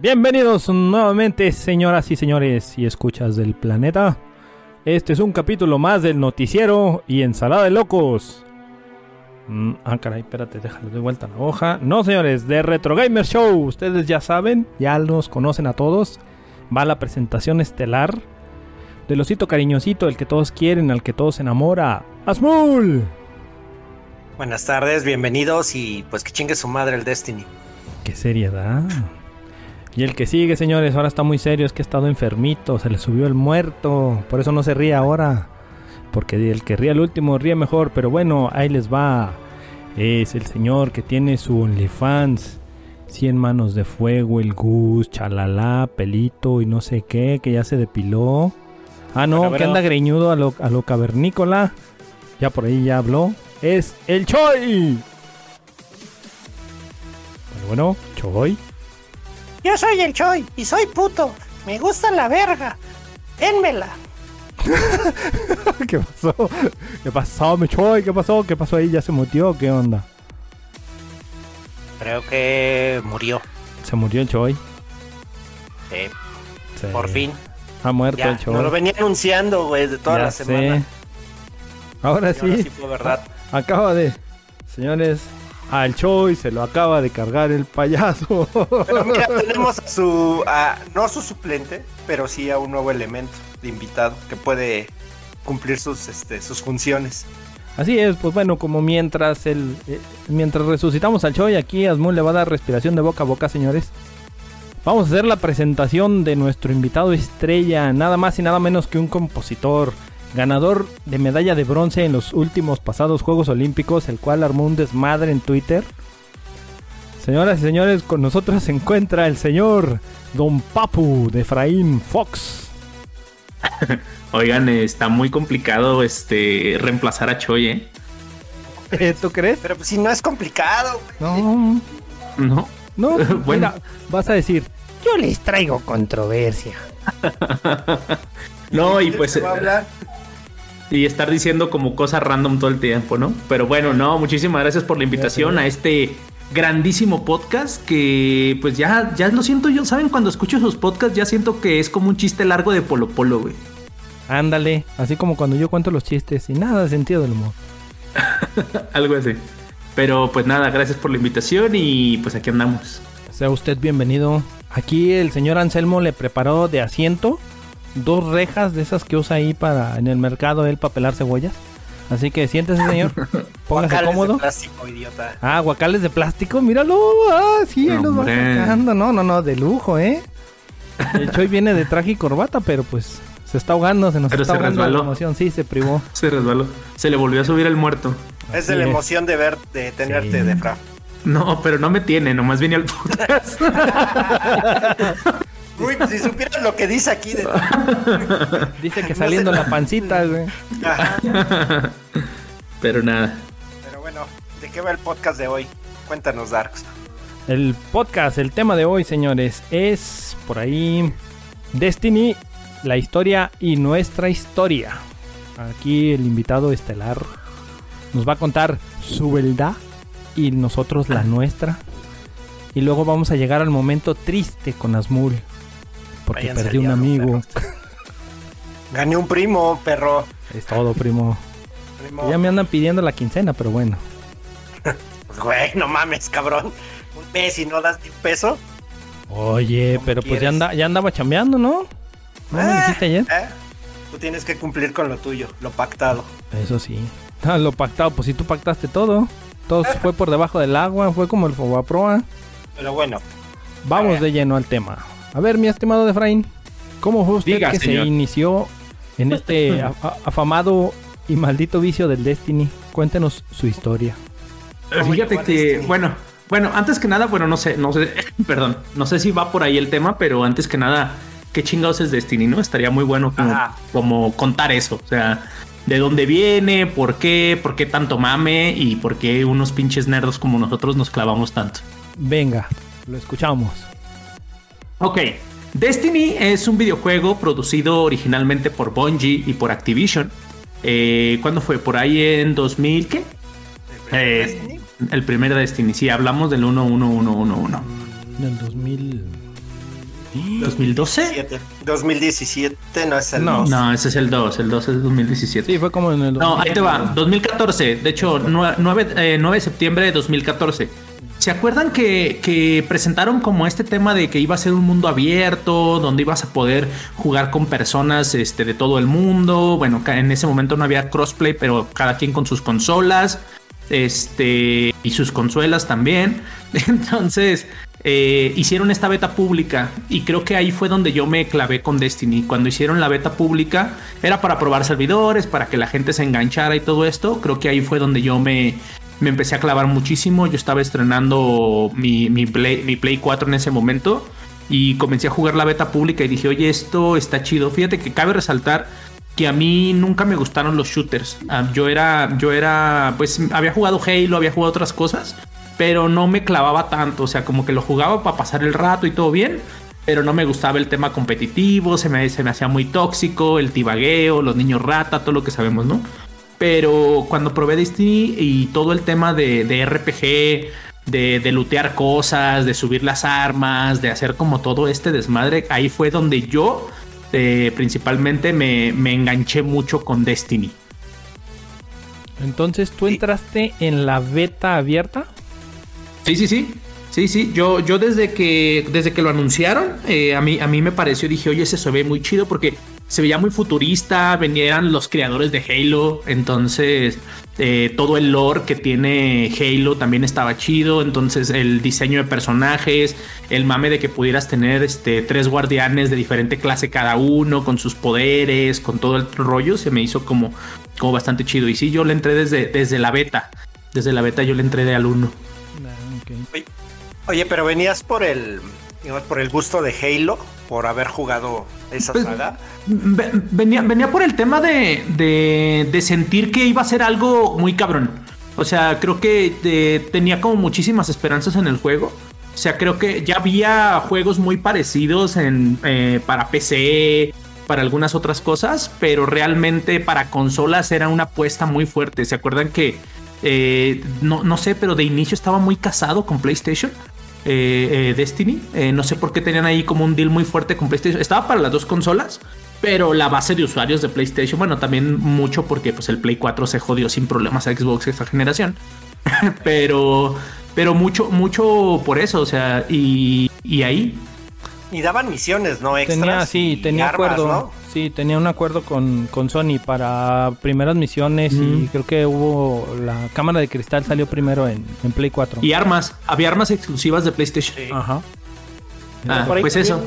Bienvenidos nuevamente, señoras y señores y escuchas del planeta. Este es un capítulo más del noticiero y ensalada de locos. Mm, ah, caray, espérate, déjale de vuelta la hoja. No, señores, de Retro Gamer Show. Ustedes ya saben, ya nos conocen a todos. Va la presentación estelar del osito cariñosito, el que todos quieren, al que todos se enamora. ¡Asmul! Buenas tardes, bienvenidos y pues que chingue su madre el Destiny. ¡Qué seriedad! Y el que sigue, señores, ahora está muy serio, es que ha estado enfermito, se le subió el muerto, por eso no se ríe ahora. Porque el que ríe al último ríe mejor, pero bueno, ahí les va. Es el señor que tiene su OnlyFans. 100 manos de fuego, el Gus, chalala, pelito y no sé qué, que ya se depiló. Ah, no, que anda greñudo a lo, a lo cavernícola. Ya por ahí ya habló. Es el Choi. Bueno, Choi. Yo soy el Choi y soy puto. Me gusta la verga. Énmela. ¿Qué pasó? ¿Qué pasó, mi Choi? ¿Qué pasó? ¿Qué pasó ahí? ¿Ya se mutió? ¿Qué onda? Creo que murió. ¿Se murió el Choi? Sí. Por fin. Ha muerto Ya, el Choi. nos lo venía anunciando, güey, de toda Ya la semana. sé. Ahora sí. ahora sí fue verdad. Acaba de. Señores, al Choi se lo acaba de cargar el payaso. Pero mira, tenemos a su, a- no a su suplente, pero sí a un nuevo elemento de invitado que puede cumplir sus, este, sus funciones. Así es, pues bueno, como mientras el eh, mientras resucitamos al Choi, aquí Asmul le va a dar respiración de boca a boca, señores. Vamos a hacer la presentación de nuestro invitado estrella, nada más y nada menos que un compositor, ganador de medalla de bronce en los últimos pasados Juegos Olímpicos, el cual armó un desmadre en Twitter. Señoras y señores, con nosotros se encuentra el señor Don Papu de Efraín Fox. Oigan, eh, está muy complicado este reemplazar a Choi, ¿eh? ¿Tú crees? Pero pues si no es complicado. No, No. no, Bueno. mira, vas a decir, Yo les traigo controversia. No, y pues va a hablar. Y estar diciendo como cosas random todo el tiempo, ¿no? Pero bueno, no, muchísimas gracias por la invitación a este grandísimo podcast que pues ya ya lo siento yo, saben cuando escucho esos podcasts ya siento que es como un chiste largo de Polo Polo, güey. Ándale, así como cuando yo cuento los chistes y nada de sentido del humor. Algo así. Pero pues nada, gracias por la invitación y pues aquí andamos. Sea usted bienvenido. Aquí el señor Anselmo le preparó de asiento dos rejas de esas que usa ahí para en el mercado él para pelar cebollas. Así que siéntese, señor. Póngase Guacales de cómodo. plástico, idiota. Ah, guacales de plástico, míralo. Ah, sí, ahí los va sacando. No, no, no, de lujo, ¿eh? El Choy viene de traje y corbata, pero pues se está ahogando, se nos Pero está se ahogando la resbaló. emoción. Sí, se privó. Se resbaló. Se le volvió a subir el muerto. Es de la es. emoción de ver, de tenerte Sí. de fra. No, pero no me tiene, nomás vine al podcast. Uy, pues si supieras lo que dice aquí de Dice que No saliendo sé. la pancita, güey. Ajá. pero nada. Pero bueno, ¿de qué va el podcast de hoy? Cuéntanos, Darks. El podcast, el tema de hoy, señores, es por ahí Destiny, la historia y nuestra historia. Aquí el invitado estelar nos va a contar su verdad y nosotros la nuestra. Y luego vamos a llegar al momento triste con Asmul. Porque Váyanse perdí un amigo. perros. Gané un primo, perro. Es todo, primo. Primo. Ya me andan pidiendo la quincena, pero bueno. Pues, güey, no mames, cabrón. Un mes y no das ni un peso. Oye, ¿Cómo pero pues ya, quieres? anda, ya andaba chambeando, ¿no? ¿No me Ah, dijiste ayer? ¿eh? Tú tienes que cumplir con lo tuyo, lo pactado. Eso sí. Ah, lo pactado, pues si tú pactaste todo. Todo fue por debajo del agua, fue como el Fobaproa. Pero bueno, Vamos de lleno al tema. A ver, mi estimado Efraín, ¿cómo fue usted Diga, que señor. se inició en este afamado y maldito vicio del Destiny? Cuéntenos su historia. ¿Cómo Fíjate que, Destiny? bueno, bueno, antes que nada, bueno, no sé, no sé, perdón, no sé si va por ahí el tema, pero antes que nada, ¿qué chingados es Destiny, no? Estaría muy bueno como, Ajá. como contar eso, o sea, de dónde viene, por qué, por qué tanto mame y por qué unos pinches nerdos como nosotros nos clavamos tanto. Venga, lo escuchamos. Ok, Destiny es un videojuego producido originalmente por Bungie y por Activision. Eh, ¿Cuándo fue? Por ahí en 2000, ¿qué? Eh, Destiny. el primer Destiny, sí, hablamos del 11111. En el 2000. ¿2012? 2017 no es el No. 2. No, ese es el 2, el 2 es 2017. Sí, fue como en el... No, ahí te va, 2014, de hecho, 9, de septiembre de 2014. ¿Se acuerdan que, presentaron como este tema de que iba a ser un mundo abierto, donde ibas a poder jugar con personas este, de todo el mundo? Bueno, en ese momento no había crossplay, pero cada quien con sus consolas este, y sus consuelas también. Entonces, eh, hicieron esta beta pública y creo que ahí fue donde yo me clavé con Destiny. Cuando hicieron la beta pública, era para probar servidores, para que la gente se enganchara y todo esto. Creo que ahí fue donde yo me, me empecé a clavar muchísimo. Yo estaba estrenando mi, mi, Play, mi Play 4 en ese momento y comencé a jugar la beta pública y dije, oye, esto está chido. Fíjate que cabe resaltar que a mí nunca me gustaron los shooters. Ah, yo era, yo era, pues había jugado Halo, había jugado otras cosas, pero no me clavaba tanto. O sea, como que lo jugaba para pasar el rato y todo bien, pero no me gustaba el tema competitivo, se me, se me hacía muy tóxico, el tibagueo, los niños rata, todo lo que sabemos, ¿no? Pero cuando probé Destiny y todo el tema de, de RPG, de, de lootear cosas, de subir las armas, de hacer como todo este desmadre, ahí fue donde yo eh, principalmente me, me enganché mucho con Destiny. Entonces, ¿tú entraste en la beta abierta? Sí, sí, sí. Sí, sí, yo, yo desde que desde que lo anunciaron, eh, a, mí, a mí me pareció, dije, oye, ese se ve muy chido porque se veía muy futurista, venían los creadores de Halo, entonces eh, todo el lore que tiene Halo también estaba chido, entonces el diseño de personajes, el mame de que pudieras tener este, tres guardianes de diferente clase cada uno, con sus poderes, con todo el rollo, se me hizo como, como bastante chido. Y sí, yo le entré desde, desde la beta, desde la beta yo le entré de al uno. Ah, Oye, pero venías por el por el gusto de Halo, por haber jugado esa Pues, saga. Ve- Venía, venía por el tema de, de, de sentir que iba a ser algo muy cabrón. O sea, creo que eh, tenía como muchísimas esperanzas en el juego. O sea, creo que ya había juegos muy parecidos en, eh, para PC, para algunas otras cosas, pero realmente para consolas era una apuesta muy fuerte. ¿Se acuerdan que, eh, no, no sé, pero de inicio estaba muy casado con PlayStation? Eh, eh, Destiny. Eh, no sé por qué tenían ahí como un deal muy fuerte con PlayStation. Estaba para las dos consolas, pero la base de usuarios de PlayStation, bueno, también mucho porque pues el Play 4 se jodió sin problemas a Xbox esta generación. pero, pero mucho, mucho por eso, o sea, y, y ahí. Y daban misiones, ¿no? Extras. Tenía, sí, y tenía armas, acuerdo. ¿no? Sí, tenía un acuerdo con, con Sony para primeras misiones y creo que hubo la cámara de cristal salió primero en, en Play 4. Y armas, había armas exclusivas de PlayStation. Sí. Ajá. Ah, pues eso.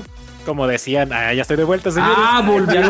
Como decían, ah, ya estoy de vuelta, señores. Ah. Buenas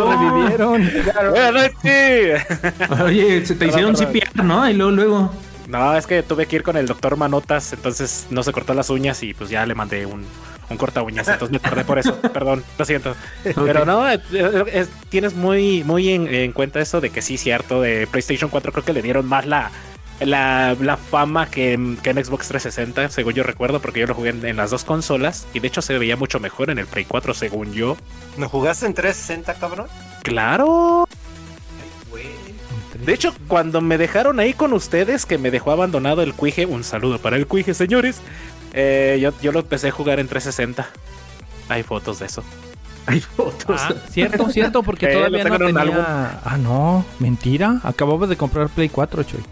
noches. Oye, se te hicieron. CPR, ¿no? Y luego, luego. No, es que tuve que ir con el doctor Manotas, entonces no se cortó las uñas y pues ya le mandé un, un corta uñas, entonces me tardé por eso. Perdón, lo siento. Pero no, eh, eh, es- tienes muy, muy en, en cuenta eso de que sí, cierto, de PlayStation 4 creo que le dieron más la, la, la fama que, en- que en Xbox 360, según yo recuerdo, porque yo lo jugué en, en las dos consolas y de hecho se veía mucho mejor en el Play 4, según yo. ¿No jugaste en 360, cabrón? Claro. De hecho, cuando me dejaron ahí con ustedes, que me dejó abandonado el cuije, un saludo para el cuije, señores. Eh, yo, yo lo empecé a jugar en 360. Hay fotos de eso. Hay fotos. Ah, cierto, cierto, porque Eh, todavía no tenía... Ah, no, mentira. Acababas de comprar Play 4, Choy.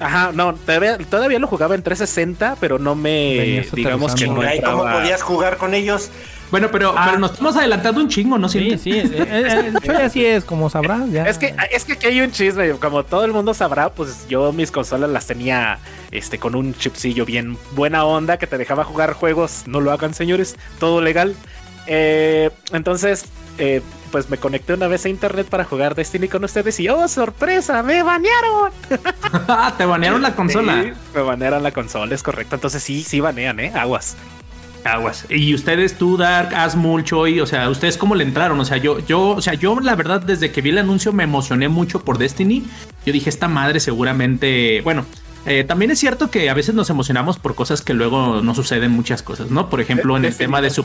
Ajá, no, todavía, todavía lo jugaba en 360, pero no me. Digamos que no Ay, ¿Cómo podías jugar con ellos? Bueno, pero, Ah. pero nos estamos adelantando un chingo, ¿no Sí, sí, el Choy así es, como sabrás. Ya. Es que, es que aquí hay un chisme, como todo el mundo sabrá, pues yo mis consolas las tenía este, con un chipsillo bien buena onda que te dejaba jugar juegos, no lo hagan señores, todo legal. Eh, entonces, eh, pues me conecté una vez a internet para jugar Destiny con ustedes y ¡oh, sorpresa! ¡Me banearon! Ah, Te banearon la consola. Sí, me banearon la consola, es correcto. Entonces sí, sí banean, ¿eh? Aguas. Aguas. Y ustedes, tú, Dark, Asmul, Choi, o sea, ¿ustedes cómo le entraron? O sea, yo, yo, o sea, yo la verdad, desde que vi el anuncio me emocioné mucho por Destiny. Yo dije, esta madre seguramente, bueno, eh, también es cierto que a veces nos emocionamos por cosas que luego no suceden muchas cosas, ¿no? Por ejemplo, en el tema de su...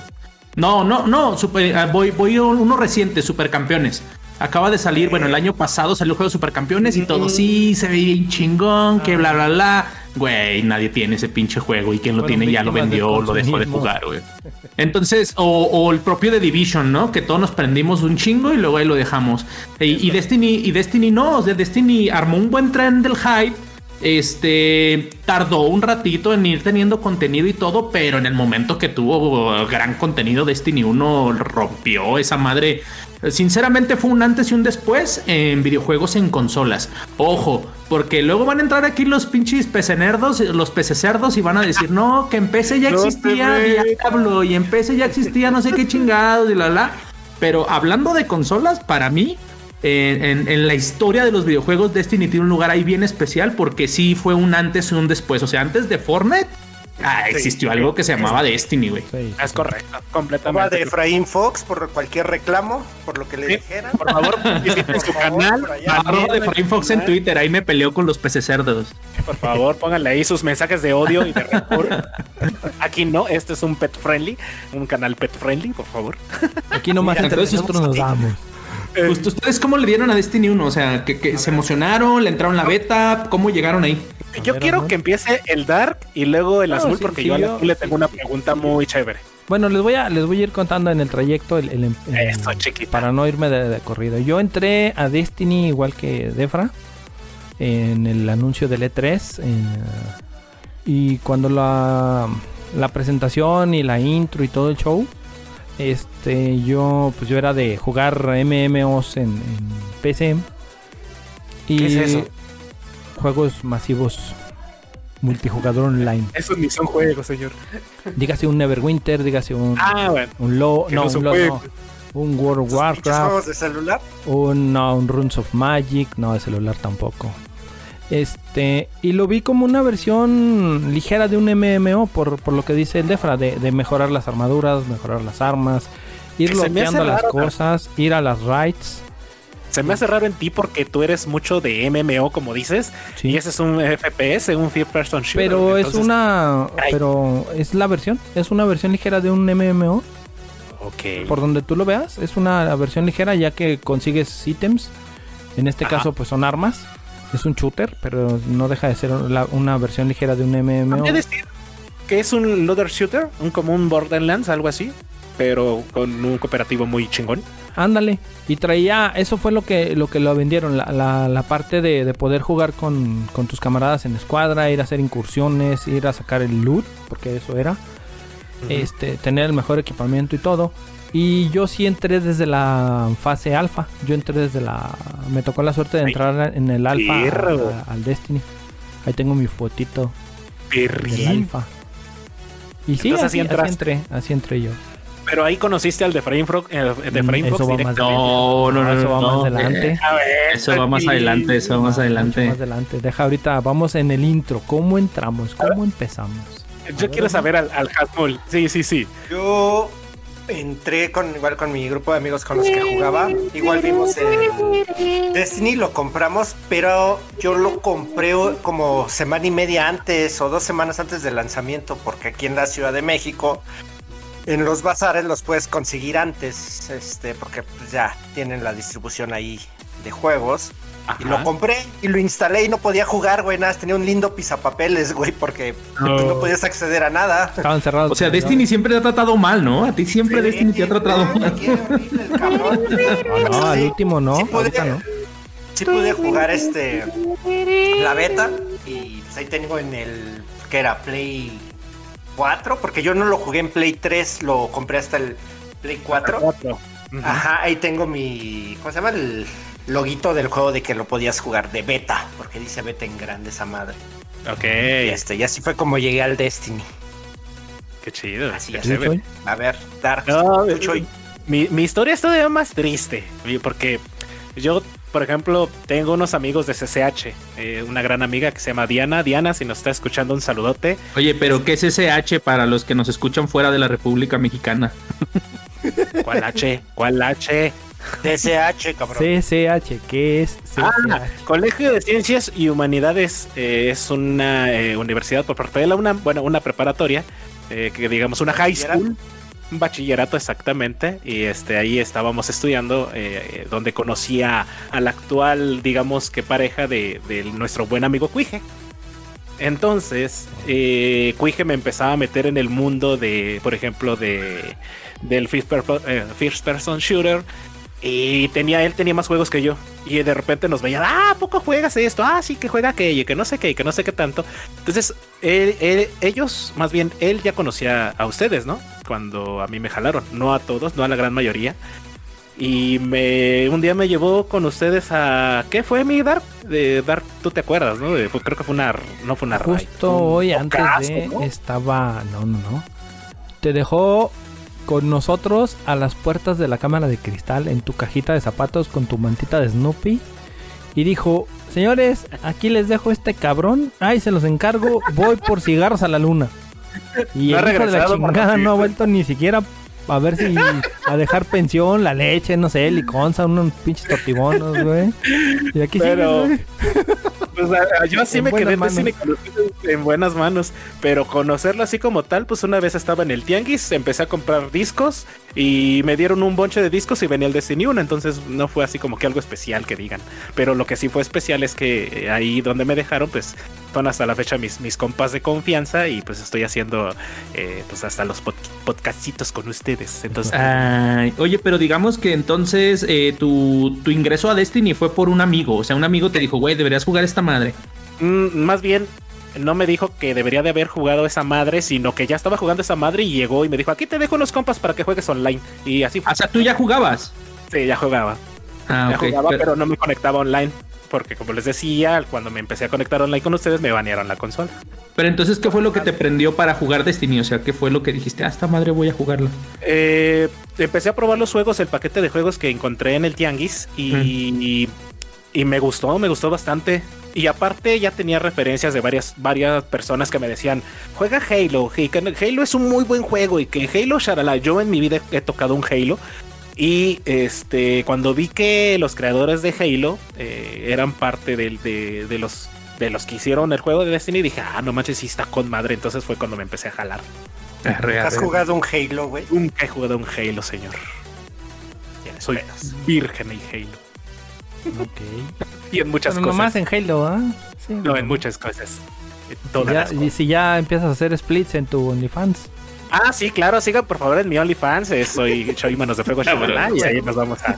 No, no, no, super- ah, voy, voy a uno reciente, Supercampeones. Acaba de salir, bueno, el año pasado salió el juego de Supercampeones y todo, sí, se ve bien chingón, que bla, bla, bla. Güey, nadie tiene ese pinche juego y quien lo tiene ya lo vendió, lo dejó de jugar, güey. Entonces, o, o el propio de Division, ¿no? Que todos nos prendimos un chingo y luego ahí lo dejamos. Y, y Destiny, y Destiny no, o sea, Destiny armó un buen tren del hype. Este tardó un ratito en ir teniendo contenido y todo, pero en el momento que tuvo gran contenido, Destiny 1 rompió esa madre. Sinceramente fue un antes y un después en videojuegos en consolas. Ojo, porque luego van a entrar aquí los pinches pecenerdos, los pececerdos y van a decir, no, que en PC ya existía. Diablo y en PC ya existía no sé qué chingados y la la. Pero hablando de consolas, para mí, en, en- en la historia de los videojuegos, Destiny tiene un lugar ahí bien especial porque sí fue un antes y un después. O sea, antes de Fortnite, ah, Sí. existió algo que se llamaba Destiny, güey. Sí. Es correcto, completamente. de Efraín Fox por cualquier reclamo, por lo que le Sí. dijeran. Por favor, visiten su favor, canal. Arroba de Frame Fox en. Twitter, ahí me peleó con los pececerdos. Por favor, pónganle ahí sus mensajes de odio y de rencor. Aquí no, este es un pet friendly, un canal pet friendly, por favor. Aquí nomás entre nosotros nos damos. Justo, ¿Ustedes cómo le dieron a Destiny 1? O sea, que, que se emocionaron, le entraron la beta, ¿cómo llegaron ahí? Yo ver, quiero que empiece el dark y luego el No, azul, sí, porque sí, yo le tengo sí, una pregunta sí. muy chévere. Bueno, les voy a les voy a ir contando en el trayecto el, el- el- Eso, chiquita. para no irme de, de corrido. Yo entré a Destiny igual que Defra en el anuncio del E3 eh, y cuando la, la presentación y la intro y todo el show este yo pues yo era de jugar MMOs en, en PC y ¿Qué es eso? Juegos masivos multijugador online Eso ni son juegos, señor. dígase un Neverwinter dígase un Ah, bueno. un LoL que no, no un no. un World of ¿Sus pinches juegos Warcraft de celular? un, no, un Runes of Magic, no, de celular tampoco. Este, y lo vi como una versión ligera de un MMO, por, por lo que dice el Defra, de, de mejorar las armaduras, mejorar las armas, ir bloqueando las raro, cosas, ir a las raids. Se me hace raro en ti porque tú eres mucho de MMO, como dices, sí. y ese es un FPS, un First Person Shooter. pero es una, Ay. pero es la versión, es una versión ligera de un MMO, Ok. por donde tú lo veas, es una versión ligera ya que consigues ítems. En este Ajá. caso, pues son armas. Es un shooter, pero no deja de ser la- una versión ligera de un MMO. Decir que es un loader shooter, un como un Borderlands, algo así, pero con un cooperativo muy chingón. Ándale. Y traía, eso fue lo que lo que lo vendieron, la, la- la parte de, de poder jugar con, con tus camaradas en escuadra, ir a hacer incursiones, ir a sacar el loot, porque eso era. Este, tener el mejor equipamiento y todo. Y yo sí entré desde la fase alfa. Yo entré desde la. Me tocó la suerte de entrar en el alfa al Destiny. Ahí tengo mi fotito del alfa. Y sí, así entré, así entré yo. Pero ahí conociste al de Frame Fox, el de Mm, Frame eso Fox va más directamente. No, no, no, eso va no, más adelante. Eso va más adelante, eso va más adelante. más adelante. Deja ahorita, vamos en el intro. ¿Cómo entramos? ¿Cómo empezamos? Yo quiero saber al, al Hasmul. Sí, sí, sí. Yo entré con igual con mi grupo de amigos con los que jugaba. Igual vimos el Destiny, lo compramos, pero yo lo compré como semana y media antes o dos semanas antes del lanzamiento, porque aquí en la Ciudad de México, en los bazares los puedes conseguir antes, este, porque pues, ya tienen la distribución ahí de juegos. Y lo compré y lo instalé y no podía jugar, güey, nada, tenía un lindo pisapapeles, güey, porque No. no podías acceder a nada. Estaban cerrados. O sea, ¿no? Destiny siempre te ha tratado mal, ¿no? A ti siempre Sí, Destiny te ha tratado no, mal. No, no, al Sí, último no. sí pude- ahorita no. Sí pude jugar este la beta y pues ahí tengo en el que era Play 4, porque yo no lo jugué en Play 3, lo compré hasta el Play 4. Cuatro. Ujú. Ajá, ahí tengo mi ¿cómo se llama? el loguito del juego de que lo podías jugar de beta, porque dice beta en grande esa madre. Ok. Y este, y así fue como llegué al Destiny. Qué chido. Así qué. A ver, Dark. No, Choy. Mi, mi historia es todavía más triste, porque yo, por ejemplo, tengo unos amigos de CCH, eh, una gran amiga que se llama Diana. Diana, si nos está escuchando, un saludote. Oye, pero ¿qué es SH para los que nos escuchan fuera de la República Mexicana? ¿Cuál H? ¿Cuál H? DSH, cabrón. CCH, ¿qué es CCH? Ah, Colegio de Ciencias y Humanidades eh, es una eh, universidad por parte de la UNAM, bueno, una preparatoria, eh, que digamos una high school, bachillerato exactamente, y este ahí estábamos estudiando, eh, eh, donde conocí a, actual, digamos que pareja de, de nuestro buen amigo Cuije. Entonces, eh, me empezaba a meter en el mundo de, por ejemplo, de del first, eh, first person shooter. Y tenía, él tenía más juegos que yo. Y de repente nos veía, ah, ¿a poco juegas esto? Ah, sí, que juega aquello, que no sé qué, que no sé qué tanto. Entonces, él- él- ellos, más bien, él ya conocía a ustedes, ¿no? Cuando a mí me jalaron. No a todos, no a la gran mayoría. Y me, un día me llevó con ustedes a. ¿Qué fue mi Dark? De Dark, tú te acuerdas, ¿no? De- fue- creo que fue una. No fue una raid, Justo un hoy, antes de, ¿no? estaba. No, no, no. Te dejó con nosotros a las puertas de la cámara de cristal en tu cajita de zapatos con tu mantita de Snoopy. Y dijo: Señores, aquí les dejo este cabrón. Ay, se los encargo. Voy por cigarros a la luna. Y No el hijo de la chingada no ha vuelto ni siquiera a ver si a dejar pensión, la leche, no sé, liconza, unos pinches tortibonos, güey. Y aquí Pero- güey. Pues, a- a- yo así me quedé en buenas manos, pero conocerlo así como tal, pues una vez estaba en el tianguis, empecé a comprar discos y me dieron un bonche de discos y venía el Destiny 1, entonces no fue así como que algo especial que digan, pero lo que sí fue especial es que eh, ahí donde me dejaron, pues son hasta la fecha mis, mis compas de confianza y pues estoy haciendo eh, pues hasta los pod- podcastitos con ustedes, entonces... Ay, oye, pero digamos que entonces eh, tu, tu ingreso a Destiny fue por un amigo. O sea, un amigo te dijo, güey, deberías jugar esta madre. Mm, más bien, no me dijo que debería de haber jugado esa madre, sino que ya estaba jugando esa madre y llegó y me dijo, aquí te dejo unos compas para que juegues online. Y así fue. O sea, tú ya jugabas. Sí, ya jugaba. Ah, ya jugaba, Pero- pero no me conectaba online. Porque como les decía, cuando me empecé a conectar online con ustedes, me banearon la consola. Pero entonces, ¿qué fue lo que te prendió para jugar Destiny? O sea, ¿qué fue lo que dijiste? Ah, esta madre voy a jugarla. Eh, empecé a probar los juegos, el paquete de juegos que encontré en el Tianguis y, y, y me gustó, me gustó bastante. Y aparte ya tenía referencias de varias, varias personas que me decían, juega Halo, y que Halo es un muy buen juego y que Halo, sharala, yo en mi vida he tocado un Halo. Y este, cuando vi que los creadores de Halo eh, eran parte del- de, de los de los que hicieron el juego de Destiny, dije, ah, no manches, sí está con madre. Entonces fue cuando me empecé a jalar. Arre, ¿Has jugado un Halo, güey? Nunca he jugado un Halo, señor. Soy virgen en Halo. Ok. Y en muchas Pero cosas. nomás en Halo, ¿ah? Sí, No, en muchas cosas. En ya, y si ya empiezas a hacer splits en tu OnlyFans. Ah, sí, claro, sigan por favor en mi OnlyFans. eh, Soy Choi Manos de Fuego y ahí nos vamos a,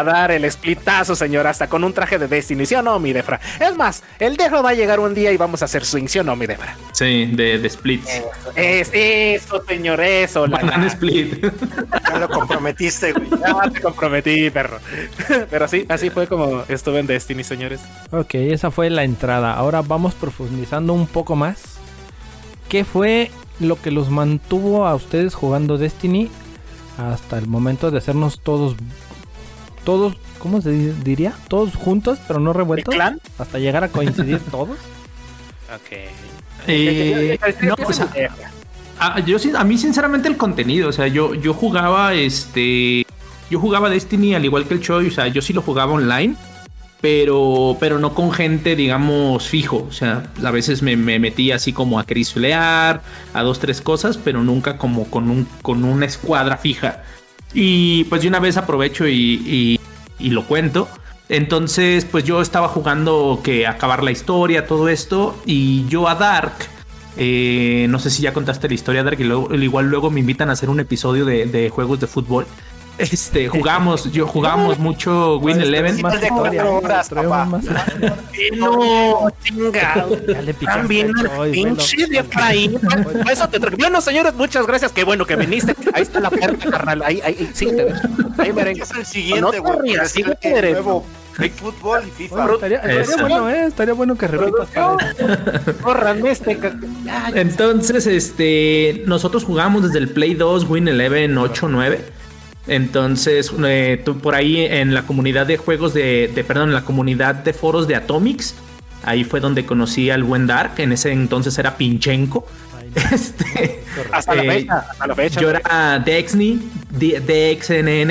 a dar el splitazo, señor, hasta con un traje de Destiny. ¿Sí o no, mi Defra? Es más, el Defra va a llegar un día y vamos a hacer swing, ¿sí o no, mi Defra? Sí, de, de splits. Es eso, señor, eso. la- split. Ya lo comprometiste, güey. Ya te comprometí, perro. Pero sí, así fue como estuve en Destiny, señores. Ok, esa fue la entrada. Ahora vamos profundizando un poco más. ¿Qué fue lo que los mantuvo a ustedes jugando Destiny hasta el momento de hacernos todos, todos, ¿cómo se di- diría? Todos juntos, pero no ¿El revueltos. clan? Hasta llegar a coincidir todos. Ok. Eh, no, o sea, Ah, yo sí- a mí sinceramente el contenido, o sea, yo, yo jugaba este, yo jugaba Destiny al igual que el Choi, o sea, yo sí lo jugaba online, pero, pero no con gente, digamos, fijo, o sea, a veces me, me metía así como a crisolear, a dos, tres cosas, pero nunca como con, un, con una escuadra fija. Y pues de una vez aprovecho y, y- y lo cuento. Entonces, pues yo estaba jugando que acabar la historia, todo esto, y yo a Dark, eh, no sé si ya contaste la historia, Dark, y luego- igual luego me invitan a hacer un episodio de, de juegos de fútbol. Este, jugamos, yo jugamos mucho Win Eleven. Más de cuatro horas, No, picaste También el pinche de ahí. Por Eso te tra- Bueno, señores, muchas gracias. Qué bueno que viniste. Ahí está la puerta, carnal. Ahí, ahí, ahí, sí, te ves. Ahí merengue. Es el No siguiente, te güey. rías, Es sí, el que Fútbol y FIFA. Bueno, estaría, bueno, ¿eh? Estaría bueno que repitas este. Entonces, este, nosotros jugamos desde el Play 2, Win Eleven 8, 9. Entonces, eh, tú por ahí en la comunidad de juegos de, de- perdón, en la comunidad de foros de Atomics, ahí fue donde conocí al buen Dark. En ese entonces era Pinchenko. Este, Hasta la eh, fecha. Hasta la fecha. yo era Dexny, DXNN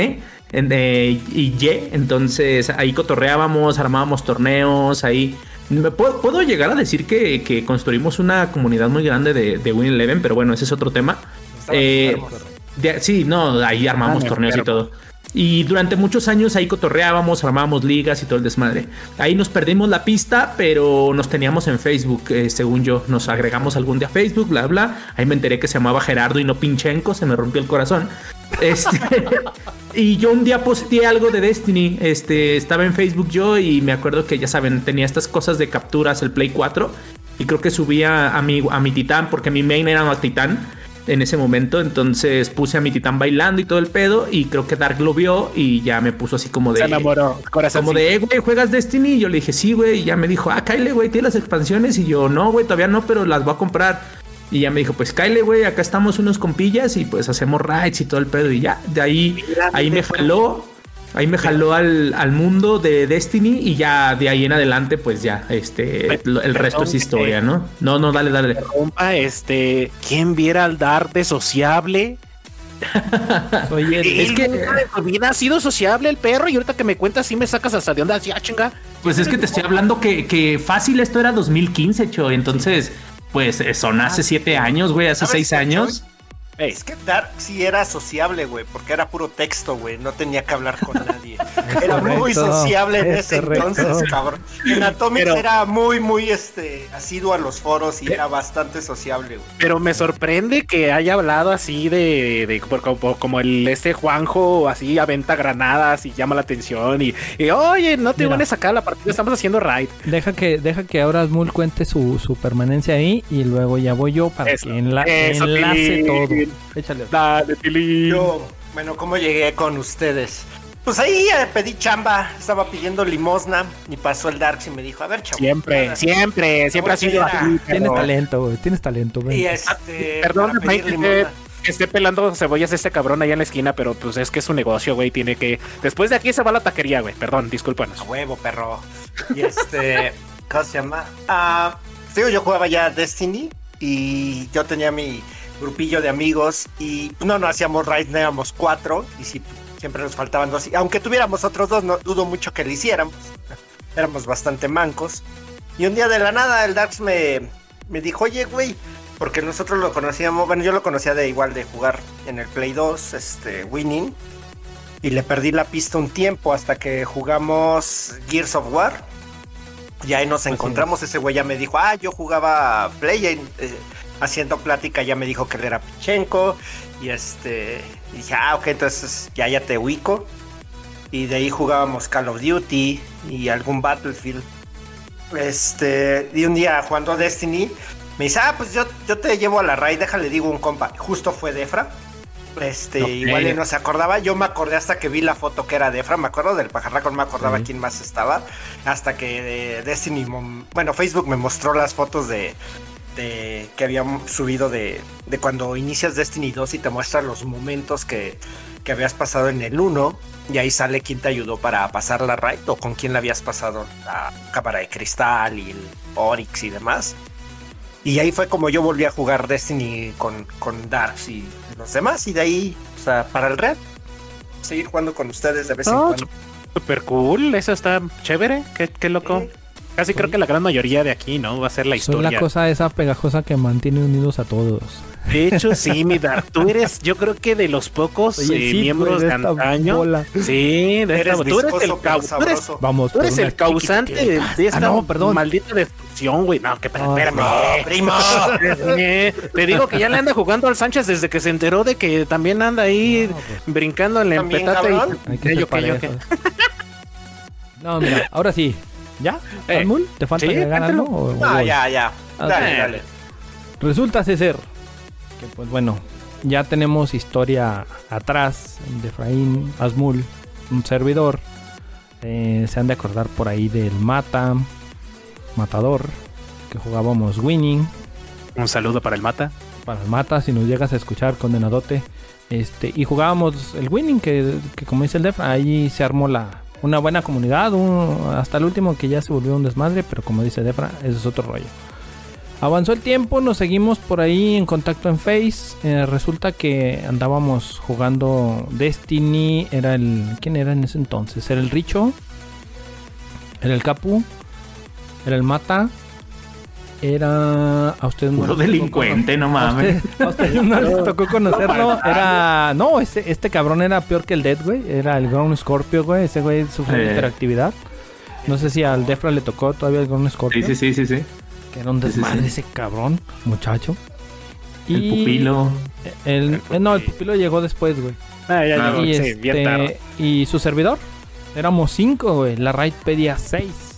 en- eh, y Y, entonces ahí cotorreábamos, armábamos torneos, ahí... Me puedo, puedo llegar a decir que, que construimos una comunidad muy grande de, de Win Eleven, pero bueno, ese es otro tema. Eh. De- sí, no, ahí armamos Ah, torneos y todo. Y durante muchos años ahí cotorreábamos, armábamos ligas y todo el desmadre. Ahí nos perdimos la pista, pero nos teníamos en Facebook, eh, según yo. Nos agregamos algún día a Facebook, bla, bla. Ahí me enteré que se llamaba Gerardo y no Pinchenko, se me rompió el corazón. Este, y yo un día posteé algo de Destiny. Este, estaba en Facebook yo y me acuerdo que ya saben, tenía estas cosas de capturas, el Play 4. Y creo que subía a mi, a mi titán, porque mi main era un titán en ese momento. Entonces puse a mi titán bailando y todo el pedo. Y creo que Dark lo vio y ya me puso así como de. Se enamoró, corazón. Como de, eh, güey, ¿juegas Destiny? Y yo le dije, sí, güey. Y ya me dijo, ah, Kyle, güey, ¿tienes las expansiones? Y yo, no, güey, todavía no, pero las voy a comprar. Y ya me dijo, pues Kyle, güey, acá estamos unos compillas y pues hacemos raids y todo el pedo. Y ya, de ahí, ahí me jaló. Ahí me jaló al, al, mundo de Destiny y ya de ahí en adelante, pues ya, este, el resto es historia, ¿no? No, no, dale, dale. Este, ¿quién viera al Dar de sociable? Oye, es que mi vida ha sido sociable el perro y ahorita que me cuentas sí me sacas hasta de onda así, ah, chinga. Pues es que te estoy hablando que, que fácil esto era 2015, cho, entonces, pues son hace siete años, güey, hace seis años. Es que Dark sí era sociable, güey, porque era puro texto, güey. No tenía que hablar con nadie. Era muy sociable en ese entonces, cabrón. En Atomics era muy, muy este, asiduo a los foros y era bastante sociable, güey. Pero me sorprende que haya hablado así de, de como, como, el este Juanjo, así aventa granadas y llama la atención. Y, y oye, no te van a sacar la partida, estamos haciendo raid. Deja que, deja que ahora Smul cuente su, su permanencia ahí y luego ya voy yo para que enla enlace todo. Échale. Dale, Yo, bueno, ¿cómo llegué con ustedes? Pues ahí eh, pedí chamba, estaba pidiendo limosna y pasó el Darks y me dijo, a ver, chavo. Siempre, siempre, siempre ha sido así. Tienes talento, güey, tienes talento, güey. Y este, Perdón, que esté pelando cebollas este cabrón allá en la esquina, pero pues es que es un negocio, güey, tiene que... Después de aquí se va la taquería, güey, perdón, discúlpanos. A huevo, perro. Y este, ¿cómo se llama? Ah, digo, yo jugaba ya Destiny y yo tenía mi grupillo de amigos y no, no hacíamos raid, éramos cuatro y si siempre nos faltaban dos. Y aunque tuviéramos otros dos, no dudo mucho que lo hiciéramos. Éramos bastante mancos. Y un día de la nada el Darks me, me dijo, oye, güey, porque nosotros lo conocíamos, bueno, yo lo conocía de igual de jugar en el Play 2, este, Winning. Y le perdí la pista un tiempo hasta que jugamos Gears of War. Y ahí nos encontramos, ese güey ya me dijo, ah, yo jugaba Play. Eh, haciendo plática ya me dijo que él era Pichenko y este dije, ah, ok, entonces ya ya te ubico. Y de ahí jugábamos Call of Duty y algún Battlefield. Este, y un día jugando Destiny, me dice, ah, pues yo, yo te llevo a la raid, déjale digo un compa. Justo fue Defra. Este, igual no se acordaba. Yo me acordé hasta que vi la foto que era Defra. Me acuerdo del pajarraco, no me acordaba quién más estaba. Hasta que Destiny, bueno, Facebook me mostró las fotos de, que habíamos subido de, cuando inicias Destiny 2 y te muestra los momentos que, habías pasado en el 1 y ahí sale quién te ayudó para pasar la raid o con quién le habías pasado la cámara de cristal y el Oryx y demás. Y ahí fue como yo volví a jugar Destiny con, con Darks y los demás y de ahí, o sea, para el red, seguir jugando con ustedes de vez en cuando. Super cool, eso está chévere, qué, loco. Casi creo que la gran mayoría de aquí, ¿no? Va a ser la historia. Soy la cosa esa pegajosa que mantiene unidos a todos. De hecho, sí, mi Tú eres, yo creo que de los pocos eh, miembros de, antaño. Sí, de esta, tú eres el causante. Vamos, tú eres el causante de, esta ah, no, maldita destrucción, güey. No, que espérame, no, primo. Te digo que ya le anda jugando al Sánchez desde que se enteró de que también anda ahí pues. brincando en la empetate. Y... que No, mira, ahora sí. ¿Ya? Eh, ¿Te falta ¿sí? ganar algo? No, ya, ya. Dale, dale. Resulta ser que, pues bueno, ya tenemos historia atrás de Efraín, Asmul, un servidor. Eh, se han de acordar por ahí del Mata, Matador, que jugábamos Winning. Un saludo para el Mata. Para el Mata, si nos llegas a escuchar, condenadote. Este, y jugábamos el Winning, que, que como dice el Def, ahí se armó la, una buena comunidad, hasta el último que ya se volvió un desmadre, pero como dice Defra, ese es otro rollo. Avanzó el tiempo, nos seguimos por ahí en contacto en Face. Eh, resulta que andábamos jugando Destiny. Era el. ¿Quién era en ese entonces? Era el Richo. Era el Capu. Era el Mata. Era a ustedes Puro delincuente, no A mames. a ustedes no les tocó conocerlo. Era. No, este, este cabrón era peor que el Dead, güey. Era el Ground Scorpio, güey. Ese güey sufre de Eh. interactividad. No sé si al Defra le tocó todavía el Ground Scorpio. Sí, sí, sí, sí, sí. Que era un Sí, sí, desmadre sí. ese cabrón, muchacho. El pupilo. el- eh, no, el pupilo llegó después, güey. Ah, ya Ah, y, bien este, tarde. y su servidor. Éramos cinco, güey. La raid pedía seis.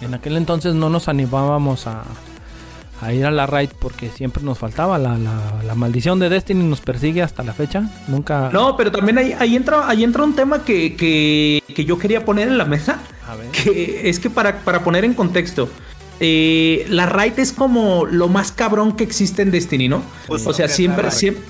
En aquel entonces no nos animábamos a, a ir a la raid porque siempre nos faltaba. La, la- la maldición de Destiny nos persigue hasta la fecha. Nunca. No, pero también ahí, ahí entra, ahí entra un tema que, que, que yo quería poner en la mesa. A ver. Que es que para, para poner en contexto, eh, la raid es como lo más cabrón que existe en Destiny, ¿no? Justo o sea, siempre, siempre,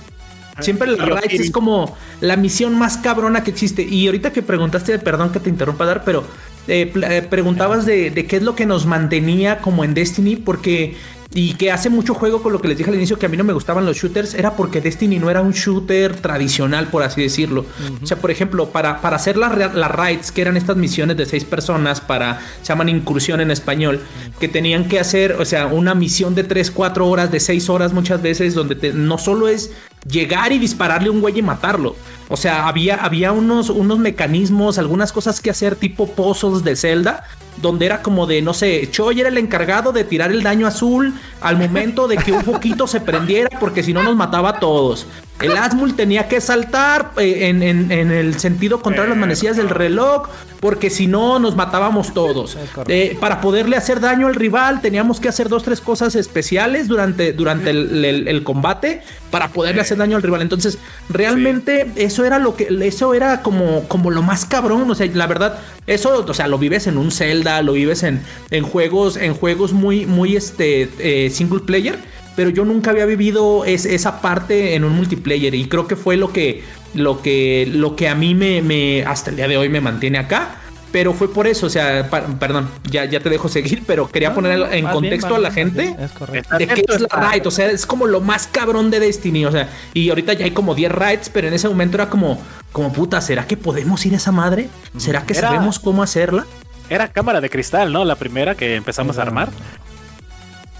siempre la raid quiero- es como la misión más cabrona que existe. Y ahorita que preguntaste, perdón que te interrumpa, Dar, pero eh, eh, preguntabas de, de qué es lo que nos mantenía como en Destiny, porque. Y que hace mucho juego con lo que les dije al inicio que a mí no me gustaban los shooters, era porque Destiny no era un shooter tradicional, por así decirlo. O sea, por ejemplo, para, para hacer las, las raids, que eran estas misiones de seis personas, para, se llaman incursión en español, que tenían que hacer, o sea, una misión de 3, 4 horas, de 6 horas muchas veces, donde te- no solo es llegar y dispararle a un güey y matarlo. O sea, había, había unos, unos mecanismos, algunas cosas que hacer tipo pozos de Zelda, donde era como de, no sé, Choi era el encargado de tirar el daño azul al momento de que un poquito se prendiera, porque si no nos mataba a todos. El Asmul tenía que saltar eh, en, en- en el sentido contrario a las manecillas del reloj, porque si no nos matábamos todos. Eh, para poderle hacer daño al rival, teníamos que hacer dos, tres cosas especiales durante, durante el, el- el combate para poderle hacer daño al rival. Entonces, realmente eso era lo que, eso era como, como lo más cabrón. O sea, la verdad, eso, o sea, lo vives en un Zelda, lo vives en, en juegos, en juegos muy, muy este eh, single player. Pero yo nunca había vivido es- esa parte en un multiplayer. Y creo que fue lo que, lo que, lo que a mí me, me, hasta el día de hoy me mantiene acá. Pero fue por eso, o sea, pa- perdón, ya, ya te dejo seguir, pero quería poner en bien, contexto a la bien, gente bien, Es correcto. Está de qué es la raid, o sea, es como lo más cabrón de Destiny, o sea, y ahorita ya hay como 10 raids, pero en ese momento era como, como puta, ¿será que podemos ir a esa madre? ¿Será que Era- sabemos cómo hacerla? Era cámara de cristal, ¿no? La primera que empezamos a armar.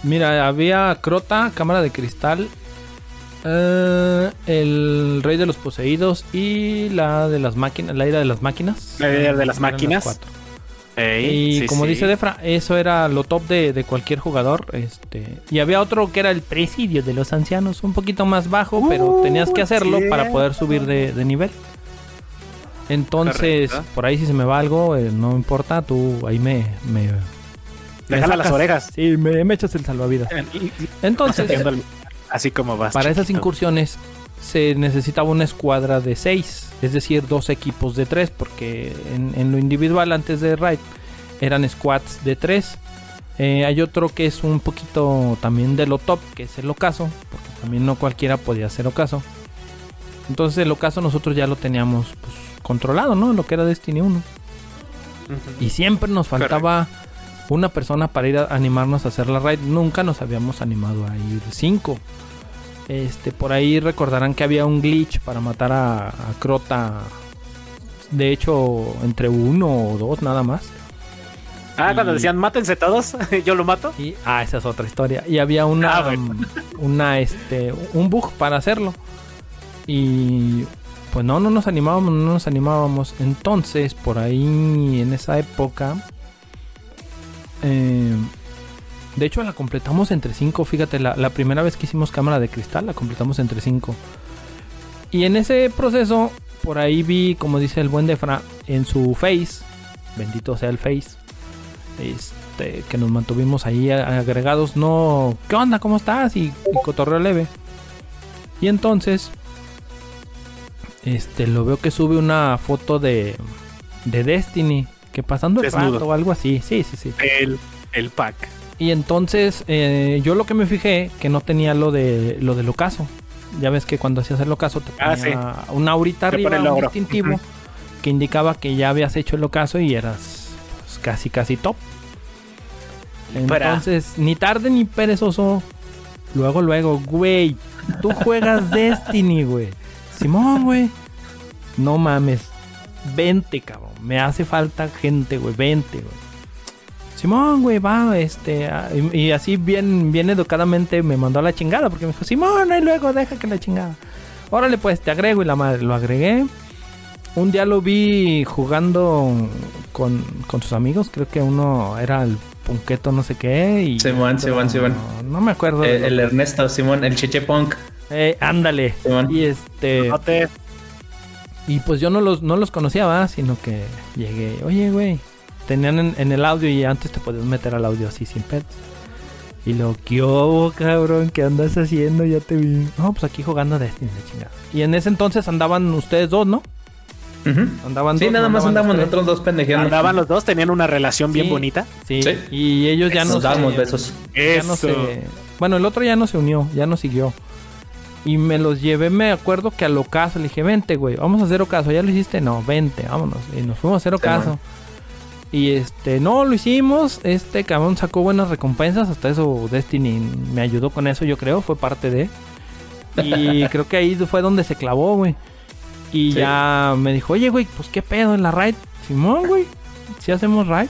Mira, había Crota, Cámara de Cristal, eh, el Rey de los Poseídos y la de las máquinas, la ira de las máquinas. La ira de las máquinas. Ey, Y sí, como sí. dice Defra, eso era lo top de, de cualquier jugador. Este, y había otro que era el presidio de los ancianos, un poquito más bajo, pero tenías que hacerlo para poder subir de, de nivel. Entonces, Correcto. por ahí si se me va algo, eh, no importa, tú ahí me me Déjala las orejas. Sí, me, me echas el salvavidas. Entonces, Así como vas. para esas incursiones se necesitaba una escuadra de 6, es decir, dos equipos de 3, porque en, en lo individual antes de Raid eran squads de 3. hay otro que es un poquito también de lo top, que es el ocaso, porque también no cualquiera podía hacer ocaso. Entonces el ocaso nosotros ya lo teníamos pues, controlado, ¿no? Lo que era Destiny 1. Ujú. Y siempre nos faltaba una persona para ir a animarnos a hacer la raid. Nunca nos habíamos animado a ir cinco. Este, por ahí recordarán que había un glitch para matar a, a Crota. De hecho, entre uno o dos nada más. Ah, cuando decían mátense todos, yo lo mato. Y, ah, esa es otra historia. Y había una, Ah, bueno. um, una, este, un bug para hacerlo. Y pues no, no nos animábamos, no nos animábamos. Entonces, por ahí, en esa época, eh, de hecho la completamos entre 5. Fíjate, la, primera vez que hicimos cámara de cristal, la completamos entre 5. Y en ese proceso, por ahí vi, como dice el buen Defra, en su face, bendito sea el face, este, que nos mantuvimos ahí agregados, no, ¿qué onda? ¿Cómo estás? Y, y cotorreo leve. Y entonces, este, lo veo que sube una foto de, de Destiny, que pasando el rato o algo así, sí, sí, sí. El, el pack. Y entonces, eh, yo lo que me fijé, que no tenía lo de lo del ocaso. Ya ves que cuando hacías el ocaso te Ah, ponía una aurita Te arriba, pone el un distintivo, que indicaba que ya habías hecho el ocaso y eras pues, casi, casi top. Para. Entonces, ni tarde ni perezoso. Luego, luego, güey, tú juegas Destiny, güey. Simón, güey. No mames. Vente, cabrón. Me hace falta gente, güey. Vente, güey. Simón, güey, va, este, ah, y, y así bien, bien educadamente me mandó a la chingada porque me dijo, Simón, y luego deja que la chingada. Órale, pues te agrego y la madre lo agregué. Un día lo vi jugando con, con sus amigos, creo que uno era el Punqueto no sé qué y Simón, otro- Simón, Simón. No me acuerdo. El. Ernesto, Simón, el Cheche Punk. Eh, ándale. Simón. Y este No te- y pues yo no los, no los conocía, ¿va? sino que llegué, oye, güey, tenían en, en el audio y antes te podías meter al audio así sin pedos. Y lo que hubo, cabrón, ¿qué andas haciendo? Ya te vi. No, pues aquí jugando Destiny, la chingada. Y en ese entonces andaban ustedes dos, ¿no? Ujú. Andaban Sí, dos, nada más andaban nosotros dos pendejeando. Andaban los dos, tenían una relación bien bonita. Sí. Sí. Y ellos ya no Nos dábamos besos. ya no Eso. se- Bueno, el otro ya no se unió, ya no siguió. Y me los llevé, me acuerdo que al ocaso le dije, vente, güey, vamos a hacer ocaso. ¿Ya lo hiciste? No, vente, vámonos. Y nos fuimos a hacer ocaso. Y este, no, lo hicimos. Este cabrón sacó buenas recompensas. Hasta eso Destiny me ayudó con eso, yo creo. Fue parte de. Y creo que ahí fue donde se clavó, güey. Y Sí. ya me dijo, oye, güey, pues qué pedo en la raid. Simón, güey. Si hacemos raid.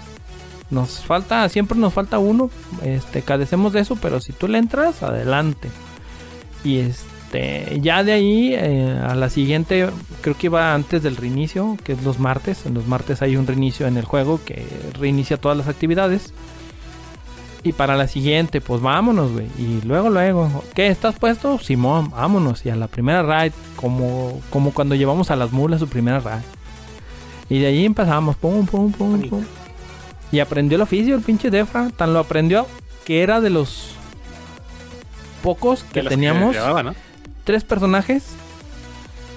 Nos falta, siempre nos falta uno. Este, cadecemos de eso, pero si tú le entras, adelante. Y este, ya de ahí eh, a la siguiente, creo que iba antes del reinicio, que es los martes. En los martes hay un reinicio en el juego que reinicia todas las actividades. Y para la siguiente, pues vámonos, güey. Y luego, luego, ¿qué? ¿Estás puesto? Simón, vámonos. Y a la primera raid, como, como cuando llevamos a las mulas su primera raid. Y de ahí empezamos, pum, pum, pum, pum. Y aprendió el oficio el pinche Defra. Tan lo aprendió que era de los pocos que de teníamos. Tres personajes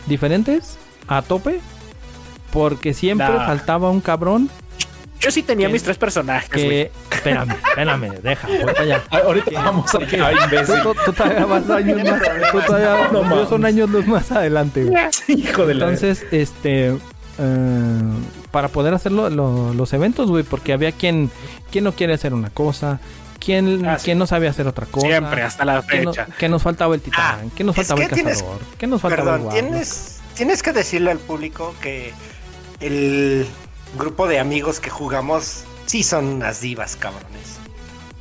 diferentes a tope. Porque siempre Nah. faltaba un cabrón Yo sí tenía Que- mis tres personajes, que. Espérame, espérame, deja, voy para allá. Ah, Ahorita vamos a Ay, Tú, imbécil. tú- tú todavía vas años más. Tú todavía No mames. son años luz más adelante, güey. Hijo de la. Entonces, este. eh, para poder hacer lo- lo- los eventos, güey, porque había quien, quien no quiere hacer una cosa, quien, Ah, sí. quien no sabe hacer otra cosa. Siempre, hasta la no- fecha. que nos faltaba el titán, Ah, que nos faltaba el tienes- cazador, que nos faltaba el Perdón, guardia. tienes, tienes que decirle al público que el grupo de amigos que jugamos sí son unas divas, cabrones.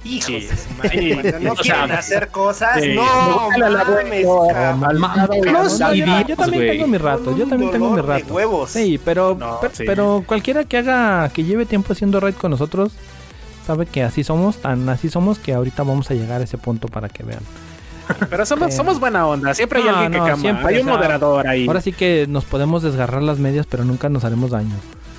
Hijos Sí. de su madre. Cuando no O sea, quieren hacer cosas, sí. no mames, No, no, Los yo, también tengo mi rato, yo también tengo mi rato. huevos. Sí, pero, No, per- sí. pero cualquiera que haga, que lleve tiempo haciendo raid con nosotros, sabe que así somos, tan así somos que ahorita vamos a llegar a ese punto para que vean. Pero somos, Eh, somos buena onda. Siempre hay no, alguien que no, cama. siempre, hay un o sea, moderador ahí. Ahora sí que nos podemos desgarrar las medias, pero nunca nos haremos daño.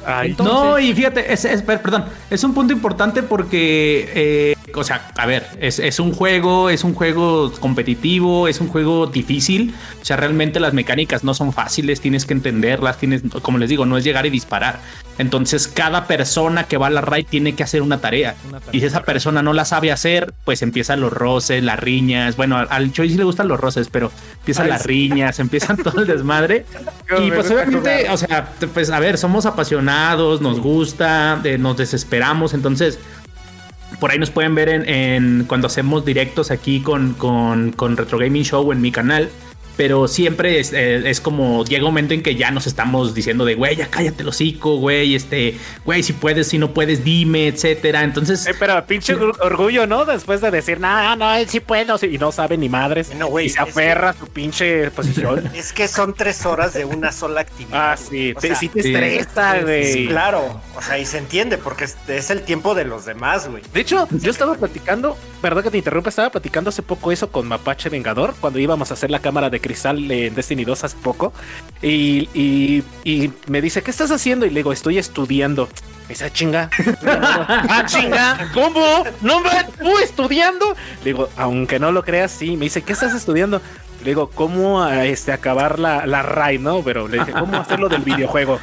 Ay, Entonces- No, y fíjate, es, es- per- perdón, es un punto importante porque, eh, o sea, a ver, es, es un juego, es un juego competitivo, es un juego difícil, o sea, realmente las mecánicas no son fáciles, tienes que entenderlas, tienes, como les digo, no es llegar y disparar. Entonces, cada persona que va a la raid tiene que hacer una tarea. Una tarea, Y si esa persona no la sabe hacer, pues empiezan los roces, las riñas. Bueno, al- Choi sí le gustan los roces, pero empiezan Ay, las sí. riñas, empiezan todo el desmadre. Y pues obviamente, jugar. o sea, pues a ver, somos apasionados, nos gusta, eh, nos desesperamos, entonces por ahí nos pueden ver en, en cuando hacemos directos aquí con, con, con Retro Gaming Show en mi canal. Pero siempre es, eh, es como llega un momento en que ya nos estamos diciendo de güey, ya cállate el hocico, güey, este, güey, si puedes, si no puedes, dime, etcétera. Entonces, Eh, pero pinche or- orgullo, ¿no? Después de decir, no, no, él sí puedo. sí", Y no sabe ni madres. No, güey, y se aferra a su pinche posición. Es que son tres horas de una sola actividad. ah, sí. Te, sea, sí te sí. estresa, sí, güey. claro. O sea, y se entiende porque es, es el tiempo de los demás, güey. De hecho, yo estaba platicando, perdón que te interrumpa, estaba platicando hace poco eso con Mapache Vengador, cuando íbamos a hacer la cámara de cristal en Destiny 2 hace poco. Y, y, y me dice, ¿qué estás haciendo? Y le digo, estoy estudiando. Me dice, "Ah, chinga. ah, chinga. ¿Cómo? ¿No me tú estudiando? Le digo, aunque no lo creas, sí. Me dice, ¿qué estás estudiando? Le digo, ¿cómo ah, este, acabar la, la raid, no? Pero le dije, ¿cómo hacerlo del videojuego?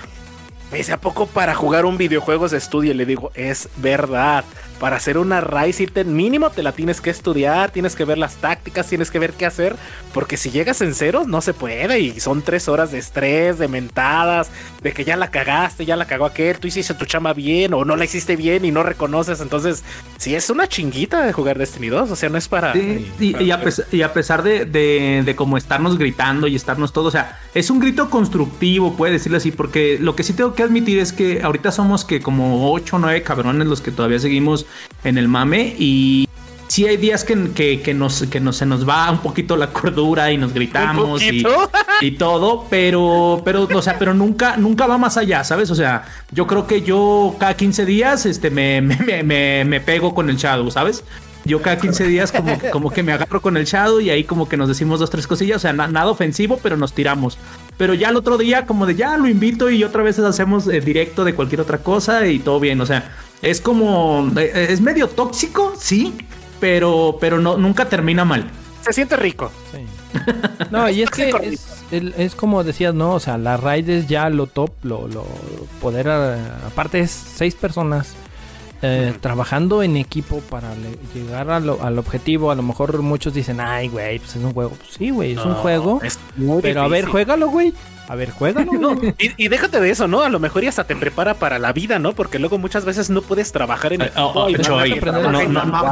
Me dice, ¿a poco para jugar un videojuego se estudia? Le digo, es verdad. Para hacer una raid, si te, mínimo te la tienes que estudiar, tienes que ver las tácticas, tienes que ver qué hacer. Porque si llegas en ceros, no se puede. Y son tres horas de estrés, de mentadas, de que ya la cagaste, ya la cagó aquel, tú hiciste tu chama bien o no la hiciste bien y no reconoces. Entonces, sí es una chinguita de jugar Destiny 2. O sea, no es para. Sí, y, y a pesar, y a pesar de, de, de como estarnos gritando y estarnos todos, o sea, es un grito constructivo, puede decirlo así, porque lo que sí tengo que admitir es que ahorita somos que como 8 o 9 cabrones los que todavía seguimos en el mame y sí hay días que, que, que nos, que nos, se nos va un poquito la cordura y nos gritamos y, y todo, pero, pero, o sea, pero nunca, nunca va más allá, ¿sabes? O sea, yo creo que yo cada 15 días este, me, me, me, me pego con el Shadow, ¿sabes? Yo cada 15 días como, como que me agarro con el Shadow y ahí como que nos decimos dos, tres cosillas, o sea, na- nada ofensivo, pero nos tiramos. Pero ya el otro día como de ya lo invito y otra vez hacemos eh, directo de cualquier otra cosa y todo bien, o sea, es como, eh, es medio tóxico, sí, pero, pero no, nunca termina mal. Se siente rico. Sí. No, y es que es, el- es como decías, ¿no? O sea, la raid es ya lo top, lo, lo poder, eh, aparte es seis personas eh, trabajando en equipo para le- llegar a lo- al objetivo. A lo mejor muchos dicen, ay, güey, pues es un juego. Pues sí, güey, es un No, juego. es muy Pero a ver, difícil. juégalo, güey. A ver, juégalo. No, y, y déjate de eso, ¿no? A lo mejor y hasta te prepara para la vida, ¿no? Porque luego muchas veces no puedes trabajar en equipo. oh, oh, Choy, no, no, no, no,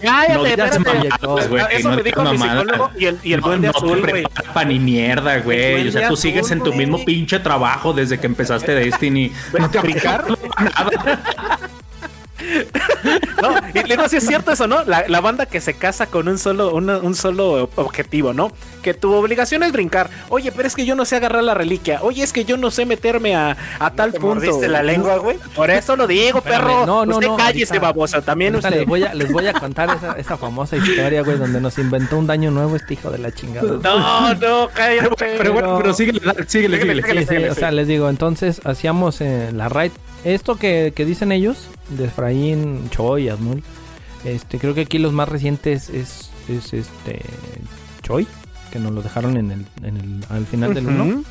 Cállate, no espérate. güey, Eso no me dijo mi psicólogo y el, y el No, duende no azul, güey. pa' ni mierda, güey. O sea, tú sigues en tu mismo pinche trabajo desde que empezaste Destiny. No te ¿Brincar? nada. No, y luego sí es cierto eso, ¿no? La, la banda que se casa con un solo, una- un solo objetivo, ¿no? Que tu obligación es brincar. Oye, pero es que yo no sé agarrar la reliquia. Oye, es que yo no sé meterme a, a tal ¿Te punto. mordiste la lengua, güey? Por eso lo digo, Espérame, perro. no, no, usted no, cállese, ahorita- babosa. También usted. les voy a, les voy a contar esa, esa famosa historia, güey, donde nos inventó un daño nuevo este hijo de la chingada. No, no, cállate. Pero bueno, pero síguele, síguele, síguele. Sí, sí, o sea, les digo, entonces hacíamos eh, la raid. Esto que, que dicen ellos, de Efraín, Choi, Asmul, este, creo que aquí los más recientes es, es este Choi, que nos lo dejaron en el, en el, al final del 1. Ujú.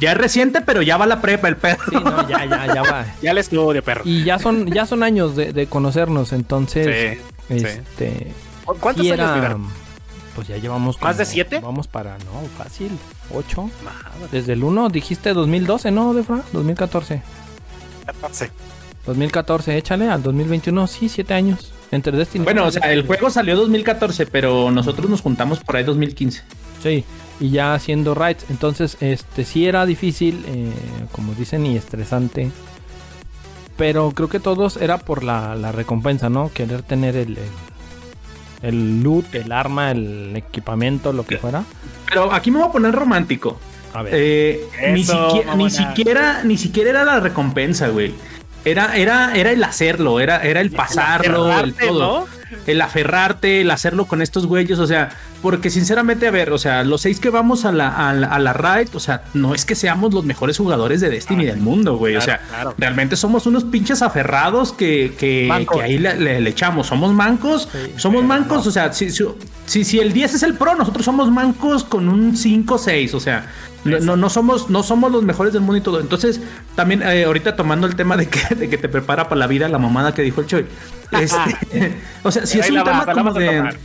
Ya es reciente, pero ya va la prepa el perro. Sí, no, ya, ya, ya va. Ya le estudio, perro. Y ya son, ya son años de, de conocernos, entonces, Sí, sí. este, ¿Cuántos años, era-? Pues ya llevamos ¿Más de como- siete? Vamos para, no, fácil, 8. Desde el 1 dijiste 2012, ¿no, Defra? 2014. 14. 2014, échale al 2021, sí, 7 años. Entre Destiny. Bueno, o sea, el juego salió 2014, pero nosotros nos juntamos por ahí 2015. Sí, y ya haciendo raids. Entonces, este sí era difícil, eh, como dicen, y estresante. Pero creo que todos era por la, la recompensa, ¿no? Querer tener el, el, el loot, el arma, el equipamiento, lo que fuera. Pero aquí me voy a poner romántico. A ver. Eh, ni, Eso, siquiera, ni siquiera, ni siquiera era la recompensa, güey. Era, era, era el hacerlo, era, era el pasarlo, el aferrarte, todo. ¿no? El aferrarte, el hacerlo con estos güeyes, o sea, porque sinceramente, a ver, o sea, los seis que vamos a la, a la, a la raid, o sea, no es que seamos los mejores jugadores de Destiny del mundo, güey. o sea, Claro, realmente somos unos pinches aferrados que, que, ahí le, le- le echamos. Somos mancos, somos mancos, o sea, si, si, si, el 10 es el pro, nosotros somos mancos con un 5 6, o sea, no, no, no somos, no somos los mejores del mundo y todo. Entonces, también eh, ahorita tomando el tema de que, de que te prepara para la vida, la mamada que dijo el Choy. Este, o sea, si es un tema como de.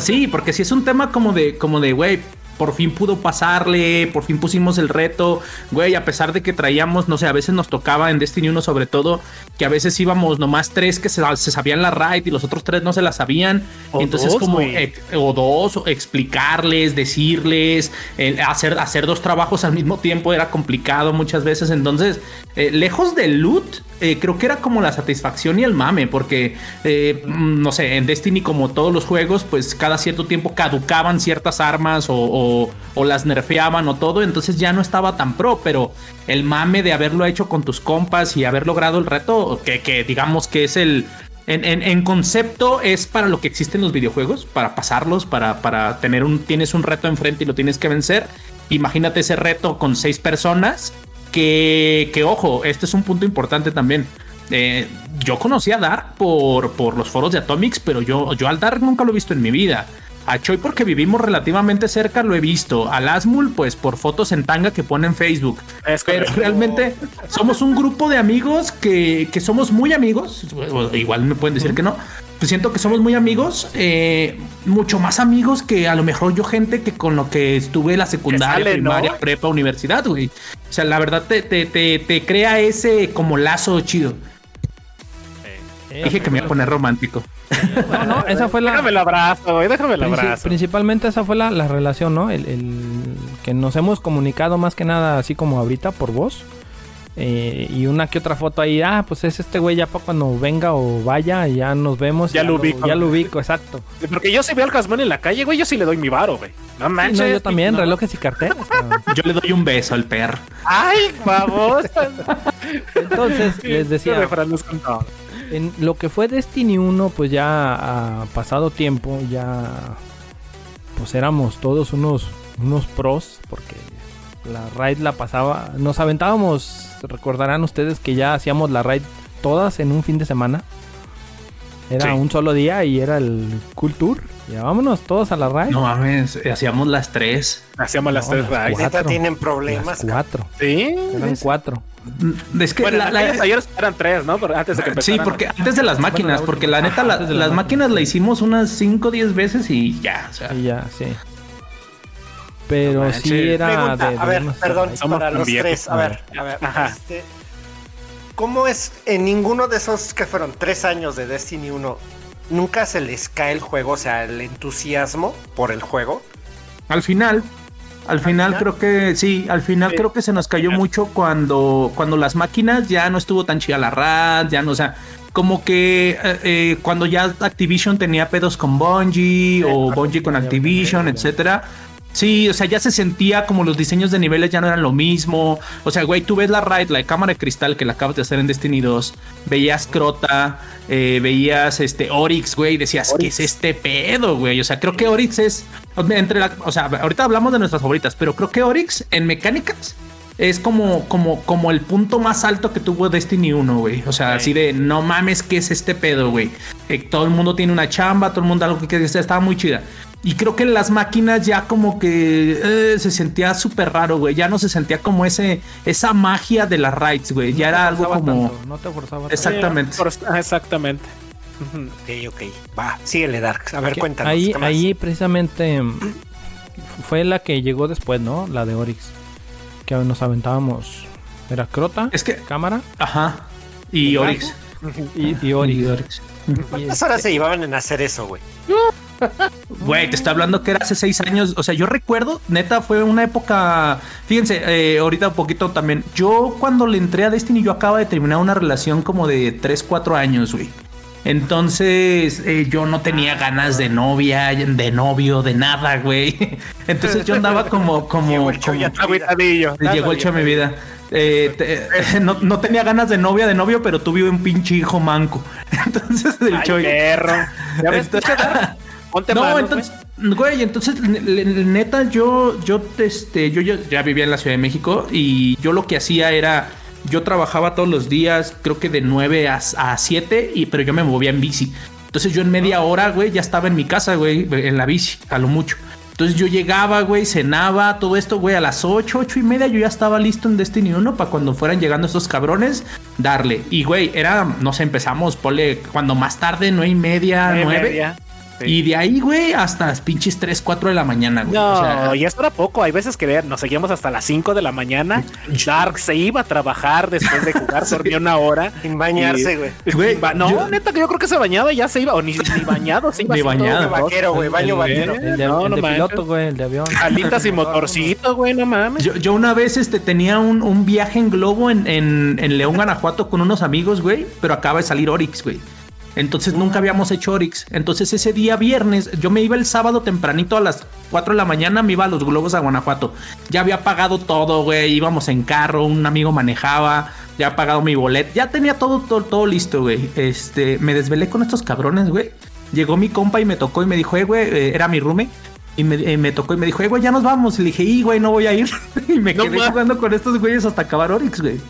Sí, porque si es un tema como de, como de, güey, por fin pudo pasarle, por fin pusimos el reto, güey, a pesar de que traíamos, no sé, a veces nos tocaba en Destiny 1 sobre todo, que a veces íbamos nomás tres que se, se sabían la raid y los otros tres no se la sabían. O Entonces dos, como, eh, o dos, explicarles, decirles, eh, hacer, hacer dos trabajos al mismo tiempo era complicado muchas veces. Entonces, eh, lejos del loot, eh, creo que era como la satisfacción y el mame, porque, eh, mm, no sé, en Destiny como todos los juegos, pues cada cierto tiempo caducaban ciertas armas o, o- o las nerfeaban o todo, entonces ya no estaba tan pro, pero el mame de haberlo hecho con tus compas y haber logrado el reto, que, que digamos que es el... En, en- en concepto es para lo que existen los videojuegos, para pasarlos, para, para tener un... Tienes un reto enfrente y lo tienes que vencer. Imagínate ese reto con seis personas que, que ojo, este es un punto importante también. Eh, yo conocí a Dark por, por los foros de Atomics, pero yo, yo al Dark nunca lo he visto en mi vida. A Choi porque vivimos relativamente cerca lo he visto. Al Asmul pues por fotos en tanga que pone en Facebook. Es Pero realmente somos un grupo de amigos que, que somos muy amigos. Igual me pueden decir que no. Pues siento que somos muy amigos. eh, mucho más amigos que a lo mejor yo gente que con lo que estuve la secundaria, sale, ¿no? primaria, prepa, universidad, güey. O sea, la verdad te, te, te, te crea ese como lazo chido. Dije que me iba a poner romántico. No, no, esa fue la. Déjame el abrazo, güey. Déjame el Princi- abrazo. principalmente esa fue la, la relación, ¿no? El, el que nos hemos comunicado más que nada así como ahorita por voz. Eh, y una que otra foto ahí, ah, pues es este güey ya para cuando venga o vaya, ya nos vemos. Ya lo ubico. Ya lo ubico, exacto. Porque yo si veo al Casmón en la calle, güey, yo sí le doy mi varo, güey. No Sí, manches. no, yo también, no. relojes y carteras. cabrón. Yo le doy un beso al perro. Ay, vamos. Entonces, les decía, en lo que fue Destiny 1, pues ya ha pasado tiempo, ya pues éramos todos unos, unos pros, porque la raid la pasaba, nos aventábamos, recordarán ustedes que ya hacíamos la raid todas en un fin de semana. Era Sí. un solo día y era el Cool Tour. Ya vámonos todos a la raid. No mames, hacíamos las tres. Hacíamos las No, tres las cuatro. Neta tienen Las problemas. cuatro. Sí. Eran cuatro. Es que Bueno, la- en la- aquellos talleres eran tres, ¿no? Pero antes de que Sí, empezaran. porque antes de las máquinas, porque la neta, la- las las máquinas la hicimos unas 5 o 10 veces y ya. O sea, Y ya, sí. Pero No sí era Pregunta, de, de a ver, perdón, para los viejos, tres. A a ver, a ver. Ajá. este, ¿Cómo es en ninguno de esos que fueron tres años de Destiny 1? Nunca se les cae el juego, o sea, el entusiasmo por el juego. al final, al final final? creo que sí, al final Sí. creo que se nos cayó mucho cuando, cuando las máquinas ya no estuvo tan chida la RAD, ya no, o sea, como que eh, eh, cuando ya Activision tenía pedos con Bungie o Bungie con Activision, etcétera. Sí, o sea, ya se sentía como los diseños de niveles ya no eran lo mismo. O sea, güey, tú ves la raid, la de cámara de cristal que la acabas de hacer en Destiny 2. Veías Crota, eh, veías este Oryx, güey, y decías, ¿qué es este pedo, güey? O sea, creo que Oryx es entre la, o sea, ahorita hablamos de nuestras favoritas, pero creo que Oryx en mecánicas es como, como, como el punto más alto que tuvo Destiny 1, güey. O sea, así de no mames, ¿qué es este pedo, güey? Eh, todo el mundo tiene una chamba, todo el mundo algo que quiere hacer, estaba muy chida. Y creo que en las máquinas ya como que eh, se sentía súper raro, güey. Ya no se sentía como ese, esa magia de las raids, güey. Ya era algo como. tanto, no te forzaba tanto. Exactamente. Ah, Exactamente. Ok, ok. Va, síguele, Dark. A ver, cuéntanos. Ahí, ¿qué más? ahí precisamente mm, fue la que llegó después, ¿no? La de Oryx. Que nos aventábamos. Era Crota, Es que, cámara ajá. Y ¿El Oryx. y, y Oryx. Y Oryx. Y ¿Cuántas horas se llevaban en hacer eso, güey? Güey, te estoy hablando que era hace seis años. O sea, yo recuerdo, neta, fue una época. Fíjense, eh, ahorita un poquito también. Yo cuando le entré a Destiny, yo acaba de terminar una relación como de 3, 4 años, güey. Entonces, eh, yo no tenía ganas de novia, de novio, de nada, güey. Entonces yo andaba como, como, Llegó el como- llegó el hecho a mi vida. Eh, te- no, no tenía ganas de novia, de novio, pero tuve un pinche hijo manco. Entonces, el Ay, Choy. perro. ¿Ya ves? Entonces- Ponte no, manos, entonces, güey, entonces, ne- ne- neta, yo, yo, este, yo, yo ya vivía en la Ciudad de México y yo lo que hacía era, yo trabajaba todos los días, creo que de 9 a, a 7, y, pero yo me movía en bici. Entonces yo en media hora, güey, ya estaba en mi casa, güey, en la bici, a lo mucho. Entonces yo llegaba, güey, cenaba, todo esto, güey, a las 8, 8 y media yo ya estaba listo en Destiny 1 para cuando fueran llegando estos cabrones, darle. Y, güey, era, no sé, empezamos, ponle, cuando más tarde, 9 y media, Nueve y 9. media. Sí. Y de ahí, güey, hasta las pinches 3, 4 de la mañana, güey. No, o sea, y eso era poco. Hay veces que nos seguíamos hasta las 5 de la mañana. Dark se iba a trabajar después de jugar, dormía una hora. Sin bañarse, güey. güey, Ba- no, yo- neta, que yo creo que se bañaba y ya se iba, o ni, ni bañado, se iba Ni bañado. Vaquero, güey, baño vaquero. El de, No, el no de piloto, güey, el de avión. Alitas y motorcito, güey, no mames. yo, yo una vez este, tenía un, un viaje en globo en, en, en León, Guanajuato con unos amigos, güey, pero acaba de salir Orix, güey. Entonces nunca habíamos hecho Orix. Entonces ese día viernes, yo me iba el sábado tempranito a las 4 de la mañana, me iba a los globos a Guanajuato. Ya había pagado todo, güey. Íbamos en carro, un amigo manejaba, ya había pagado mi boleto, ya tenía todo, todo, todo listo, güey. Este, me desvelé con estos cabrones, güey. Llegó mi compa y me tocó y me dijo, eh, güey, eh, era mi rume. Y me, eh, me tocó y me dijo, eh, güey, ya nos vamos. Y le dije, y, güey, no voy a ir. y me No quedé jugando con estos güeyes hasta acabar Orix, güey.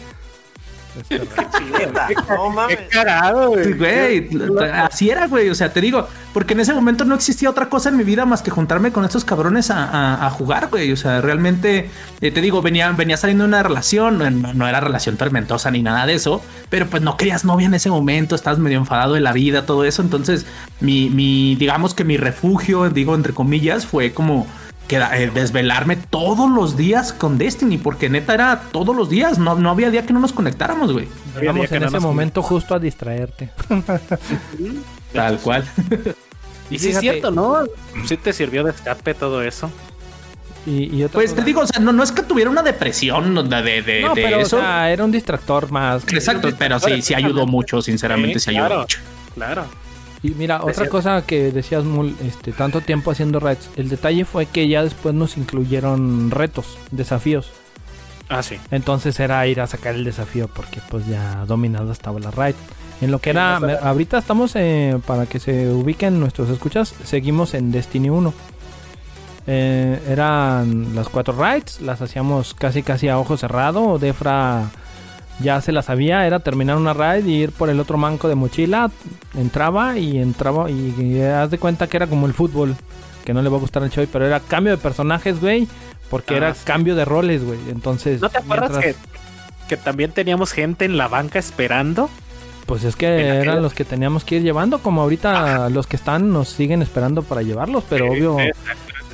Neta, no mames. Qué cagado, güey. güey, así era, güey. O sea, te digo, porque en ese momento no existía otra cosa en mi vida más que juntarme con estos cabrones a, a- a jugar, güey. O sea, realmente, eh, te digo, venía, venía saliendo de una relación, no, no era relación tormentosa ni nada de eso, pero pues no querías novia en ese momento, estabas medio enfadado de la vida, todo eso. Entonces, mi, mi digamos que mi refugio, digo, entre comillas, fue como que eh, desvelarme todos los días con Destiny, porque neta era todos los días, no, no había día que no nos conectáramos, güey. Que en no ese nos- momento justo a distraerte. Tal cual. Y sí es cierto, ¿no? Sí te sirvió de escape todo eso. Y, y Pues te digo, o sea, no, no es que tuviera una depresión de, de, de- no, de eso. o sea, era un distractor más. Exacto, pero sí, sí ayudó mucho, sinceramente, sí, Sí, ayudó claro. mucho. Claro. Y mira, otra cosa que decías, Mul, este, tanto tiempo haciendo raids, el detalle fue que ya después nos incluyeron retos, desafíos. Ah, sí. Entonces era ir a sacar el desafío porque pues ya dominada estaba la raid. En lo que era, me- ahorita estamos, eh, para que se ubiquen nuestros escuchas, seguimos en Destiny 1. Eh, eran las cuatro raids, las hacíamos casi casi a ojo cerrado. Defra ya se las sabía, era terminar una raid y ir por el otro manco de mochila. Entraba y entraba y, y haz de cuenta que era como el fútbol, que no le va a gustar al Choi, pero era cambio de personajes, güey. Porque Ah, era sí. cambio de roles, güey. Entonces, ¿No te acuerdas mientras- que, que también teníamos gente en la banca esperando? Pues es que aquella- eran los que teníamos que ir llevando, como ahorita los que están nos siguen esperando para llevarlos, pero obvio. Eh,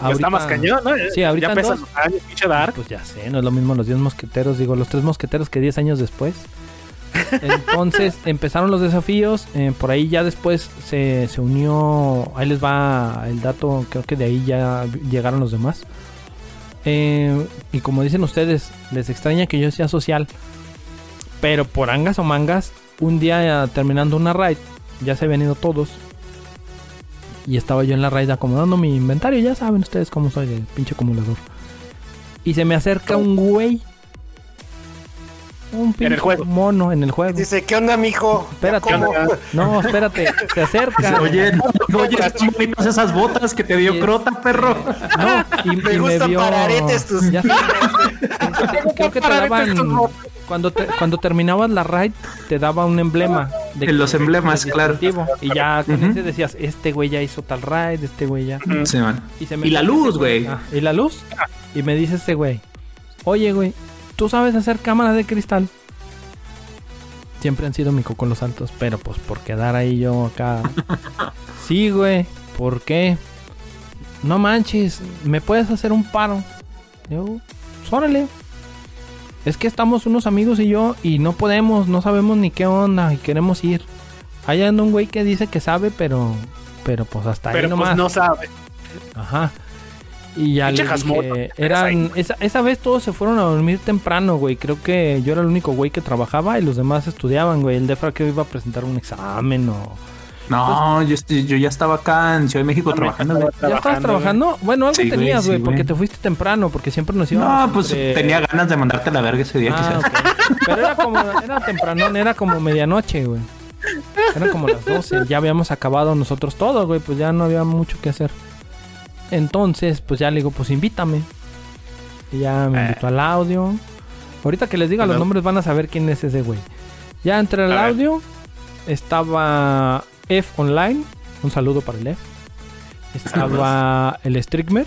ahorita- Está más cañón, ¿no? Sí, ahorita ya pesan los años, pinche Dark. Pues ya sé, no es lo mismo los 10 mosqueteros, digo, los 3 mosqueteros que 10 años después. Entonces empezaron los desafíos, eh, por ahí ya después se, se unió, ahí les va el dato, creo que de ahí ya llegaron los demás. Eh, y como dicen ustedes, les extraña que yo sea social, pero por angas o mangas, un día eh, terminando una raid, ya se habían ido todos. Y estaba yo en la raid acomodando mi inventario, ya saben ustedes cómo soy de pinche acumulador. Y se me acerca un güey. Un pinche el juego. mono en el juego. Dice, ¿qué onda, mijo? Espérate. No, espérate. Se acerca. Oye, no, oye, bonitas esas botas que te dio crota, perro. No, y, Me y gustan vio- para aretes tus Ya sé. Creo que te daban cuando te- cuando terminabas la raid te daba un emblema En los emblemas, claro. y ya con ese decías este güey ya hizo tal raid este güey ya Sí, man. y, se me Y la luz, ese güey. ah, y la luz. Y me dice ese güey oye güey tú sabes hacer cámaras de cristal siempre han sido mi coco los altos pero pues por quedar ahí yo acá. Sí güey ¿por qué? no manches me puedes hacer un paro yo "Pues, órale es que estamos unos amigos y yo y no podemos, no sabemos ni qué onda y queremos ir. Ahí anda un güey que dice que sabe, pero pero pues hasta ahí Pero nomás. pues no sabe. Ajá. Y ya le dije, eran esa, esa vez todos se fueron a dormir temprano, güey. Creo que yo era el único güey que trabajaba y los demás estudiaban, güey. El Defra que iba a presentar un examen o No, yo, estoy- yo ya estaba acá en Ciudad de México trabajando. ¿Ya estabas trabajando? Bueno, algo Sí, tenías, güey, sí, porque güey. te fuiste temprano, porque siempre nos íbamos No, pues entre- tenía ganas de mandarte a la verga ese día, Ah, quizás. Pero era como, era temprano, era como medianoche, güey. Eran como las 12. Ya habíamos acabado nosotros todo, güey. Pues ya no había mucho que hacer. Entonces, pues ya le digo, pues invítame. Y ya me Eh. invitó al audio. Ahorita que les diga los nombres van a saber quién es ese güey. Ya entré al audio. Estaba F Online. Un saludo para el F. Estaba el Strigmer.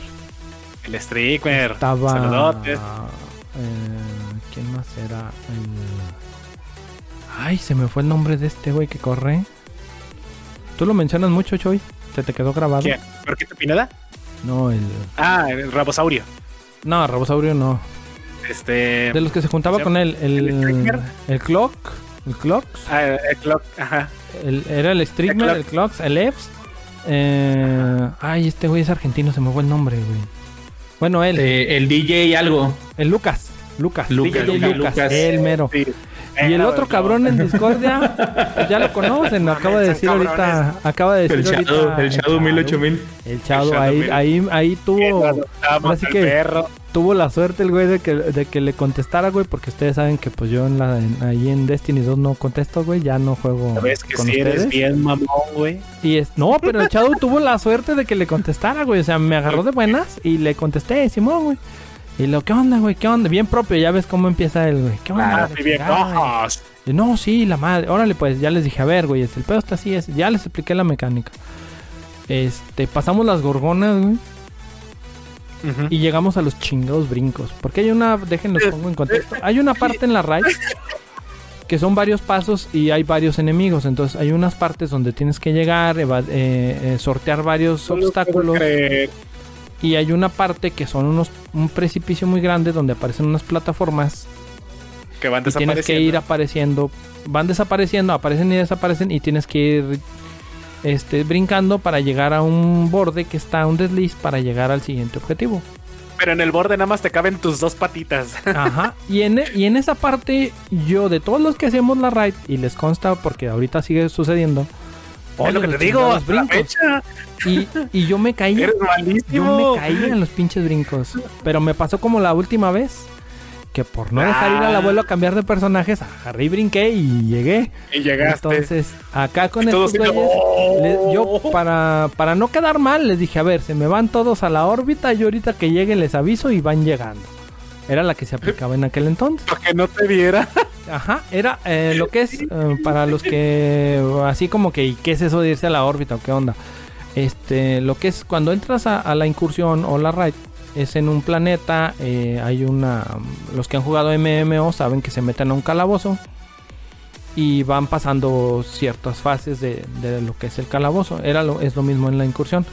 El streamer. Estaba. Saludotes. eh, ¿Quién más era? El- Ay, se me fue el nombre de este güey que corre. Tú lo mencionas mucho, Choy. ¿Se te quedó grabado? ¿Quién? ¿Marquito Pineda? No, el. Ah, el Rabosaurio. No, Rabosaurio no. Este. De los que se juntaba ¿se con él. El. el? El Clock. El Clocks. Ah, el, el Clock. Ajá. El- era el Streamer, el Clocks, el Eps. Eh, ay, este güey es argentino, se me fue el nombre, güey. Bueno, él. Eh, el DJ algo. El Lucas. Lucas. Lucas, DJ Lucas, Lucas. Lucas. El mero. Sí. Y el otro no, cabrón en Discordia, pues ya lo conocen, lo acaba de decir ahorita, acaba de decir El Shadow, ahorita el Shadow 108000. El Shadow, El Shadow ahí, 1000. ahí, ahí tuvo, Adoptamos ahora sí al que- perro. tuvo la suerte el güey de que, de que le contestara, güey, porque ustedes saben que pues yo en la, en- ahí en Destiny 2 no contesto, güey, ya no juego Sabes que con si eres bien mamón, güey. Y es, no, pero el Shadow tuvo la suerte de que le contestara, güey, o sea, me agarró de buenas y le contesté, Simón, güey. Y lo, ¿qué onda, güey? ¿Qué onda? Bien propio, ya ves cómo empieza el, güey. ¿Qué onda? Ah, La sí, bien. Y no, sí, la madre. Órale, pues ya les dije, a ver, güey, el pedo está así, es. Ya les expliqué la mecánica. Este, pasamos las gorgonas, güey, y llegamos a los chingados brincos. Porque hay una, déjenlos pongo en contexto. Hay una parte en la raid que son varios pasos y hay varios enemigos. Entonces hay unas partes donde tienes que llegar, eh, eh, sortear varios No obstáculos. Y hay una parte que son unos un precipicio muy grande donde aparecen unas plataformas Que van y tienes que ir apareciendo. Van desapareciendo, aparecen y desaparecen y tienes que ir este, brincando para llegar a un borde que está un desliz para llegar al siguiente objetivo. pero en el borde nada más te caben tus dos patitas. Ajá. Y en, e- y en esa parte, yo de todos los que hacemos la ride, y les consta porque ahorita sigue sucediendo. Es lo que los te digo, la brincos. Y, y yo me caí. Eres Yo me caí en los pinches brincos. Pero me pasó como la última vez. Que por no dejar ir al Ah. abuelo a cambiar de personajes, agarré y brinqué y llegué. Y llegaste. Entonces, acá con estos güeyes, "Oh". yo para, para no quedar mal, les dije, a ver, se me van todos a la órbita, yo ahorita que llegue les aviso y van llegando. Era la que se aplicaba en aquel entonces. Para que no te viera. Ajá, era eh, lo que es eh, para los que así como que ¿y qué es eso de irse a la órbita o qué onda. Este, lo que es cuando entras a, a la incursión o la raid es en un planeta, eh, hay una los que han jugado MMO saben que se meten a un calabozo y van pasando ciertas fases de, de lo que es el calabozo. Era lo, es lo mismo en la incursión.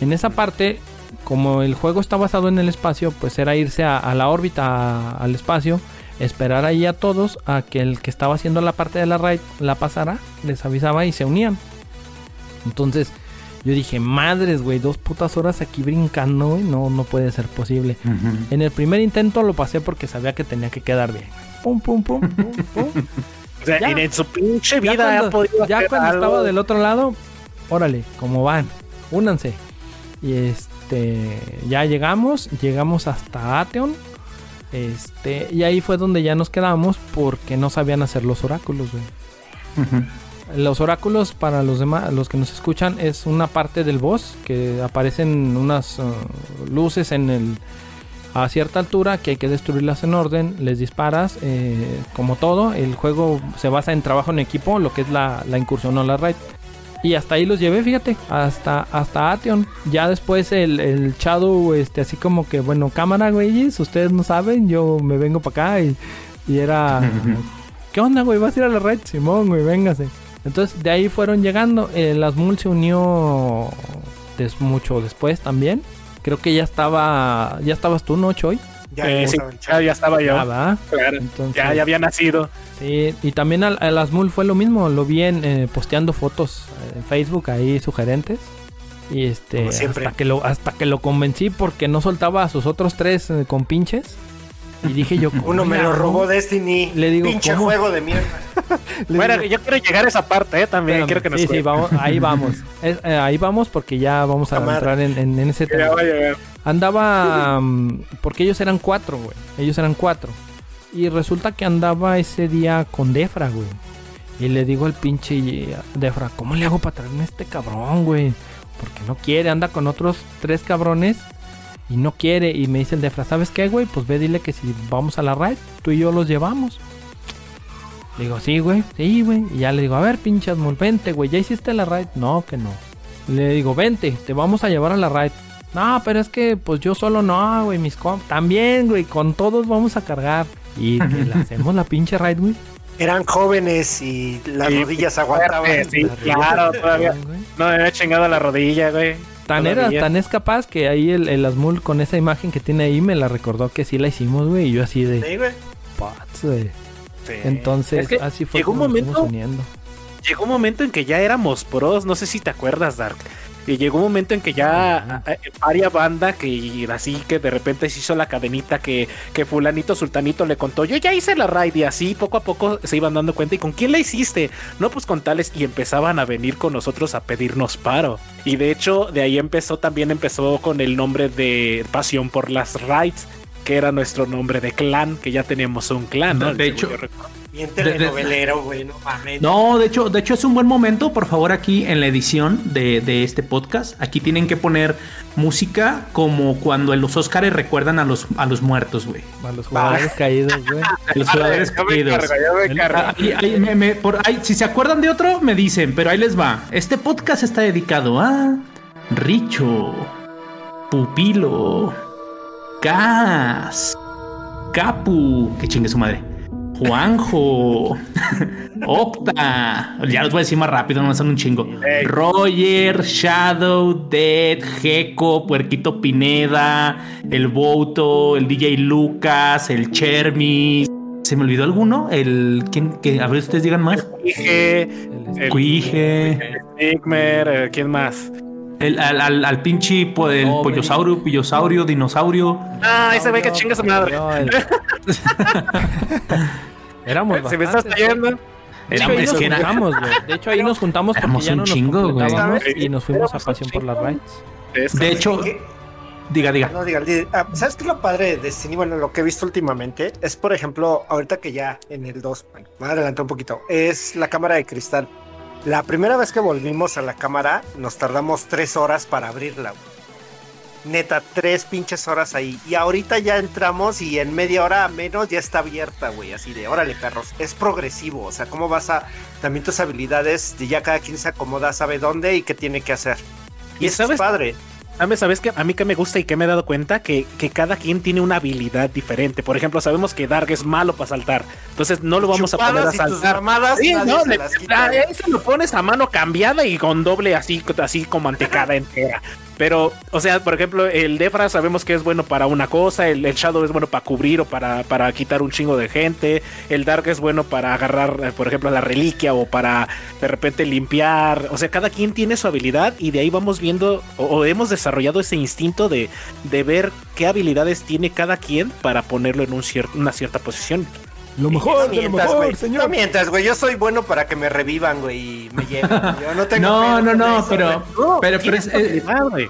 En esa parte, como el juego está basado en el espacio, pues era irse a, a la órbita, a- al espacio, esperar ahí a todos a que el que estaba haciendo la parte de la raid la pasara, les avisaba y se unían. Entonces yo dije, madres, güey, dos putas horas aquí brincando, güey, no, no puede ser posible. En el primer intento lo pasé porque sabía que tenía que quedar bien. Pum, pum, pum, pum, pum. O sea, Ya. en, su pinche Ya vida cuando, ha podido ya cuando algo. estaba del otro lado, órale, como van, únanse. Y este, ya llegamos, llegamos hasta Ateon. Este, y ahí fue donde ya nos quedamos porque no sabían hacer los oráculos, güey. Los oráculos para los demás, los que nos escuchan, es una parte del boss que aparecen unas uh, luces en el a cierta altura que hay que destruirlas en orden, les disparas, eh, como todo, el juego se basa en trabajo en equipo, lo que es la, la incursión o la raid. Y hasta ahí los llevé, fíjate, hasta, hasta Ateon. Ya después el, el Shadow, este, así como que, bueno, cámara, güeyes, ustedes no saben, yo me vengo para acá y, y era... ¿Qué onda, güey? ¿Vas a ir a la raid? Simón, güey, véngase. Entonces de ahí fueron llegando. El Asmul se unió des- mucho después también. Creo que ya estaba. Ya estabas tú, ¿no, Choy? Ya, Eh, ya sí, estaba ya, ya yo. Ah. Claro. Entonces, Ya, ya había nacido. Sí, y también al, al Asmul fue lo mismo. Lo vi en, eh, posteando fotos en Facebook ahí sugerentes. Y este, Como siempre. hasta que lo, hasta que lo convencí porque no soltaba a sus otros tres eh, con pinches. Y dije yo, Uno me "Mira, lo robó ¿cómo?". Destiny. Le digo, Pinche ¿cómo? juego de mierda. Bueno, digo, yo quiero llegar a esa parte ¿eh? también. Espérame, Quiero que nos sí, sí, vamos, ahí vamos. Es- eh, ahí vamos porque ya vamos a entrar en, en- en ese Ya tema. va a llegar. Andaba. mm, porque ellos eran cuatro, güey. Ellos eran cuatro. Y resulta que andaba ese día con Defra, güey. Y le digo al pinche Defra, ¿cómo le hago para traerme a este cabrón, güey? Porque no quiere, anda con otros tres cabrones y no quiere. Y me dice el Defra, ¿sabes qué, güey? Pues ve, dile que si vamos a la raid, tú y yo los llevamos. Le digo, sí, güey, sí, güey. Y ya le digo, a ver, pinche Asmul, vente, güey, ¿ya hiciste la raid? No, que no. Le digo, vente, te vamos a llevar a la raid. No, pero es que, pues yo solo no, güey, mis comp. También, güey, con todos vamos a cargar. Y que le hacemos la pinche raid, güey. Eran jóvenes y las Sí, rodillas aguantaban. fuerte, sí. La claro, rodilla, todavía. güey. No me había chingado la rodilla, güey. Tan era, tan es capaz que ahí el, el Asmul con esa imagen que tiene ahí me la recordó que sí la hicimos, güey. Y yo así de, Sí, güey. "Pats, güey". Sí. Entonces, Es que así fue llegó un como nos fuimos momento uniendo. llegó un momento en que ya éramos pros, no sé si te acuerdas, Dark. Y llegó un momento en que ya eh, varias banda que así que de repente se hizo la cadenita que, que fulanito sultanito le contó, yo ya hice la raid y así poco a poco se iban dando cuenta y con quién la hiciste, no pues con tales y empezaban a venir con nosotros a pedirnos paro. Y de hecho de ahí empezó también empezó con el nombre de Pasión por las Raids, que era nuestro nombre de clan, que ya teníamos un clan. ¿no? De hecho-. Bien telenovelero, güey, no mames. No, de hecho, de hecho es un buen momento, por favor, aquí en la edición de, de este podcast. Aquí tienen que poner música como cuando en los Oscars recuerdan a los, a los muertos, güey. A los jugadores caídos, güey. A los jugadores caídos. si se acuerdan de otro, me dicen, pero ahí les va. Este podcast está dedicado a Richo, Pupilo, Cas, Capu, que chingue su madre. Juanjo, Opta, ya los voy a decir más rápido, no son un chingo. Roger, Shadow, Dead, Gecko, Puerquito Pineda, el Boto, el DJ Lucas, el Chermis. ¿Se me olvidó alguno? El ¿quién? Que a ver ustedes digan más. Dije, El- el- Cuije, Stigmer, eh, ¿quién más? El, al, al, al pinche po- el No, pollosaurio, pillosaurio, dinosaurio. Ah, ese güey que chinga su madre. no, el- Éramos Se me estás bastantes, cayendo. De hecho, ahí es nos que juntamos, güey. De hecho, ahí nos juntamos porque Éramos ya un no nos y nos fuimos a Éramos pasión por las rides. Es De hecho, diga, diga. No, diga, di- ah, ¿Sabes qué es lo padre de Destiny? Bueno, lo que he visto últimamente es, por ejemplo, ahorita que ya en el 2, bueno, me adelanté un poquito, es la cámara de cristal. La primera vez que volvimos a la cámara, nos tardamos tres horas para abrirla. güey. Neta, tres pinches horas ahí. Y ahorita ya entramos y en media hora menos ya está abierta, güey. Así de, órale, perros. Es progresivo. O sea, cómo vas a. También tus habilidades, de ya cada quien se acomoda, sabe dónde y qué tiene que hacer. Y, ¿Y eso es sabes? padre. ¿Sabes, ¿Sabes que a mí que me gusta y que me he dado cuenta? Que, que cada quien tiene una habilidad diferente. Por ejemplo, sabemos que Dark es malo para saltar. Entonces no lo vamos a poner a tus saltar. mamadas, Sí, no, le- a ese lo pones a mano cambiada y con doble así, así como mantecada entera. Pero, o sea, por ejemplo, el Defra sabemos que es bueno para una cosa, el, Shadow es bueno para cubrir o para, para quitar un chingo de gente, el Dark es bueno para agarrar, eh, por ejemplo, la reliquia o para de repente limpiar. O sea, cada quien tiene su habilidad y de ahí vamos viendo o, hemos desarrollado ese instinto de, de ver qué habilidades tiene cada quien para ponerlo en un una cierta posición. Lo No mejor, de lo mientas, mejor, güey. señor. No mientras, güey. Yo soy bueno para que me revivan, güey, y me lleven. Yo no tengo No, no, no, eso, pero, pero, pero Tienes es, eh, habilidad, güey.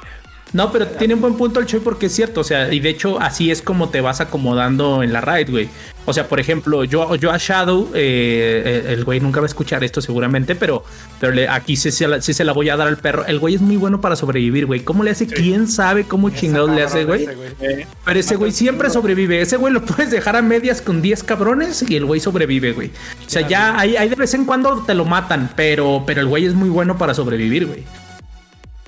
No, pero tiene un buen punto el Choy porque es cierto, o sea, y de hecho así es como te vas acomodando en la raid, güey. O sea, por ejemplo, yo, yo a Shadow, eh, el güey nunca va a escuchar esto seguramente, pero, pero le- aquí sí, se la, sí se la voy a dar al perro. El güey es muy bueno para sobrevivir, güey. ¿Cómo le hace? ¿Quién sabe cómo chingados le hace, güey? ese güey. Eh, Pero ese güey siempre sobrevive. Ese güey lo puedes dejar a medias con 10 cabrones y el güey sobrevive, güey. O sea, ya hay, hay de vez en cuando te lo matan, pero, pero el güey es muy bueno para sobrevivir, güey.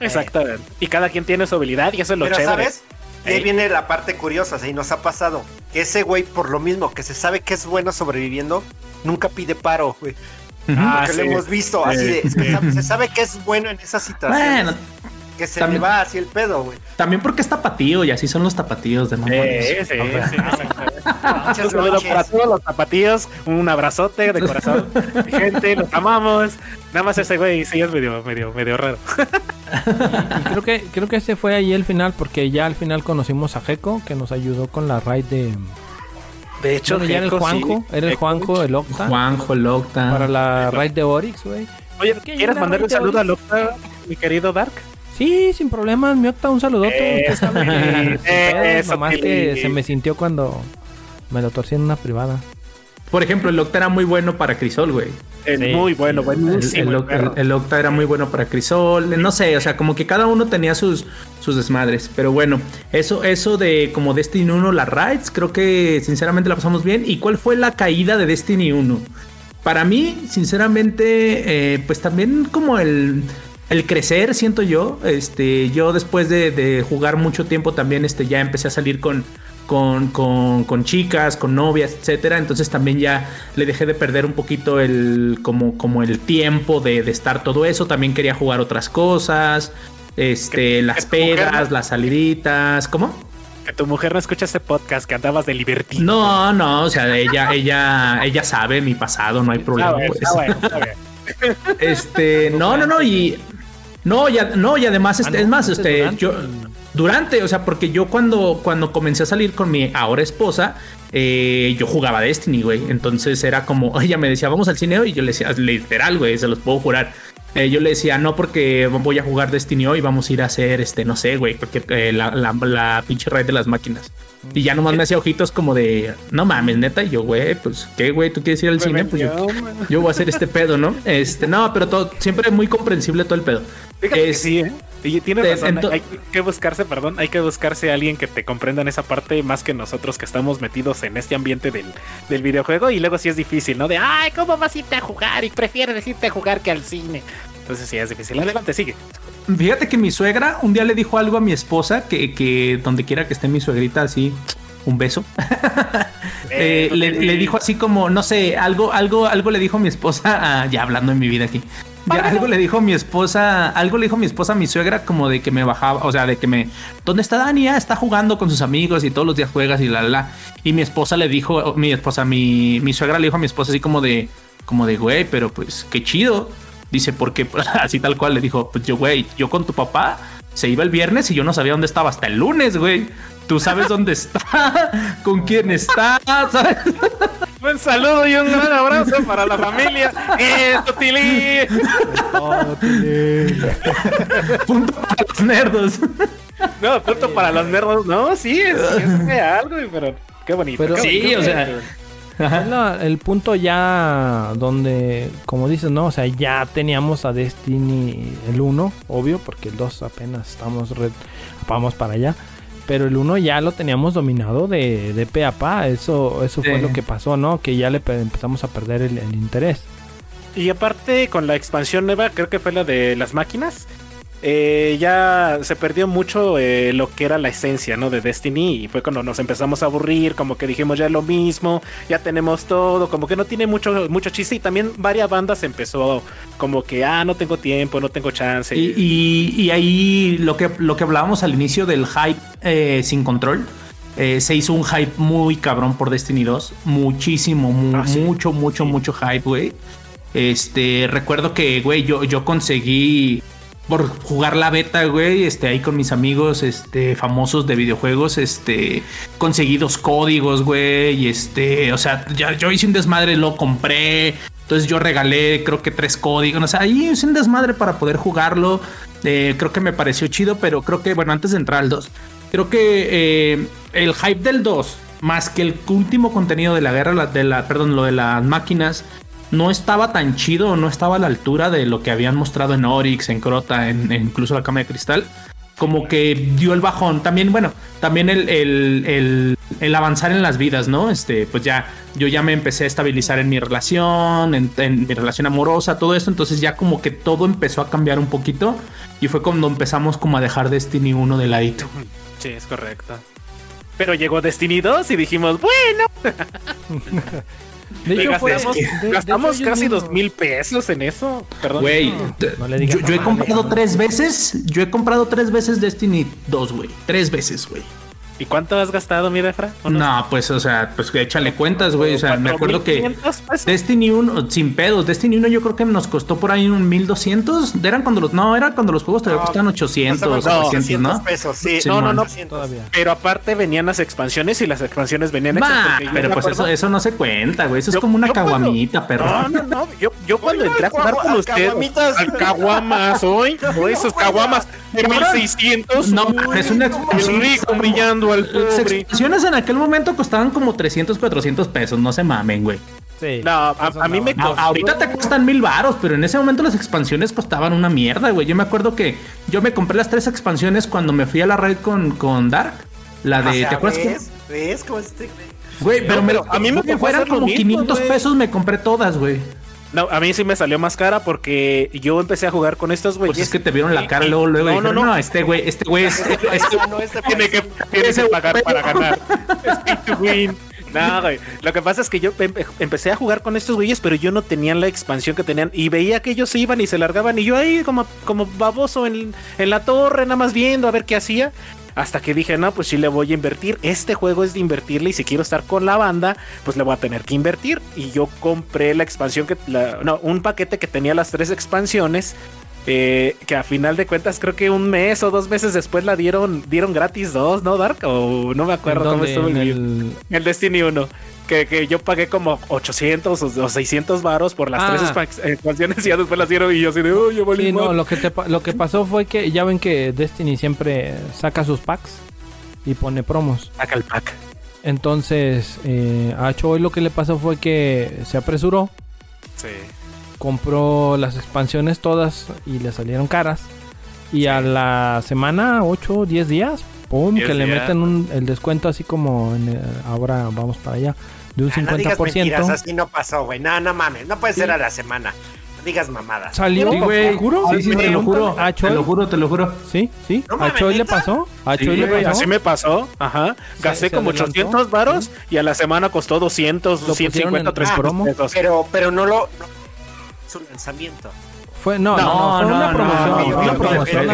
Exactamente. Y cada quien tiene su habilidad y eso es lo Pero, chévere. ¿sabes? Y ahí viene la parte curiosa, ¿sí? Nos ha pasado que ese güey, por lo mismo que se sabe que es bueno sobreviviendo, nunca pide paro, güey. Ah, que sí. lo hemos visto, así de, es que Sí. sabe- se sabe que es bueno en esa situación. Bueno, que se también- le va así el pedo, güey. también porque es tapatío y así son los tapatíos de mamones. Sí, sí, sí, Muchas Un saludo noches. para todos los zapatillos, un abrazote de corazón. Gente, los amamos. Nada más ese güey sí es medio, medio, medio raro. Y creo que creo que ese fue ahí el final porque ya al final conocimos a Gecko que nos ayudó con la raid de De hecho, Bueno, ya era el Juanjo, sí. era el. Juanjo, el Octa Juanjo, Locta. para la raid de Oryx, güey. Oye, ¿Qué? ¿quieres ¿Una mandarle un saludo a Oryx? Locta, mi querido Dark? Sí, sin problemas, mi Octa, un saludote. Eso, Usted sabe Eso, nomás que se me sintió cuando me lo torcí en una privada. Por ejemplo, el Octa era muy bueno para Crisol, güey. Es Sí, muy bueno, sí. El Octa era muy bueno para Crisol. No sé, o sea, como que cada uno tenía sus, sus desmadres. Pero bueno, eso, eso de como Destiny 1, las raids, creo que sinceramente la pasamos bien. ¿Y cuál fue la caída de Destiny 1? Para mí, sinceramente, eh, pues también como el, el crecer, siento yo. Este, yo después de, de jugar mucho tiempo también este, ya empecé a salir con, con, con, con chicas, con novias, etcétera. Entonces también ya le dejé de perder un poquito el, como, como el tiempo de, de estar todo eso. También quería jugar otras cosas. Este, Que- las que mujer pedas, las saliditas, ¿cómo? Que tu mujer no escucha este podcast, que andabas de libertino. No, no, o sea, ella, ella, ella sabe mi pasado, no hay problema. Ah, pues. ah, bueno, está bien. Este, no, no, no, y no, ya, no, y además, este, Ah, no, es más, este, durante. yo durante, o sea, porque yo cuando, cuando comencé a salir con mi ahora esposa, eh, yo jugaba Destiny, güey. Entonces era como, ella me decía, vamos al cine hoy, y yo le decía, literal, güey, se los puedo jurar. Eh, yo le decía, no, porque voy a jugar Destiny hoy, vamos a ir a hacer, este, no sé, güey, porque eh, la, la, la pinche raid de las máquinas. Y ya nomás me hacía ojitos como de, no mames, neta, y yo, güey, pues, ¿qué, güey? ¿Tú quieres ir al cine? Pues yo, yo voy a hacer este pedo, ¿no? Este, no, pero todo, siempre muy comprensible todo el pedo. Fíjate que Es- sí, ¿eh? Y tienes Te- razón, ento- hay que buscarse, perdón, hay que buscarse a alguien que te comprenda en esa parte más que nosotros que estamos metidos en este ambiente del, del videojuego y luego sí es difícil, ¿no? De, ay, ¿cómo vas a irte a jugar? Y prefieres irte a jugar que al cine. Entonces sí es difícil. Adelante, sigue. Fíjate que mi suegra un día le dijo algo a mi esposa que, que donde quiera que esté mi suegrita, así, un beso. Eh, le, le dijo así como, no sé, algo, algo, algo le dijo mi esposa, ah, ya hablando en mi vida aquí. Ya algo le dijo mi esposa, algo le dijo mi esposa a mi suegra como de que me bajaba, o sea, de que me, ¿dónde está Dani? Ah, está jugando con sus amigos y todos los días juegas y la la. la. Y mi esposa le dijo, mi esposa, mi, mi suegra le dijo a mi esposa así como de, como de, güey, pero pues qué chido. Dice, porque así tal cual le dijo, pues yo, güey, yo con tu papá se iba el viernes y yo no sabía dónde estaba hasta el lunes, güey. Tú sabes dónde está, con quién está, ¿sabes? Un saludo y un gran abrazo para la familia. ¡Esto, Tili! Punto para los nerdos. No, punto para los nerdos. No, sí, es, es real, güey, pero qué bonito. Pero- qué Sí, o sea, la- el punto ya donde, como dices, ¿no? O sea, ya teníamos a Destiny el 1, obvio, porque el 2 apenas estamos, re- vamos para allá. Pero el 1 ya lo teníamos dominado de, de pe a pa. Eso, eso fue lo que pasó, ¿no? Que ya le pe- empezamos a perder el, el interés. Y aparte, con la expansión nueva, creo que fue la de las máquinas. Eh, ya se perdió mucho eh, lo que era la esencia, ¿no? De Destiny. Y fue cuando nos empezamos a aburrir, como que dijimos ya es lo mismo, ya tenemos todo, como que no tiene mucho, mucho chiste. Y también varias bandas empezó como que, ah, no tengo tiempo, no tengo chance. Y, y- y ahí lo que, lo que hablábamos al inicio del hype eh, sin control. se hizo un hype muy cabrón por Destiny 2. Muchísimo, mu- Ah, sí. mucho, mucho, mucho hype, güey. Este, recuerdo que, güey, yo, yo conseguí por jugar la beta, güey, este, ahí con mis amigos, este, famosos de videojuegos, este, conseguí dos códigos, güey, y este, o sea, yo hice un desmadre, lo compré, entonces yo regalé, creo que tres códigos, o sea, ahí hice un desmadre para poder jugarlo, eh, creo que me pareció chido, pero creo que, bueno, antes de entrar al 2, creo que eh, el hype del 2, más que el último contenido de la guerra, de la, perdón, lo de las máquinas, no estaba tan chido, no estaba a la altura de lo que habían mostrado en Oryx, en Crota, en, en incluso la cama de cristal. Como que dio el bajón. También, bueno, también el, el- el- el avanzar en las vidas, ¿no? Este, pues ya, yo ya me empecé a estabilizar en mi relación, en, en mi relación amorosa, todo esto. Entonces ya como que todo empezó a cambiar un poquito. Y fue cuando empezamos como a dejar Destiny 1 de ladito. Sí, es correcto. Pero llegó Destiny 2 y dijimos, bueno, De hecho, gastamos, de- de gastamos hecho, casi dos mil pesos en eso. Perdón. Güey, no le digas yo, yo he comprado tres veces, yo he comprado tres veces Destiny 2, güey. Tres veces, güey. ¿Y cuánto has gastado, mi Defra? ¿Unos No, pues, o sea, pues échale cuentas, güey. O sea, me acuerdo que 4,500 pesos? Destiny 1, sin pedos, Destiny 1 yo creo que nos costó por ahí un 1200. Eran cuando los, no, era cuando los juegos todavía No, costaban 800, Costaban como 700, ¿no? 800 pesos, sí. Sí, No, no, no. 800. Todavía. Pero aparte venían las expansiones y las expansiones venían yo pero pues eso, eso no se cuenta, güey. Eso es como una caguamita, perro. No, no, no. Yo, yo cuando entré a jugar con al ustedes. caguamitas. Al caguamas hoy. Esos caguamas de 1600. No, es una expansión. rico al Las expansiones en aquel momento costaban como 300, 400 pesos. No se mamen, güey. Sí. No, a, a mí me A- costó. ahorita te cuestan mil varos, pero en ese momento las expansiones costaban una mierda, güey. Yo me acuerdo que yo me compré las tres expansiones cuando me fui a la raid con, con Dark. La de, O sea, ¿te acuerdas? que- ¿ves? ¿Ves cómo este güey? Güey, pero, No, me- pero a mí me fueran como mismo, 500 güey. pesos me compré todas, güey. No, a mí sí me salió más cara porque yo empecé a jugar con estos güeyes. Pues es que te vieron la cara luego, luego. No, no, no. no, este güey, este güey es, este- Ah, no, este tiene que, tiene que pagar para ganar. Pay to win. No, güey. Lo que pasa es que yo em- empecé a jugar con estos güeyes, pero yo no tenía la expansión que tenían. Y veía que ellos se iban y se largaban. Y yo ahí como, como baboso en, en la torre, nada más viendo a ver qué hacía. Hasta que dije, no, pues sí le voy a invertir. Este juego es de invertirle y si quiero estar con la banda, pues le voy a tener que invertir. Y yo compré la expansión que... la- no, un paquete que tenía las tres expansiones. eh, que a final de cuentas creo que un mes o dos meses después la dieron dieron gratis dos, ¿no, Dark? O no me acuerdo ¿En cómo estuvo el, el- El Destiny 1. Que, que yo pagué como 800 o o 600 varos por las Ah. tres expa- expansiones y ya después las dieron y yo así de, oh, yo valí Sí, no, madre". lo que, te lo que pasó fue que ya ven que Destiny siempre saca sus packs y pone promos. Saca el pack. Entonces, eh, a Choi lo que le pasó fue que se apresuró, Sí. compró las expansiones todas y le salieron caras. Y a la semana, 8 o 10 días, ¡pum! 10 que le meten un- el descuento así como en, eh, ahora vamos para allá, de un Ah, no digas 50%. mentiras, así no pasó, güey. No, no mames. No puede ser a la semana. No digas mamadas. Salió, Sí, güey. ¿te juro? Sí, sí, te lo juro. A Te lo juro, te lo juro. sí, sí. No a Choi le pasó. A Sí, Choi le pasó. Así me pasó. Ajá. Gasté se como adelantó. 800 varos y a la semana costó 200, Lo pusieron 150, en 300 promo. pesos. Pero, pero no lo. no- su lanzamiento. Fue, no, no, No, no, fue no, una no, promoción. no, no, una no, promoción.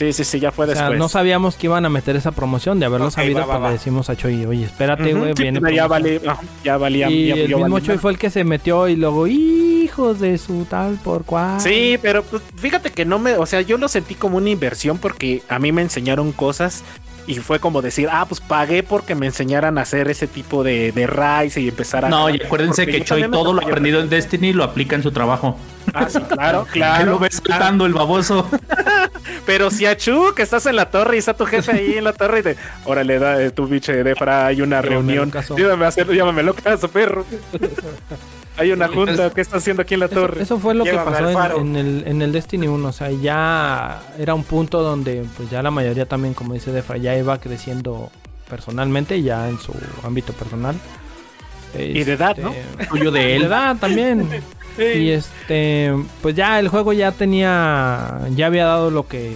No, a no, los fue 15 después, días ya fue la después, metieron sí. y- Sí, sí, ya fue O sea, después. no sabíamos que iban a meter esa promoción. De haberlo Ok, sabido, va, va, pues va. le decimos a Choi, oye, espérate, güey, sí, viene pero ya promoción". valía, ah, ya valía. Y ya- el mismo Choi fue el que se metió y luego, hijo hijos de su tal por cual. Sí, pero pues, fíjate que no me, o sea, yo lo sentí como una inversión porque a mí me enseñaron cosas y fue como decir, ah, pues pagué porque me enseñaran a hacer ese tipo de, de Rise y empezar a. No, y acuérdense que Choi todo lo aprendido en Destiny lo aplica en su trabajo. Ah, sí, claro, claro. lo ves saltando el baboso. Pero si a Chu, que estás en la torre y está tu jefe ahí en la torre y te. Órale, da eh, tu biche de Fra, hay una reunión. Llámame a hacer, llámame locazo, perro. hay una junta, ¿qué está haciendo aquí en la torre? eso fue lo que Llévame pasó en, el, en el Destiny 1. O sea, ya era un punto donde pues ya la mayoría también, como dice Defra, ya iba creciendo personalmente, ya en su ámbito personal. Y de edad, ¿no? Este, Tuyo de De él. edad también. Y este, pues ya el juego ya tenía, ya había dado lo que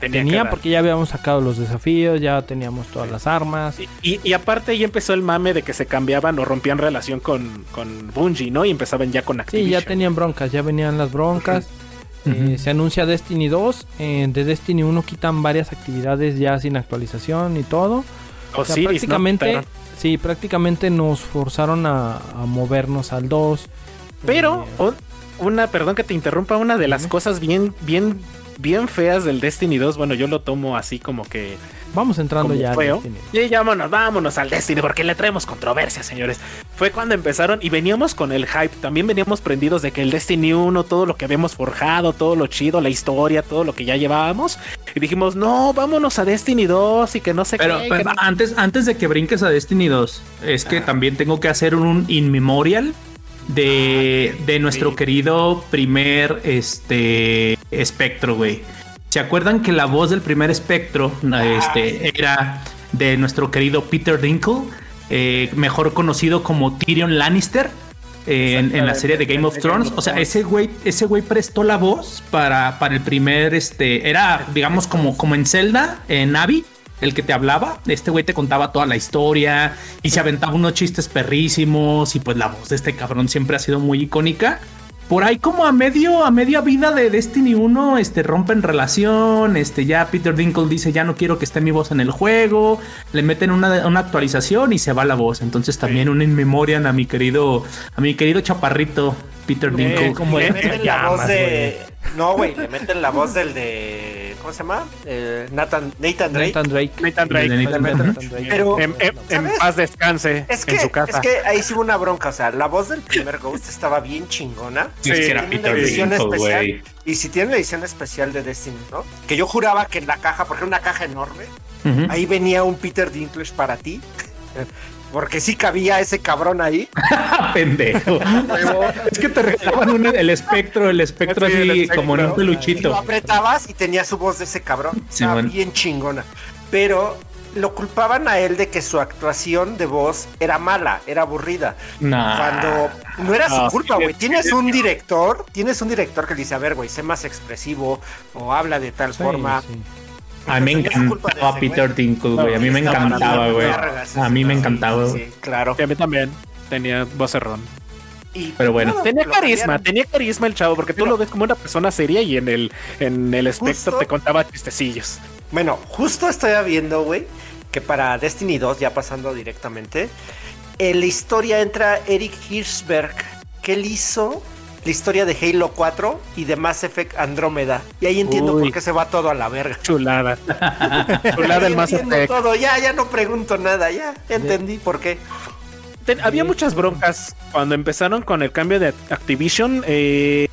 Tenía, tenía, porque ya habíamos sacado los desafíos, ya teníamos todas las armas. Y, y- y aparte ya empezó el mame de que se cambiaban o rompían relación con, con Bungie, ¿no? Y empezaban ya con Sí, Activision. ya tenían broncas, ya venían las broncas. Eh, se anuncia Destiny 2. eh, de Destiny 1 quitan varias actividades ya sin actualización y todo. O sea, Osiris, ¿no? prácticamente, sí, prácticamente nos forzaron a, a movernos al 2. Pero un- una, perdón que te interrumpa, una de las cosas bien, bien, bien feas del Destiny 2, bueno, yo lo tomo así como que vamos entrando ya. feo. Y ya vámonos, vámonos al Destiny, porque le traemos controversia, señores. Fue cuando empezaron y veníamos con el hype. También veníamos prendidos de que el Destiny 1, todo lo que habíamos forjado, todo lo chido, la historia, todo lo que ya llevábamos. Y dijimos, no, vámonos a Destiny 2 y que no sé Pero, qué. pero que no- antes, antes de que brinques a Destiny 2, es que también tengo que hacer un in memorial de, de nuestro sí. querido primer este espectro, güey. ¿Se acuerdan que la voz del primer espectro este, era de nuestro querido Peter Dinkle, eh, mejor conocido como Tyrion Lannister? eh, en, en la serie de Game of Thrones. O sea, ese güey, ese güey prestó la voz para, para el primer, este, era, digamos, como, como en Zelda, en Navi, el que te hablaba. Este güey te contaba toda la historia y se aventaba unos chistes perrísimos. Y pues la voz de este cabrón siempre ha sido muy icónica. Por ahí como a medio, a media vida de Destiny 1, este, rompen relación, este, ya Peter Dinkle dice, ya no quiero que esté mi voz en el juego, le meten una, una actualización y se va la voz. Entonces también un in memoriam a mi querido, a mi querido chaparrito Peter Dinkle. como le el- meten la llamas, voz de. No, güey, le meten la voz del de. ¿Cómo se llama? Eh, Nathan, Nathan Drake. Nathan Drake. Nathan Drake. De Nathan Drake. Nathan Drake. Pero- En, en- en paz descanse Es que, en su casa. es que ahí sí hubo una bronca. O sea, la voz del primer Ghost estaba bien chingona. Sí, es que era Peter una edición especial. Y si tiene la edición especial de Destiny, ¿no? Que yo juraba que en la caja, porque era una caja enorme, ahí venía un Peter Dinklage para ti. Porque sí cabía ese cabrón ahí. pendejo. es que te regalaban un- el espectro, el espectro Sí, así el espectro. como en un Y lo peluchito. apretabas y tenía su voz de ese cabrón. Sí, Estaba bueno. bien chingona. Pero lo culpaban a él de que su actuación de voz era mala, era aburrida. Nah. Cuando no era su culpa, güey. Tienes un director, tienes un director que le dice, a ver, güey, sé más expresivo o habla de tal Sí, forma. sí. A mí me encantaba ese, Peter güey. Dinkle, güey. A mí me Estaba encantaba, güey. A mí me encantaba, Sí, claro. Y a mí también tenía vocerrón. Y- Pero bueno. no, Tenía carisma, cambiaron. tenía carisma el chavo, porque tú lo ves como una persona seria y en el, en el espectro Justo. te contaba chistecillos. Bueno, justo estoy viendo, güey, que para Destiny 2, ya pasando directamente, en la historia entra Eric Hirschberg, que él hizo la historia de Halo 4 y de Mass Effect Andrómeda. Y ahí entiendo Uy. por qué se va todo a la verga. Chulada. Chulada el entiendo Effect. todo, ya, ya no pregunto nada, ya entendí por qué. Ten- había muchas broncas cuando empezaron con el cambio de Activision. eh,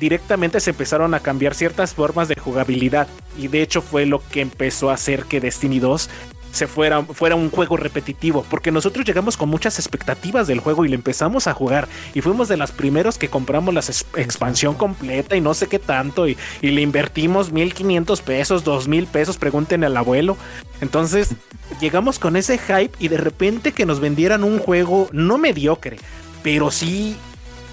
directamente se empezaron a cambiar ciertas formas de jugabilidad. Y de hecho fue lo que empezó a hacer que Destiny 2 se fuera, fuera un juego repetitivo. Porque nosotros llegamos con muchas expectativas del juego y le empezamos a jugar. Y fuimos de los primeros que compramos la expansión completa y no sé qué tanto. Y, y le invertimos 1500 pesos, 2000 pesos, pregúntenle al abuelo. Entonces llegamos con ese hype y de repente que nos vendieran un juego no mediocre, pero sí,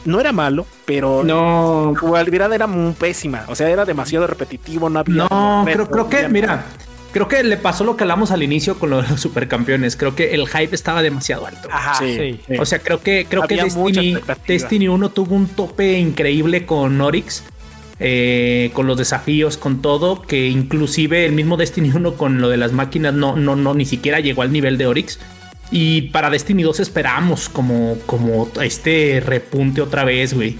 no era malo, pero No, la jugabilidad era muy pésima. O sea, era demasiado repetitivo, no había. no, reto, creo, que, había- mira, creo que le pasó lo que hablamos al inicio con lo de los supercampeones. Creo que el hype estaba demasiado alto. Ajá. Sí, Sí. sí. O sea, creo que, creo que Había Destiny. Destiny 1 tuvo un tope increíble con Oryx. eh, con los desafíos, con todo, que inclusive el mismo Destiny 1 con lo de las máquinas no, no, no, ni siquiera llegó al nivel de Oryx. Y para Destiny 2 esperamos como, como este repunte otra vez, güey.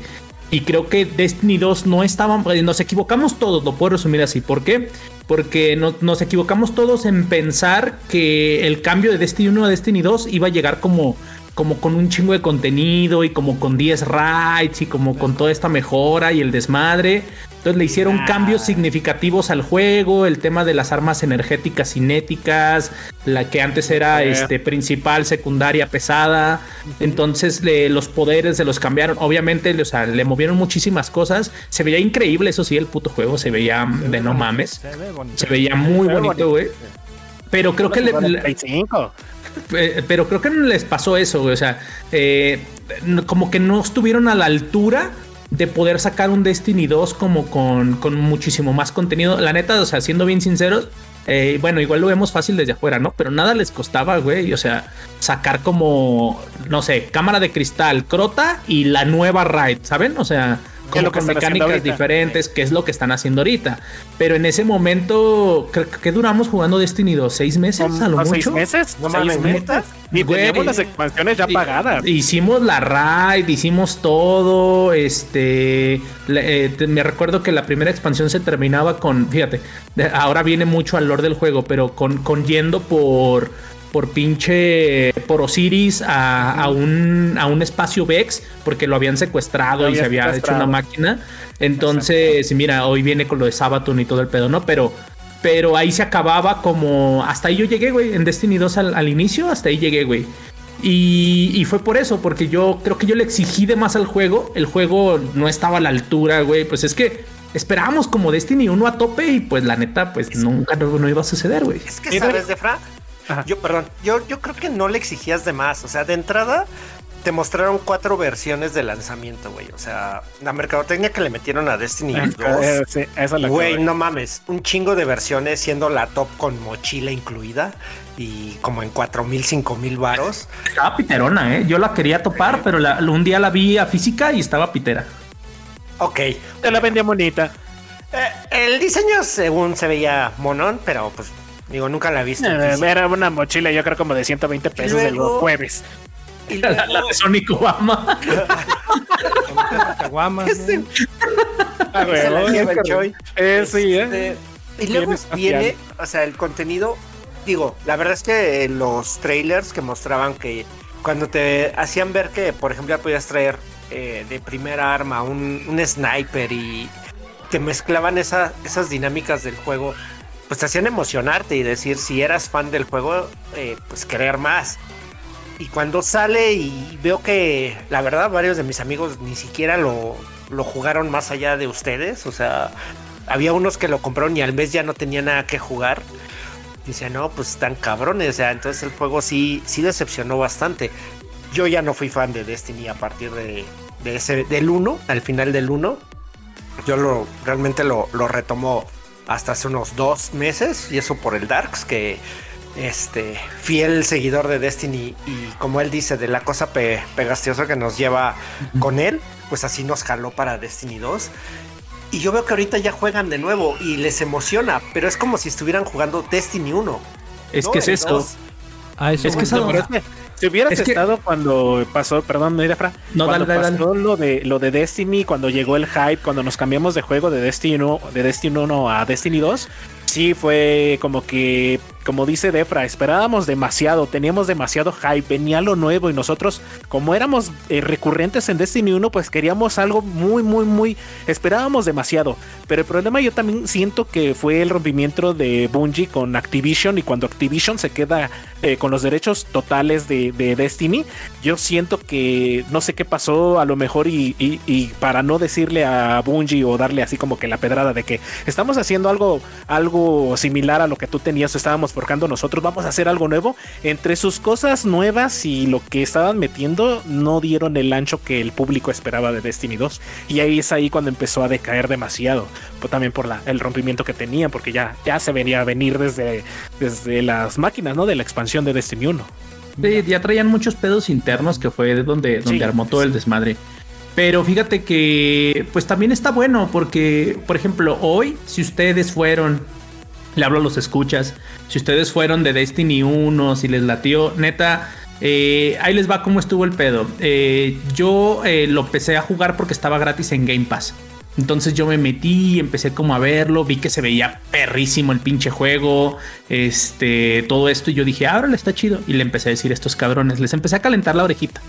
Y creo que Destiny 2 no estaban. Nos equivocamos todos, lo puedo resumir así. ¿Por qué? Porque nos equivocamos todos en pensar que el cambio de Destiny 1 a Destiny 2 iba a llegar como como con un chingo de contenido y como con 10 raids y como con toda esta mejora y el desmadre. Entonces le hicieron cambios significativos al juego, el tema de las armas energéticas cinéticas, la que antes era este, principal, secundaria, pesada. Entonces los poderes se los cambiaron. Obviamente, o sea, le movieron muchísimas cosas. Se veía increíble, eso sí, el puto juego se veía de no mames. Se, veía muy bonito, güey. Pero creo que le, pero creo que no les pasó eso, güey. O sea, eh, como que no estuvieron a la altura de poder sacar un Destiny 2 como con, con muchísimo más contenido. La neta, o sea, siendo bien sinceros, eh, bueno, igual lo vemos fácil desde afuera, ¿no? Pero nada les costaba, güey. O sea, sacar como, no sé, cámara de cristal, crota y la nueva raid, ¿saben? O sea, como con mecánicas diferentes, que es lo que están haciendo ahorita. Pero en ese momento, creo que duramos jugando Destiny 2, seis meses a lo mucho. ¿Seis meses? No mames, Y teníamos las expansiones ya pagadas. Hicimos la raid, hicimos todo. Este, eh, me recuerdo que la primera expansión se terminaba con, fíjate, ahora viene mucho al lore del juego, pero con, con yendo por por pinche por Osiris a, un, a un espacio Vex porque lo habían secuestrado y se había hecho una máquina. Entonces, mira, hoy viene con lo de Sabaton y todo el pedo, ¿no? Pero, pero ahí se acababa como. Hasta ahí yo llegué, güey. En Destiny 2 al, inicio, hasta ahí llegué, güey. Y, y, fue por eso, porque yo creo que yo le exigí de más al juego. El juego no estaba a la altura, güey. Pues es que esperábamos como Destiny 1 a tope y pues la neta, pues nunca no, iba a suceder, güey. Es que sabes, de Yo, perdón, yo, yo creo que no le exigías de más. O sea, de entrada te mostraron cuatro versiones de lanzamiento, güey. O sea, la mercadotecnia que le metieron a Destiny 2. Eh, sí, güey, no mames. Un chingo de versiones siendo la top con mochila incluida y como en cuatro mil, cinco mil varos. Estaba piterona, ¿eh? Yo la quería topar, pero un día la vi a física y estaba pitera. Ok. Te la vendía bonita. Eh, el diseño según se veía monón, pero pues Digo, nunca la he visto. Eh, era una mochila, yo creo como de 120 pesos de los jueves. Y la, de Sonic Obama. eh, sí, ¿eh? Y luego viene, o sea, el contenido. Digo, la verdad es que los trailers que mostraban que cuando te hacían ver que, por ejemplo, ya podías traer eh, de primera arma un, un sniper y te mezclaban esa, esas dinámicas del juego pues te hacían emocionarte y decir si eras fan del juego, eh, pues querer más. Y cuando sale y veo que la verdad varios de mis amigos ni siquiera lo, lo jugaron más allá de ustedes, o sea, había unos que lo compraron y al mes ya no tenía nada que jugar. Dice, no, pues están cabrones, o sea, entonces el juego sí, sí decepcionó bastante. Yo ya no fui fan de Destiny a partir de, ese, del 1, al final del 1. Yo lo, realmente lo, lo retomo hasta hace unos dos meses, y eso por el Darks, que este fiel seguidor de Destiny y como él dice, de la cosa pegastiosa que nos lleva con él, pues así nos jaló para Destiny 2. Y yo veo que ahorita ya juegan de nuevo y les emociona, pero es como si estuvieran jugando Destiny 1. Es que es eso. Ah, es que si hubieras estado cuando pasó, perdón, no Fra, no, cuando pasó lo de lo de Destiny, cuando llegó el hype, cuando nos cambiamos de juego de Destiny 1, de Destiny 1 a Destiny 2, sí fue como que como dice Defra, esperábamos demasiado, teníamos demasiado hype, venía lo nuevo y nosotros, como éramos eh, recurrentes en Destiny 1, pues queríamos algo muy, muy, muy, esperábamos demasiado. Pero el problema yo también siento que fue el rompimiento de Bungie con Activision y cuando Activision se queda eh, con los derechos totales de, Destiny, yo siento que no sé qué pasó a lo mejor y, y, para no decirle a Bungie o darle así como que la pedrada de que estamos haciendo algo, algo similar a lo que tú tenías, estábamos forjando nosotros, vamos a hacer algo nuevo. Entre sus cosas nuevas y lo que estaban metiendo, no dieron el ancho que el público esperaba de Destiny 2. Y ahí es ahí cuando empezó a decaer demasiado. Pues también por la, el rompimiento que tenían, porque ya, ya se venía a venir desde, desde las máquinas, ¿no? De la expansión de Destiny 1. ya traían muchos pedos internos que fue donde, donde armó todo el desmadre. Pero fíjate que pues también está bueno porque, por ejemplo, hoy, si ustedes fueron Le hablo a los escuchas. Si ustedes fueron de Destiny 1, si les latió, neta, eh, ahí les va cómo estuvo el pedo. Eh, yo eh, lo empecé a jugar porque estaba gratis en Game Pass. Entonces yo me metí, empecé como a verlo, vi que se veía perrísimo el pinche juego, este, todo esto y yo dije, ahora le está chido y le empecé a decir a estos cabrones, les empecé a calentar la orejita.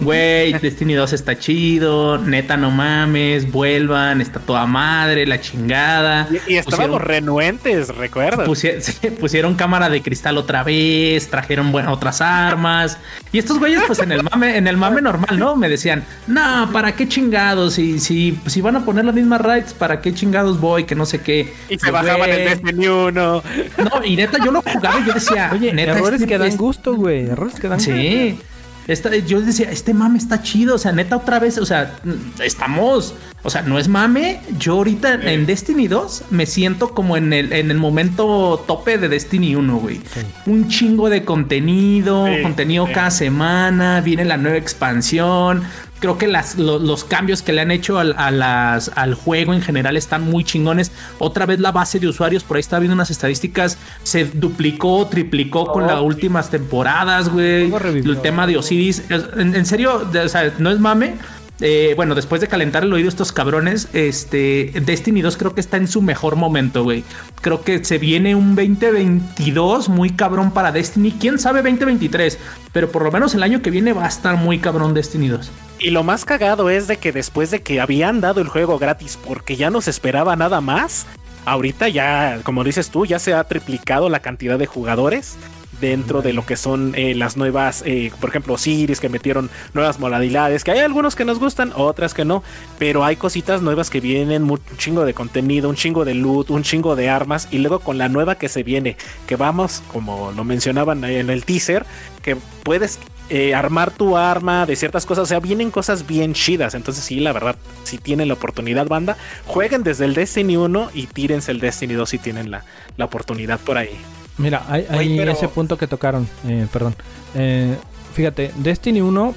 Güey, Destiny 2 está chido, neta no mames, vuelvan, está toda madre, la chingada. Y, y estábamos renuentes, ¿recuerdas? Pusieron, pusieron, cámara de cristal otra vez, trajeron bueno, otras armas. Y estos güeyes, pues en el mame, en el mame normal, ¿no? Me decían, no, ¿para qué chingados? Si, si, si van a poner las mismas raids, ¿para qué chingados voy? Que no sé qué. Y se bajaban el Destiny 1. No, y neta, yo lo jugaba y yo decía, oye, neta, errores este, que dan gusto, güey. Errores que dan gusto. Sí. Esta, yo decía, este mame está chido, o sea, neta otra vez, o sea, estamos, o sea, no es mame, yo ahorita en Destiny 2 me siento como en el, en el momento tope de Destiny 1, güey. Sí. Un chingo de contenido, contenido cada semana, viene la nueva expansión. Creo que las, lo, los cambios que le han hecho al, a las, al juego en general están muy chingones. Otra vez la base de usuarios, por ahí estaba viendo unas estadísticas, se duplicó, triplicó oh, con las últimas temporadas, güey. El tema de Osiris. En, en serio, o sea, no es mame. Eh, bueno, después de calentar el oído estos cabrones, este Destiny 2 creo que está en su mejor momento, güey. Creo que se viene un 2022 muy cabrón para Destiny. Quién sabe 2023, pero por lo menos el año que viene va a estar muy cabrón Destiny 2. Y lo más cagado es de que después de que habían dado el juego gratis porque ya no se esperaba nada más, ahorita ya, como dices tú, ya se ha triplicado la cantidad de jugadores dentro de lo que son eh, las nuevas, eh, por ejemplo, series que metieron nuevas modalidades, que hay algunos que nos gustan, otras que no, pero hay cositas nuevas que vienen, un chingo de contenido, un chingo de loot, un chingo de armas, y luego con la nueva que se viene, que vamos, como lo mencionaban en el teaser, que puedes eh, armar tu arma de ciertas cosas, o sea, vienen cosas bien chidas, entonces sí, la verdad, si tienen la oportunidad, banda, jueguen desde el Destiny 1 y tírense el Destiny 2 si tienen la, la oportunidad por ahí. Mira, hay, hay Oye, pero... ese punto que tocaron, eh, perdón. Eh, fíjate, Destiny 1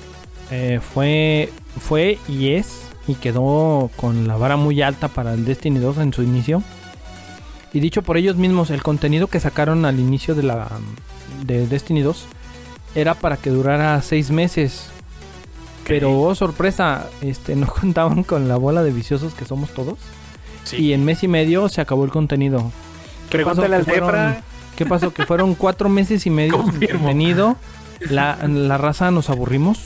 eh, fue, fue y es y quedó con la vara muy alta para el Destiny 2 en su inicio. Y dicho por ellos mismos, el contenido que sacaron al inicio de la de Destiny 2 era para que durara seis meses. Okay. Pero oh, sorpresa, este, no contaban con la bola de viciosos que somos todos. Sí. Y en mes y medio se acabó el contenido. Pregúntale al Debra. ¿Qué pasó? Que fueron cuatro meses y medio sin contenido. La, la, raza nos aburrimos.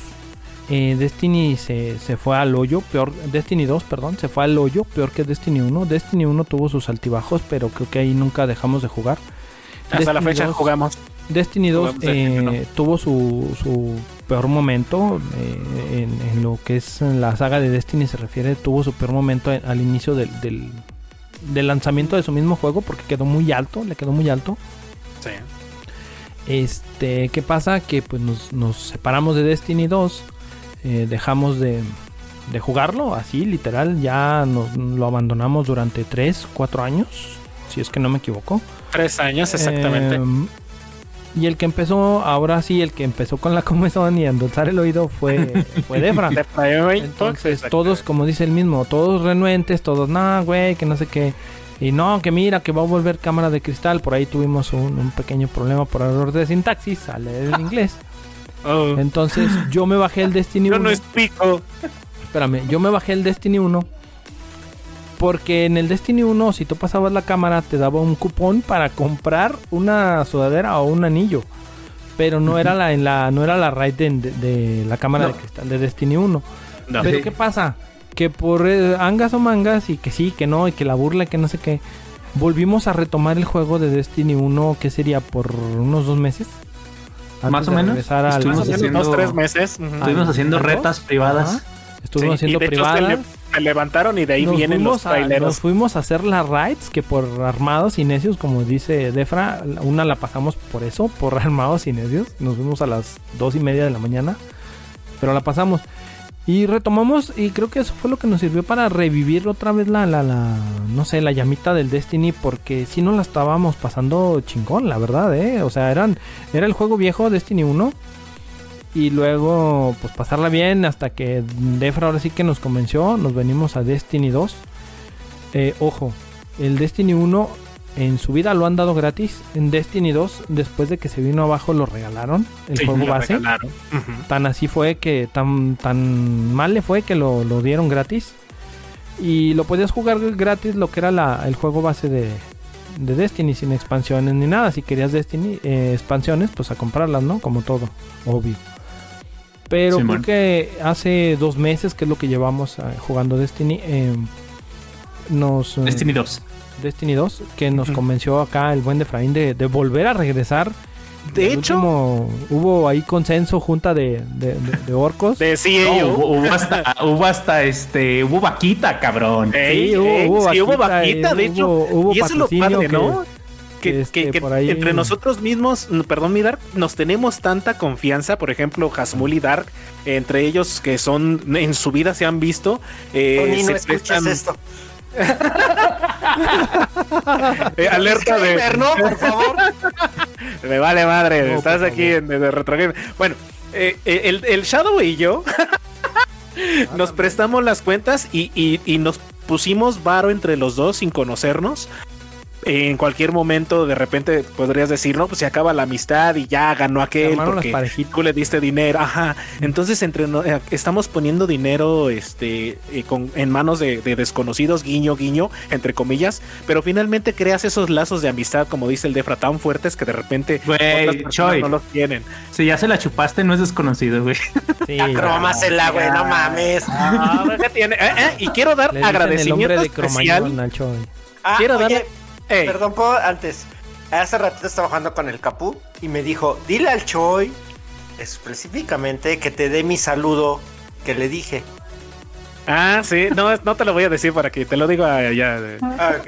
Eh, Destiny se, se, fue al hoyo, peor. Destiny 2, perdón, se fue al hoyo, peor que Destiny 1. Destiny 1 tuvo sus altibajos, pero creo que ahí nunca dejamos de jugar. Hasta Destiny la fecha 2, jugamos. Destiny 2 eh, no. tuvo su, su, peor momento eh, en, en, lo que es la saga de Destiny se refiere. Tuvo su peor momento al inicio del, del, del lanzamiento de su mismo juego porque quedó muy alto, le quedó muy alto. Sí. Este, ¿qué pasa? Que pues nos, nos separamos de Destiny 2, eh, dejamos de, de, jugarlo, así literal, ya nos, lo abandonamos durante 3, 4 años, si es que no me equivoco. 3 años exactamente. Eh, y el que empezó, ahora sí, el que empezó con la comezón y a endulzar el oído fue, fue Defra. Entonces, todos, como dice el mismo, todos renuentes, todos, nah, güey, que no sé qué. Y no, que mira, que va a volver cámara de cristal. Por ahí tuvimos un, un pequeño problema por error de sintaxis, sale el inglés. Oh. Entonces yo me bajé el Destiny 1. No, no es pico. Espérame, yo me bajé el Destiny 1. Porque en el Destiny 1, si tú pasabas la cámara, te daba un cupón para comprar una sudadera o un anillo. Pero no era la, en la, no era la raid de, de, de la cámara no. de cristal de Destiny 1. No, Pero sí. ¿qué pasa? que por eh, angas o mangas y que sí, que no, y que la burla, que no sé qué, volvimos a retomar el juego de Destiny 1, que sería por unos dos meses. Más o menos. Estuvimos al... haciendo unos tres meses. Uh -huh. Estuvimos haciendo retas privadas. Ajá. Estuvimos sí, haciendo privadas. Se levantaron y de ahí nos vienen los traileros. Nos fuimos a hacer las raids que por armados y necios, como dice Defra, una la pasamos por eso, por armados y necios. Nos fuimos a las dos y media de la mañana, pero la pasamos. Y retomamos y creo que eso fue lo que nos sirvió para revivir otra vez la, la, la no sé, la llamita del Destiny porque si no la estábamos pasando chingón, la verdad, ¿eh? O sea, eran, era el juego viejo Destiny 1 y luego pues pasarla bien hasta que Defra ahora sí que nos convenció, nos venimos a Destiny 2. Eh, ojo, el Destiny 1 en su vida lo han dado gratis. En Destiny 2, después de que se vino abajo, lo regalaron. El Sí, juego base. Tan así fue que tan, tan mal le fue que lo, lo dieron gratis. Y lo podías jugar gratis lo que era la, el juego base de, de Destiny, sin expansiones ni nada. Si querías Destiny, eh, expansiones, pues a comprarlas, ¿no? Como todo, obvio. Pero Simón. creo que hace dos meses, que es lo que llevamos eh, jugando Destiny, eh, nos... eh, Destiny 2. Destiny 2, que nos convenció acá el buen de Efraín de, de volver a regresar. De El hecho- último- hubo ahí consenso, junta de, de- de- de orcos. De No, hubo, hubo hasta, hubo hasta este, hubo vaquita, cabrón. Sí, hubo- hubo sí, hubo vaquita, vaquita, de eh, hecho. y eso es lo padre, que- ¿no? Que, este, que- que por ahí- entre nosotros mismos, perdón, mi Dark, nos tenemos tanta confianza. Por ejemplo, Hasmul y Dark, entre ellos que son en su vida se han visto. eh, Tony, no prestan- esto. eh, alerta de. No, por favor. Me vale madre, No, estás aquí en de Retro Game. Bueno, eh, eh, el, el Shadow y yo nos prestamos las cuentas y, y- y nos pusimos varo entre los dos sin conocernos. En cualquier momento, de repente podrías decir, no, pues se acaba la amistad y ya ganó aquel porque parejitas. tú le diste dinero. Ajá. Entonces, entre no- eh, estamos poniendo dinero este, eh, con, en manos de, de desconocidos, guiño, guiño, entre comillas. Pero finalmente creas esos lazos de amistad, como dice el Defra, tan fuertes que de repente Choy. no los tienen. Si ya se la chupaste, no es desconocido, güey. Sí, Ya crómasela, güey, no mames. Ah, ¿qué tiene? Eh, eh, y quiero dar le dicen el agradecimiento especial. Ah, Quiero oye, darle. Ey, Perdón, puedo antes. Hace ratito estaba jugando con el Capú y me dijo, dile al Choi específicamente que te dé mi saludo que le dije. Ah, sí, no, no te lo voy a decir para que te lo digo allá. de- Ah. Ok,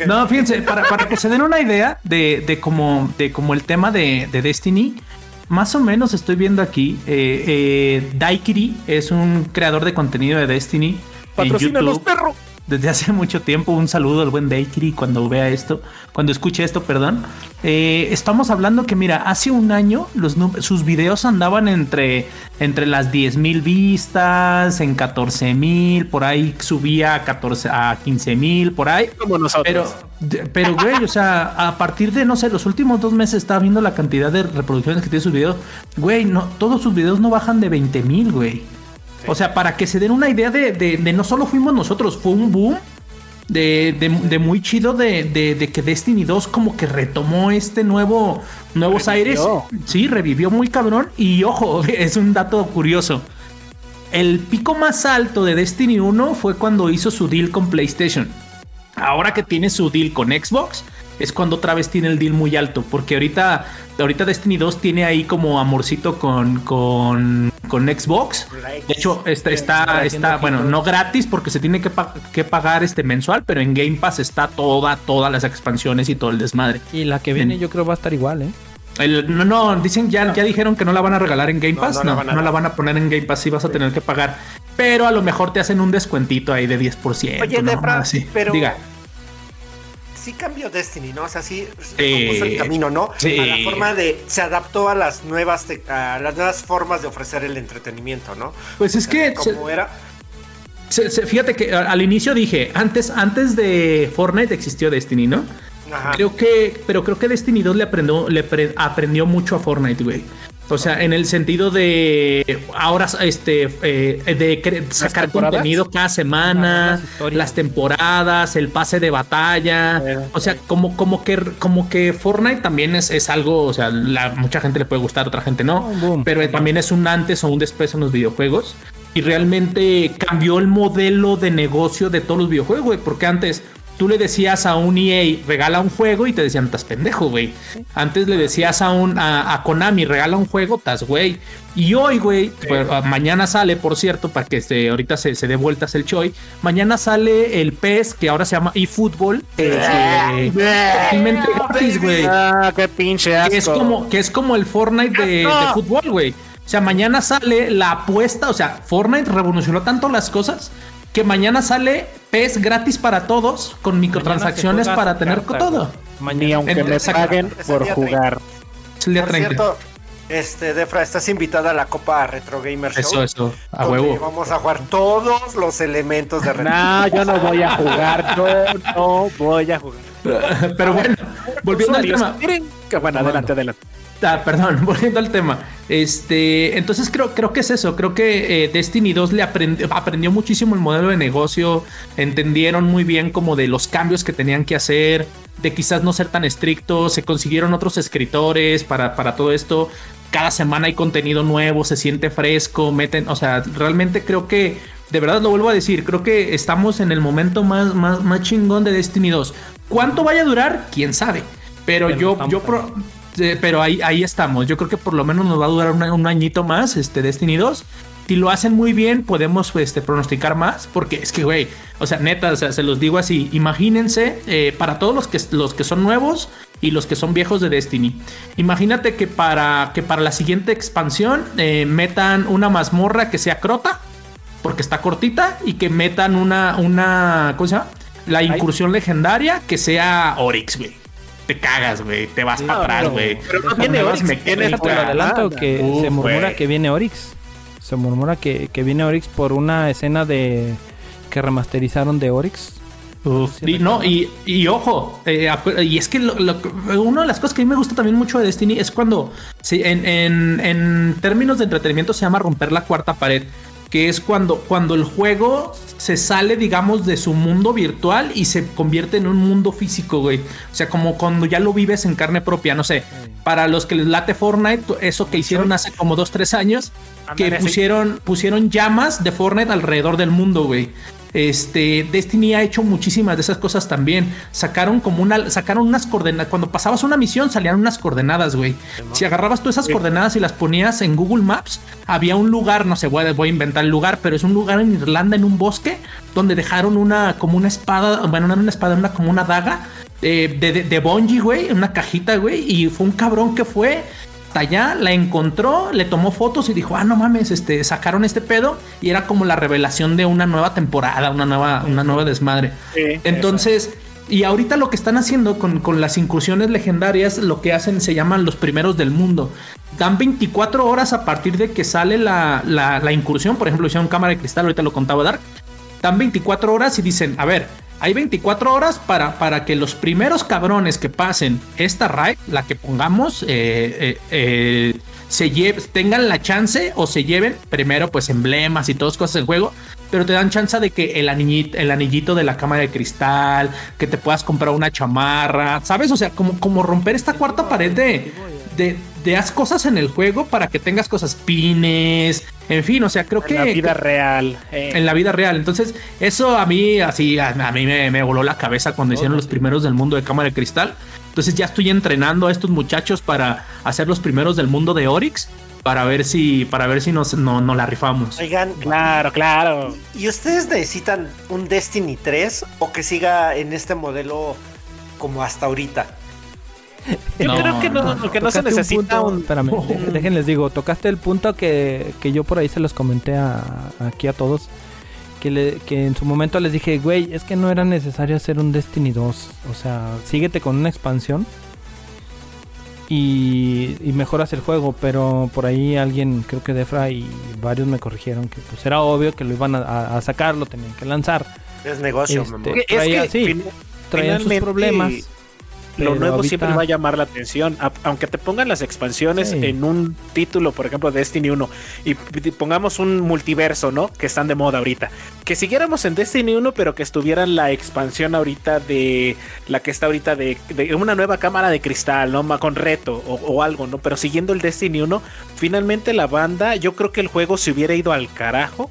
ok. No, fíjense, para, para que se den una idea de, de cómo, de cómo el tema de, de Destiny, más o menos estoy viendo aquí, eh, eh, Daikiri es un creador de contenido de Destiny. en Patrocínanos, YouTube. Desde hace mucho tiempo. Un saludo al buen Daikiri cuando vea esto, cuando escuche esto, perdón. Eh, estamos hablando que, mira, hace un año los sus videos andaban entre, entre las 10 mil vistas, en 14 mil, por ahí subía a, 14, a 15 mil, por ahí. Como nosotros. Pero, pero, güey, o sea, a partir de, no sé, los últimos dos meses estaba viendo la cantidad de reproducciones que tiene sus videos. Güey, no, todos sus videos no bajan de 20 mil, güey. O sea, para que se den una idea de, de- de no solo fuimos nosotros, fue un boom de, de- de muy chido de, de- de que Destiny 2 como que retomó este nuevo, nuevos aires. Revivió. Sí, revivió muy cabrón. Y ojo, es un dato curioso. El pico más alto de Destiny 1 fue cuando hizo su deal con PlayStation. Ahora que tiene su deal con Xbox, es cuando otra vez tiene el deal muy alto. Porque ahorita, ahorita Destiny 2 tiene ahí como amorcito con, con, con Xbox. De hecho, está, está, haciendo está bueno, no gratis porque se tiene que, pa- que pagar este mensual, pero en Game Pass está toda, todas las expansiones y todo el desmadre. Y la que viene En- yo creo va a estar igual, ¿eh? El- no, no, dicen ya, ya dijeron que no la van a regalar en Game Pass. no No, la van a la dar. van a poner en Game Pass, sí vas a tener que pagar. Pero a lo mejor te hacen un descuentito ahí de 10%. Oye, Así. pero Diga. Sí cambió Destiny, ¿no? O sea, sí el camino, ¿no? Sí. A la forma de se adaptó a las nuevas te- a las nuevas formas de ofrecer el entretenimiento, ¿no? Pues es que se- como era se- se- fíjate que al inicio dije, antes, antes de Fortnite existió Destiny, ¿no? Ajá. Creo que, pero creo que Destiny 2 le aprendió, le pre- aprendió mucho a Fortnite, güey. O sea, en el sentido de ahora este eh, de sacar contenido cada semana, Las historias. las temporadas, el pase de batalla. Eh, o sea, como, como que como que Fortnite también es, es algo, o sea, la, mucha gente le puede gustar, otra gente no. Boom. Pero también es un antes o un después en los videojuegos. Y realmente cambió el modelo de negocio de todos los videojuegos, güey. Porque antes tú le decías a un EA, regala un juego y te decían, estás pendejo, güey. Antes le decías a un a, a Konami, regala un juego, estás güey. Y hoy, güey, pues, ah, mañana sale, por cierto, para que se, ahorita se, se dé vueltas el Choi. Mañana sale el PES, que ahora se llama eFootball. eh, totalmente gratis, güey Ah, qué pinche que asco. es como que es como el Fortnite de, de fútbol, güey. O sea, mañana sale la apuesta, o sea, Fortnite revolucionó tanto las cosas que mañana sale PES gratis para todos con microtransacciones Mañana para tener carta, todo. güey. Ni Mañana. aunque me paguen por jugar. Es el día Por 30. cierto, este, Defra, estás invitada a la Copa Retro Gamer Show. Eso, eso, a huevo. Vamos a jugar todos los elementos de retro. No, yo no voy a jugar, yo no voy a jugar. Pero bueno, volviendo al tema. miren, que bueno, adelante, adelante. Ah, perdón, volviendo al tema. Este, entonces creo, creo que es eso. Creo que eh, Destiny 2 le aprend- aprendió muchísimo el modelo de negocio. Entendieron muy bien como de los cambios que tenían que hacer, de quizás no ser tan estrictos. Se consiguieron otros escritores para, para todo esto. Cada semana hay contenido nuevo, se siente fresco, meten, o sea, realmente creo que, de verdad lo vuelvo a decir, creo que estamos en el momento más, más, más chingón de Destiny 2. ¿Cuánto vaya a durar? ¿Quién sabe? Pero, Pero yo, yo, pro- eh, pero ahí, ahí estamos. Yo creo que por lo menos nos va a durar un, un añito más, este Destiny 2. Si lo hacen muy bien, podemos este, pronosticar más. Porque es que, güey, o sea, neta, o sea, se los digo así. Imagínense, eh, para todos los que, los que son nuevos y los que son viejos de Destiny. Imagínate que para, que para la siguiente expansión eh, metan una mazmorra que sea crota, porque está cortita, y que metan una, una, ¿cómo se llama? La incursión legendaria que sea Oryx, güey. Te cagas, güey. Te vas para atrás, güey. Pero no viene viene mecánicas. Te lo adelanto que Uf, se murmura que viene Oryx. Se murmura que, que viene Oryx por una escena de que remasterizaron de. Uf, Sí, y no, y, y ojo, eh, y es que lo- lo- una de las cosas que a mí me gusta también mucho de Destiny es cuando, sí, en, en- en términos de entretenimiento se llama romper la cuarta pared, que es cuando, cuando el juego se sale, digamos, de su mundo virtual y se convierte en un mundo físico, güey. O sea, como cuando ya lo vives en carne propia, no sé. Para los que les late Fortnite, eso que hicieron hace como dos, tres años, que pusieron, pusieron llamas de Fortnite alrededor del mundo, güey. Este, Destiny ha hecho muchísimas de esas cosas también. Sacaron como una, sacaron unas coordenadas. Cuando pasabas una misión salían unas coordenadas, güey. Si agarrabas tú esas coordenadas y las ponías en Google Maps, había un lugar, no sé, voy a, voy a inventar el lugar, pero es un lugar en Irlanda, en un bosque, donde dejaron una, como una espada, bueno, no era una espada, una como una daga eh, de, de, de Bungie, güey, una cajita, güey. Y fue un cabrón que fue hasta allá, la encontró, le tomó fotos y dijo, ah, no mames, este, sacaron este pedo y era como la revelación de una nueva temporada, una nueva, una nueva desmadre. Sí, Entonces, y ahorita lo que están haciendo con, con las incursiones legendarias, lo que hacen se llaman los primeros del mundo. Dan 24 horas a partir de que sale la, la, la incursión, por ejemplo, hicieron cámara de cristal, ahorita lo contaba Dark. Dan 24 horas y dicen, a ver, hay 24 horas para, para que los primeros cabrones que pasen esta raid, la que pongamos, eh, eh, eh, se lle- tengan la chance o se lleven primero pues emblemas y todas cosas del juego, pero te dan chance de que el anillito, el anillito de la cámara de cristal, que te puedas comprar una chamarra, ¿sabes? O sea, como, como romper esta cuarta pared de, de, de haz cosas en el juego para que tengas cosas pines, en fin, o sea, creo En que la vida real. eh. en la vida real. Entonces, eso a mí, así, a, a mí me, me voló la cabeza cuando hicieron los primeros del mundo de cámara de cristal. Entonces, ya estoy entrenando a estos muchachos para hacer los primeros del mundo de Oryx. Para ver si, para ver si nos, no, no la rifamos. Oigan, Claro, claro. ¿y ustedes necesitan un Destiny 3 o que siga en este modelo como hasta ahorita? Yo No, creo que no, que no se necesita punto- un. Espérame, déjenles digo, tocaste el punto que, que yo por ahí se los comenté a- aquí a todos. Que, le- que en su momento les dije, güey, es que no era necesario hacer un Destiny 2. O sea, síguete con una expansión y, y mejoras el juego. Pero por ahí alguien, creo que Defra y varios me corrigieron que pues era obvio que lo iban a, a- sacar, lo tenían que lanzar. Es negocio, Este. Es traía- que sí, fin- Traían sus finalmente, Lo nuevo ahorita- siempre va a llamar la atención. A- Aunque te pongan las expansiones Sí. en un título, por ejemplo, Destiny 1, y pongamos un multiverso, ¿no? Que están de moda ahorita. Que siguiéramos en Destiny 1, pero que estuviera la expansión ahorita de la que está ahorita de, de una nueva cámara de cristal, ¿no? Ma- Con reto o, o algo, ¿no? Pero siguiendo el Destiny 1, finalmente la banda, yo creo que el juego se hubiera ido al carajo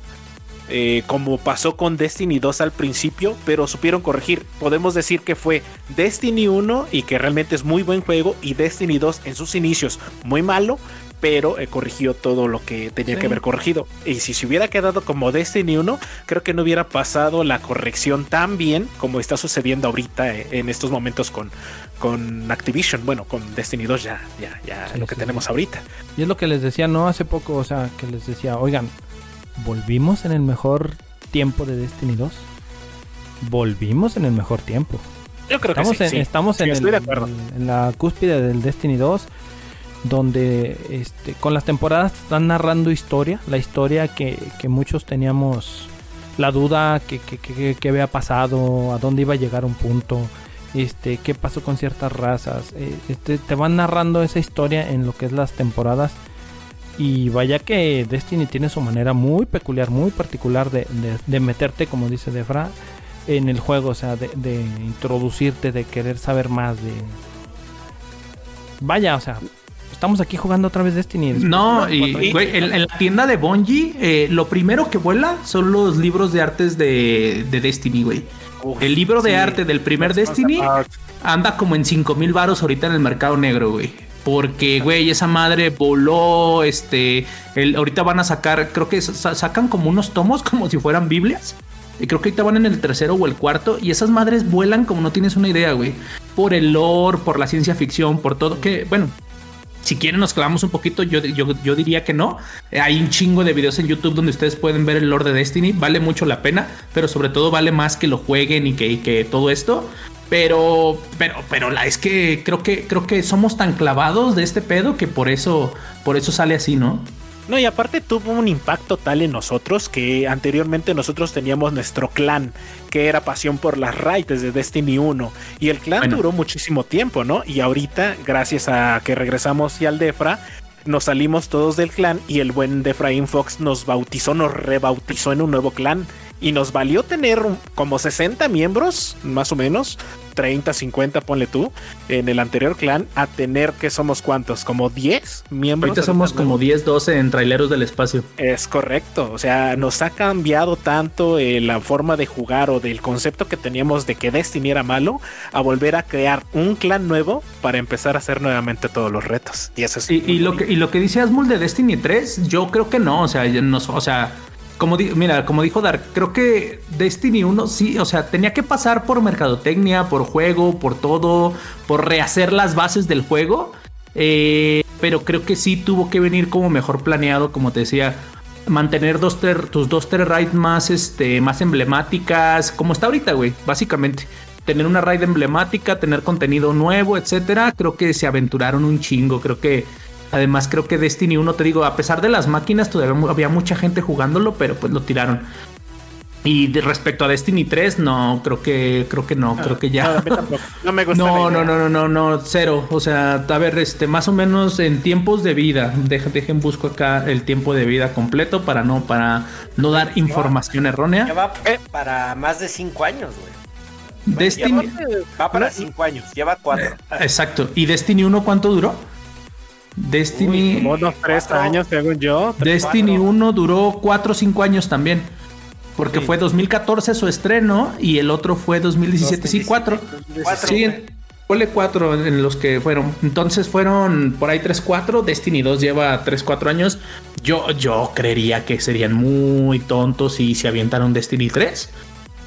eh, como pasó con Destiny 2 al principio, pero supieron corregir. Podemos decir que fue Destiny 1 y que realmente es muy buen juego y Destiny 2 en sus inicios muy malo, pero eh, corrigió todo lo que tenía Sí. que haber corregido. Y si se hubiera quedado como Destiny 1, creo que no hubiera pasado la corrección tan bien como está sucediendo ahorita eh, en estos momentos con, con Activision. Bueno, con Destiny 2 ya, ya, ya Sí, lo que sí, tenemos ahorita. Y es lo que les decía, no hace poco, o sea, que les decía, oigan, ¿volvimos en el mejor tiempo de Destiny 2? Volvimos en el mejor tiempo. Yo creo Estamos que sí. en, sí. estamos Sí, en, el- la cúspide del Destiny 2. donde este, con las temporadas están narrando historia, la historia que, que muchos teníamos la duda que, que, que, que, había pasado, a dónde iba a llegar un punto, este, qué pasó con ciertas razas. Eh, este, te van narrando esa historia en lo que es las temporadas. Y vaya que Destiny tiene su manera muy peculiar, muy particular de, de, de meterte, como dice Defra, en el juego, o sea, de, de, introducirte, de querer saber más, de... Vaya, o sea, estamos aquí jugando otra vez Destiny. No, y, güey, en, en, la tienda de Bungie, eh, lo primero que vuela son los libros de artes de, de Destiny, güey. El libro de sí, arte del primer Destiny anda como en 5 mil varos ahorita en el mercado negro, güey. Porque, güey, esa madre voló, este, el, ahorita van a sacar, creo que sacan como unos tomos como si fueran Biblias. Y creo que ahorita van en el tercero o el cuarto. Y esas madres vuelan como no tienes una idea, güey. Por el lore, por la ciencia ficción, por todo. Que, bueno, si quieren nos clavamos un poquito, yo, yo, yo, diría que no. Hay un chingo de videos en YouTube donde ustedes pueden ver el lore de Destiny. Vale mucho la pena, pero sobre todo vale más que lo jueguen y que, y que todo esto. Pero, pero, pero la, es que creo que creo que somos tan clavados de este pedo que por eso, por eso sale así, ¿no? No, y aparte tuvo un impacto tal en nosotros que anteriormente nosotros teníamos nuestro clan, que era pasión por las raids de Destiny 1. Y el clan bueno. duró muchísimo tiempo, ¿no? Y ahorita, gracias a que regresamos y al Defra, nos salimos todos del clan y el buen Defraín Fox nos bautizó, nos rebautizó en un nuevo clan. Y nos valió tener como 60 miembros, más o menos, 30, 50, ponle tú, en el anterior clan, a tener que somos cuántos, como 10 miembros. Ahorita somos como 10, 12 en traileros del espacio. Es correcto, o sea, nos ha cambiado tanto eh, la forma de jugar o del concepto que teníamos de que Destiny era malo, a volver a crear un clan nuevo para empezar a hacer nuevamente todos los retos. Y eso es. Y, y lo, que, y lo que dice Asmul de Destiny 3, yo creo que no, o sea, nos, o sea como mira, como dijo Dark, creo que Destiny 1 sí, o sea, tenía que pasar por mercadotecnia, por juego, por todo, por rehacer las bases del juego. Eh, pero creo que sí tuvo que venir como mejor planeado, como te decía, mantener dos, tus dos ter raids más, este, más emblemáticas, como está ahorita, güey, básicamente. Tener una raid emblemática, tener contenido nuevo, etcétera. Creo que se aventuraron un chingo. Creo que Además, creo que Destiny 1, te digo, a pesar de las máquinas, todavía había mucha gente jugándolo, pero pues lo tiraron. Y de respecto a Destiny 3, no, creo que, creo que no, no creo que ya. No, no me gusta. No, no, no, no, no, no, cero. O sea, a ver, este, más o menos en tiempos de vida. Dejen, dejen busco acá el tiempo de vida completo para no, para no dar información errónea. Ya va para más de 5 años, güey. Destiny va para 5 años, lleva 4. Exacto. ¿Y Destiny 1 cuánto duró? Destiny. Uy, como unos 3 años, según yo. Destiny 1 duró 4 o 5 años también. Porque sí. fue 2014 su estreno y el otro fue 2017. 2017 sí, 4. Sí, ponle 4 en los que fueron. Entonces fueron por ahí 3, 4. Destiny 2 lleva 3, 4 años. Yo, yo creería que serían muy tontos si se avientaron Destiny 3.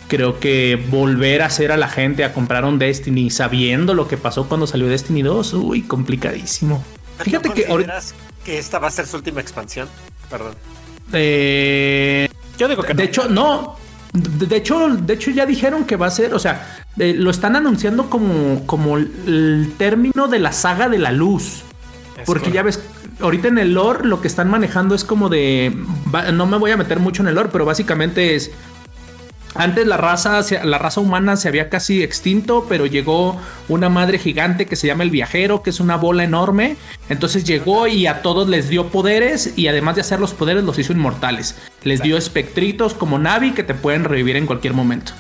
Creo que volver a hacer a la gente a comprar un Destiny sabiendo lo que pasó cuando salió Destiny 2, uy, complicadísimo. Fíjate que ahorita que esta va a ser su última expansión. Perdón. Eh, Yo digo que de no. hecho no. De, de, hecho, de hecho ya dijeron que va a ser, o sea, eh, lo están anunciando como, como el término de la saga de la luz. Es porque correcto. ya ves, ahorita en el lore lo que están manejando es como de, no me voy a meter mucho en el lore, pero básicamente es antes la raza, la raza humana se había casi extinto, pero llegó una madre gigante que se llama el viajero, que es una bola enorme. Entonces llegó y a todos les dio poderes y además de hacer los poderes los hizo inmortales. Les dio espectritos como Navi que te pueden revivir en cualquier momento.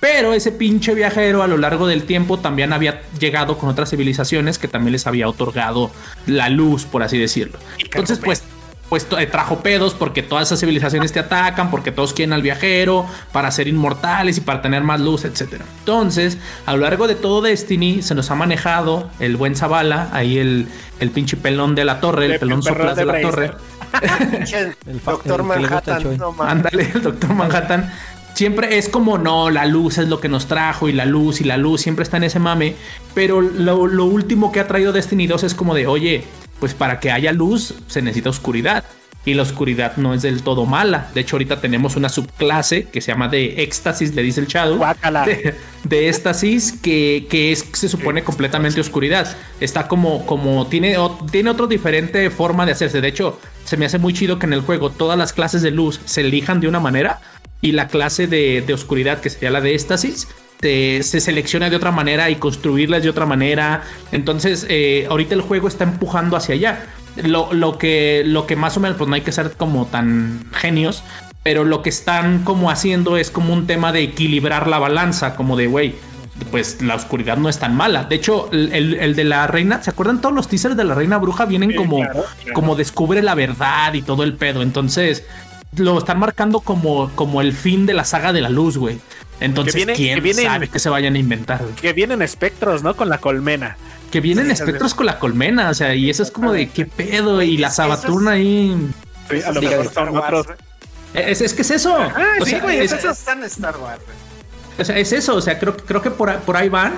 Pero ese pinche viajero a lo largo del tiempo también había llegado con otras civilizaciones que también les había otorgado la luz, por así decirlo. Entonces, pues pues trajo pedos porque todas esas civilizaciones te atacan, porque todos quieren al viajero para ser inmortales y para tener más luz, etcétera. Entonces, a lo largo de todo Destiny se nos ha manejado el buen Zavala, ahí el, el pinche pelón de la torre, el, el pelón soplas de, de la torre. el, doctor Manhattan. No, Ándale, el doctor Manhattan. Siempre es como, no, la luz es lo que nos trajo y la luz y la luz siempre está en ese mame. Pero lo, lo último que ha traído Destiny 2 es como de, oye, pues para que haya luz se necesita oscuridad. y la oscuridad no es del todo mala. De hecho, ahorita tenemos una subclase que se llama de éxtasis, le dice el Shadow. De, de, éxtasis que, que es, se supone completamente oscuridad. Está como, como tiene, tiene otra diferente forma de hacerse. De hecho, se me hace muy chido que en el juego todas las clases de luz se elijan de una manera y la clase de, de oscuridad, que sería la de éxtasis, se selecciona de otra manera y construirlas de otra manera. Entonces, eh, ahorita el juego está empujando hacia allá. Lo, que, lo que más o menos, pues no hay que ser como tan genios, pero lo que están como haciendo es como un tema de equilibrar la balanza, como de, güey, pues la oscuridad no es tan mala. De hecho, el, de la reina, ¿se acuerdan todos los teasers de la reina bruja? Vienen como, como descubre la verdad y todo el pedo. Entonces, lo están marcando como, como el fin de la saga de la luz, güey. Entonces, ¿quién que vienen, sabe que se vayan a inventar? Que vienen espectros, ¿no? Con la colmena. Que vienen espectros con la colmena, o sea, y eso es como de qué pedo, y la sabaturna ahí. Sí, a lo mejor son otros. Es, es, que es eso. Ah, o sí, güey, es, eso está en Star Wars, O sea, es eso, o sea, creo, creo que por, por ahí van.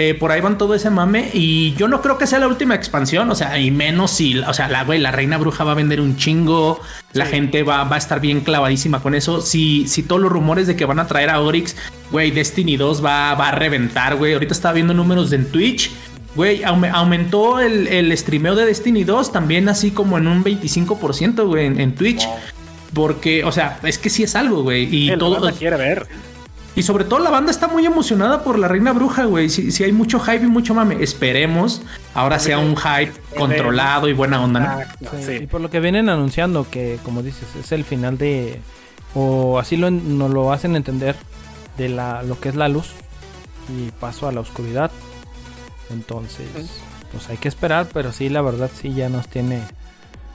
Eh, por ahí van todo ese mame. Y yo no creo que sea la última expansión. O sea, y menos si, o sea, la, güey, la reina bruja va a vender un chingo. La gente va, va, a estar bien clavadísima con eso. Si, si todos los rumores de que van a traer a Oryx, güey, Destiny 2 va, va a reventar, güey. Ahorita estaba viendo números en Twitch. Güey, aumentó el, el, streameo de Destiny 2 también así como en un 25%, güey, en, Twitch. Porque, o sea, es que sí es algo, güey. Y todo. quiere ver. Y sobre todo la banda está muy emocionada por la Reina Bruja, güey. Si, hay mucho hype y mucho mame, esperemos ahora sea un hype controlado y buena onda, ¿no? Sí, Y por lo que vienen anunciando, que como dices, es el final de. O así lo, nos lo hacen entender de la, lo que es la luz y paso a la oscuridad. Entonces, pues hay que esperar, pero sí, la verdad, sí ya nos tiene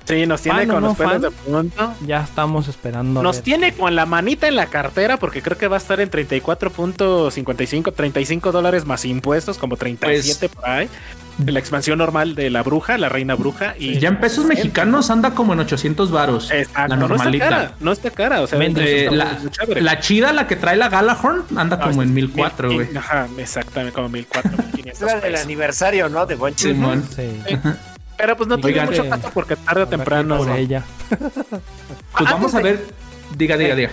Sí, nos tiene con los pelos de punto. Ya estamos esperando. Nos tiene con la manita en la cartera porque creo que va a estar en 34.55, 35 dólares más impuestos, como 37 pues, por ahí. La expansión normal de la bruja, la reina bruja. Y ya en pesos mexicanos anda como en 800 varos. La normalita. No está cara, no está cara. O sea, la, chida, la que trae la Galahorn, anda como ah, en 1004, güey. Ajá, exactamente, como 1400, 1500. Es la del aniversario, ¿no? De Bon Simón. Sí. Pero pues no tiene mucho caso porque tarde o temprano. Por ella. pues vamos a ver. Diga, diga, diga.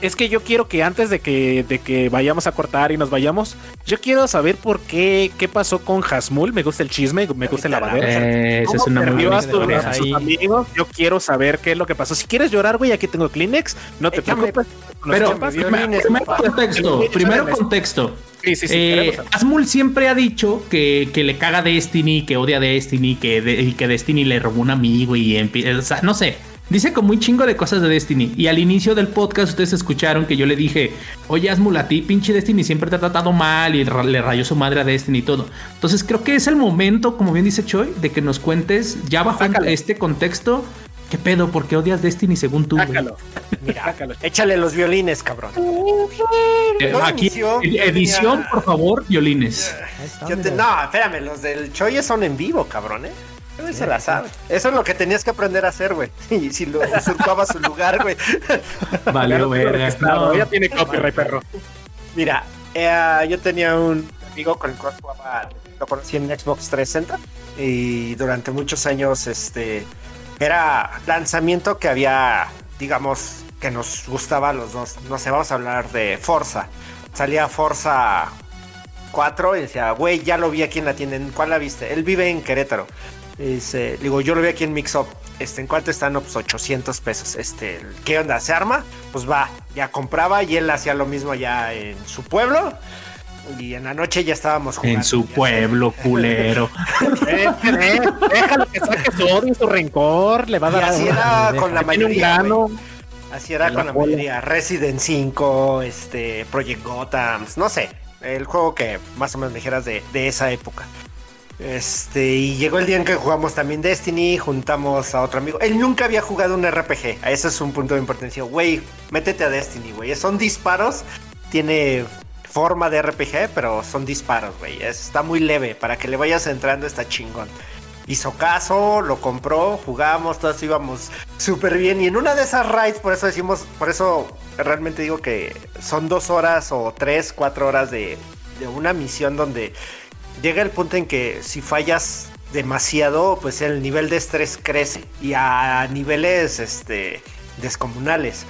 Es que yo quiero que antes de que, de que vayamos a cortar y nos vayamos, yo quiero saber por qué, qué pasó con Hasmul. Me gusta el chisme, me gusta el lavadero. Eh, esa es una muy buena amigos. Yo quiero saber qué es lo que pasó. Si quieres llorar, güey, aquí tengo Kleenex. No te preocupes. Pero, primero contexto. Primero contexto. Sí, sí, sí, eh, Asmul siempre ha dicho que, que, le caga Destiny, que odia Destiny, que, y que Destiny le robó un amigo y empieza. O sea, no sé. Dice como un chingo de cosas de Destiny. Y al inicio del podcast ustedes escucharon que yo le dije, oye Asmul, a ti pinche Destiny siempre te ha tratado mal y le rayó su madre a Destiny y todo. Entonces creo que es el momento, como bien dice Choi, de que nos cuentes ya bajo este contexto ¿Qué pedo? ¿Por qué odias Destiny según tú? Sácalo. Mira, échale los violines, cabrón. Eh, aquí, edición, por favor, violines. no, espérame, los del Choye son en vivo, cabrón, ¿eh? se la sabe. Eso es lo que tenías que aprender a hacer, güey. Y si lo usurpaba su lugar, güey. Vale, verga. No, ya tiene copyright, perro. Mira, eh, yo tenía un amigo con el cual jugaba, lo conocí en Xbox 360 y durante muchos años, este era lanzamiento que había, digamos, que nos gustaba a los dos. No sé, vamos a hablar de Forza. Salía Forza 4 y decía, güey, ya lo vi aquí en la tienda. ¿En cuál la viste? Él vive en Querétaro. dice, digo, yo lo vi aquí en Mixup. Este, ¿en cuánto están? pues 800 pesos. Este, ¿qué onda? ¿Se arma? Pues va, ya compraba y él hacía lo mismo ya en su pueblo. Y en la noche ya estábamos jugando. En su pueblo, culero. Déjalo que saque su odio, su rencor. Le va a dar. así era con la mayoría. Así era con la mayoría. Resident 5, este, Project Gotham, no sé. El juego que más o menos me dijeras de, de esa época. Este, y llegó el día en que jugamos también Destiny, juntamos a otro amigo. Él nunca había jugado un RPG. Ese es un punto de importancia. Güey, métete a Destiny, güey. Son disparos. Tiene forma de RPG, pero son disparos, güey. Está muy leve, para que le vayas entrando está chingón. Hizo caso, lo compró, jugamos, todos íbamos súper bien. Y en una de esas raids, por eso decimos, por eso realmente digo que son dos horas o tres, cuatro horas de, de una misión donde llega el punto en que si fallas demasiado, pues el nivel de estrés crece y a niveles este, descomunales.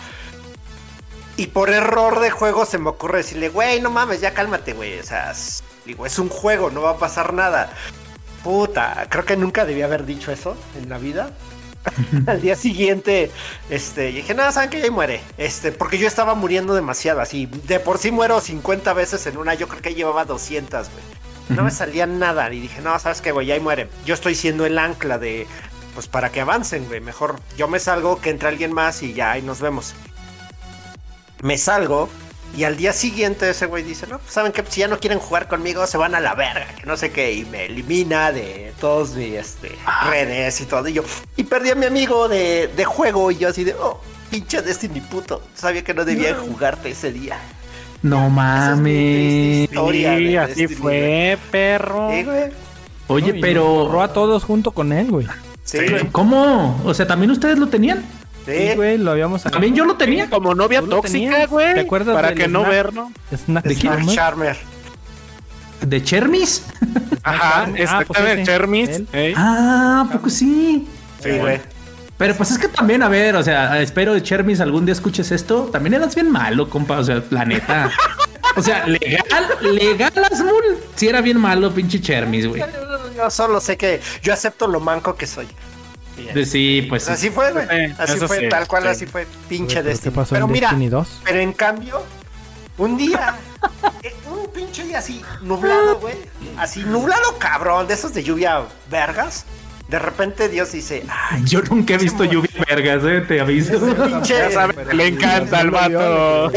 Y por error de juego se me ocurre decirle, güey, no mames, ya cálmate, güey. O sea, digo, es un juego, no va a pasar nada. Puta, creo que nunca debía haber dicho eso en la vida. Al día siguiente, este, dije, nada, saben que ya muere. Este, porque yo estaba muriendo demasiado, así. De por sí muero 50 veces en una, yo creo que llevaba 200, güey. No me salía nada. Y dije, no, sabes qué, güey, ya muere. Yo estoy siendo el ancla de, pues para que avancen, güey. Mejor yo me salgo, que entre alguien más y ya ahí nos vemos. Me salgo. Y al día siguiente ese güey dice, no, pues saben que si ya no quieren jugar conmigo, se van a la verga, que no sé qué, y me elimina de todos mis este, redes y todo. Y yo, y perdí a mi amigo de, de juego, y yo así de, oh, pinche Destiny puto, sabía que no debía jugarte ese día. No es mames. historia Sí, de así Destiny, fue, perro. Sí, güey. Oye, No, pero. borró a todos junto con él, güey. Sí, güey. ¿Cómo? O sea, ¿también ustedes lo tenían? Sí. Güey, lo habíamos También yo lo tenía. Como novia tóxica, güey. ¿Te acuerdas Para que no Snap? verlo. Snack ¿De quién? Charmer. ¿De Chermis? Ajá, Ah, pues exactamente. ese, Chermis. Ah, ¿a poco sí. Sí, güey. Pero pues es que también, a ver, o sea, espero de Chermis algún día escuches esto. También eras bien malo, compa. O sea, la neta. O sea, legal, legal, Asmul. Sí era bien malo, pinche Chermis, güey. Yo solo sé que yo acepto lo manco que soy. De sí, pues sí. así fue, güey. Sí, Así eso fue, sí, tal cual, sí. así fue. Pinche ¿Pero ¿Qué Destiny. pasó Pero en mira, Destiny 2? pero en cambio, un día, eh, un pinche día así, nublado, güey. Así, nublado cabrón, de esos de lluvia vergas. De repente Dios dice, ay, Yo nunca he visto lluvia vergas, eh, te aviso. pinche. Ya sabes, le encanta al vato.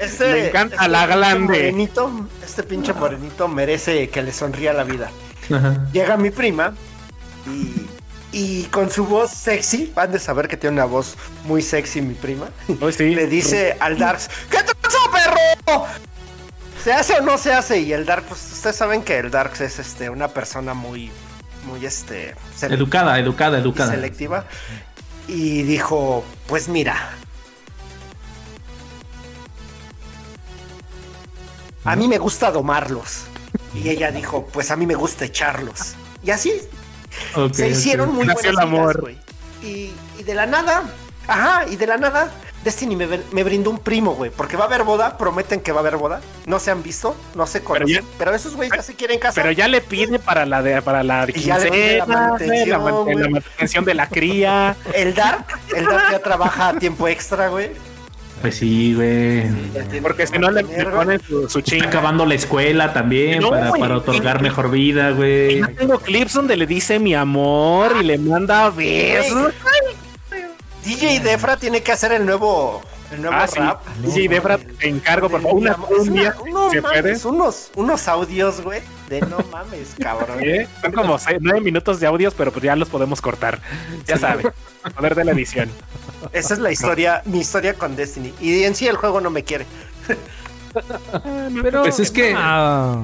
Este, Le encanta este la glande. Morenito, este pinche morenito merece que le sonría la vida. Ajá. Llega mi prima y, y con su voz sexy, van de saber que tiene una voz muy sexy mi prima, sí. le dice al Darks, ¿qué te pasó, perro? ¿Se hace o no se hace? Y el Dark, pues ustedes saben que el Darks es este, una persona muy, muy este, Educada, educada, y educada. selectiva. Y dijo, pues mira. A mí me gusta domarlos. Y ella dijo, pues a mí me gusta echarlos. Y así Se hicieron muy Nació buenas el amor. Y, y de la nada, ajá, y de la nada, Destiny me, me brindó un primo, güey. Porque va a haber boda, prometen que va a haber boda. No se han visto, no se conocen. ya- Pero, esos güeyes ya se quieren casar. Pero ya le pide para la de para la Y ya le pide la quincena, man- la mantención de la cría. El Dark, el Dark ya trabaja a tiempo extra, güey. Pues sí, güey. Porque que si no le, le ponen su, su chinga. acabando la escuela también No, para, para otorgar mejor vida, güey. yo tengo clips donde le dice mi amor y le manda besos. DJ Defra tiene que hacer el nuevo, el nuevo Ah, sí. rap. Sí, Defra, te encargo, por favor. Una no unos, unos audios, güey, de no mames, cabrón. ¿Eh? Son como seis- nueve minutos de audios, pero pues ya los podemos cortar. Ya sabe, poder de la edición. Esa es la historia, mi historia con Destiny. Y en sí el juego no me quiere. Pero, Pues es que- Ah,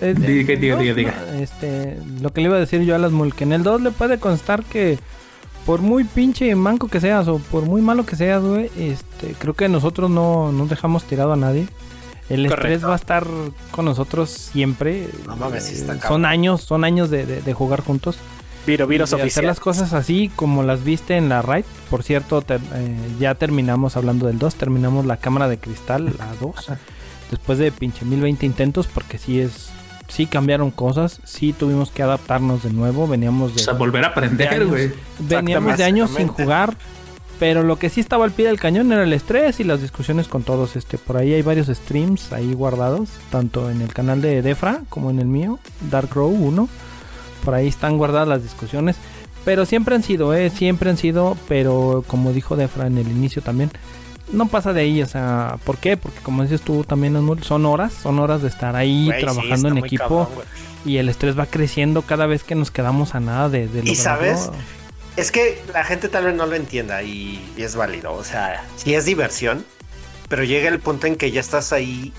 eh, Diga, diga, no, diga, diga. no, Este, lo que le iba a decir yo a las mul, que en el 2 le puede constar que por muy pinche manco que seas o por muy malo que seas, güey, este, creo que nosotros no nos dejamos tirado a nadie. El estrés va a estar con nosotros siempre. No mames, sí está Eh, cabrón. son años, son años de, de- de jugar juntos. Viro, Viros de hacer oficial. las cosas así como las viste en la raid. Por cierto, te- eh, ya terminamos hablando del 2, terminamos la cámara de cristal, la 2. después de pinche 1020 intentos, porque sí es. Sí cambiaron cosas, sí tuvimos que adaptarnos de nuevo. Veníamos O de. sea, volver a de aprender, güey. Veníamos de años sin jugar. Pero lo que sí estaba al pie del cañón era el estrés y las discusiones con todos. Este, por ahí hay varios streams ahí guardados, tanto en el canal de Defra como en el mío, Dark Row 1. Por ahí están guardadas las discusiones. Pero siempre han sido, ¿eh? Siempre han sido, pero como dijo Defra en el inicio también, no pasa de ahí, o sea, ¿por qué? Porque como dices tú también, son horas, son horas de estar ahí sí, trabajando está en equipo cabrón, y el estrés va creciendo cada vez que nos quedamos a nada de, de ¿Y sabes? Es que la gente tal vez no lo entienda y, y es válido. O sea, sí es diversión, pero llega el punto en que ya estás ahí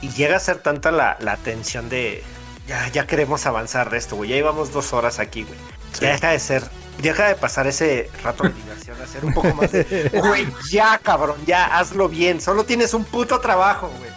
y llega a ser tanta la, la tensión de ya, ya queremos avanzar de esto, güey. Ya llevamos dos horas aquí, güey. Ya deja de ser, deja de pasar ese rato de diversión, hacer un poco más de, güey, ya cabrón, ya hazlo bien. Solo tienes un puto trabajo, güey.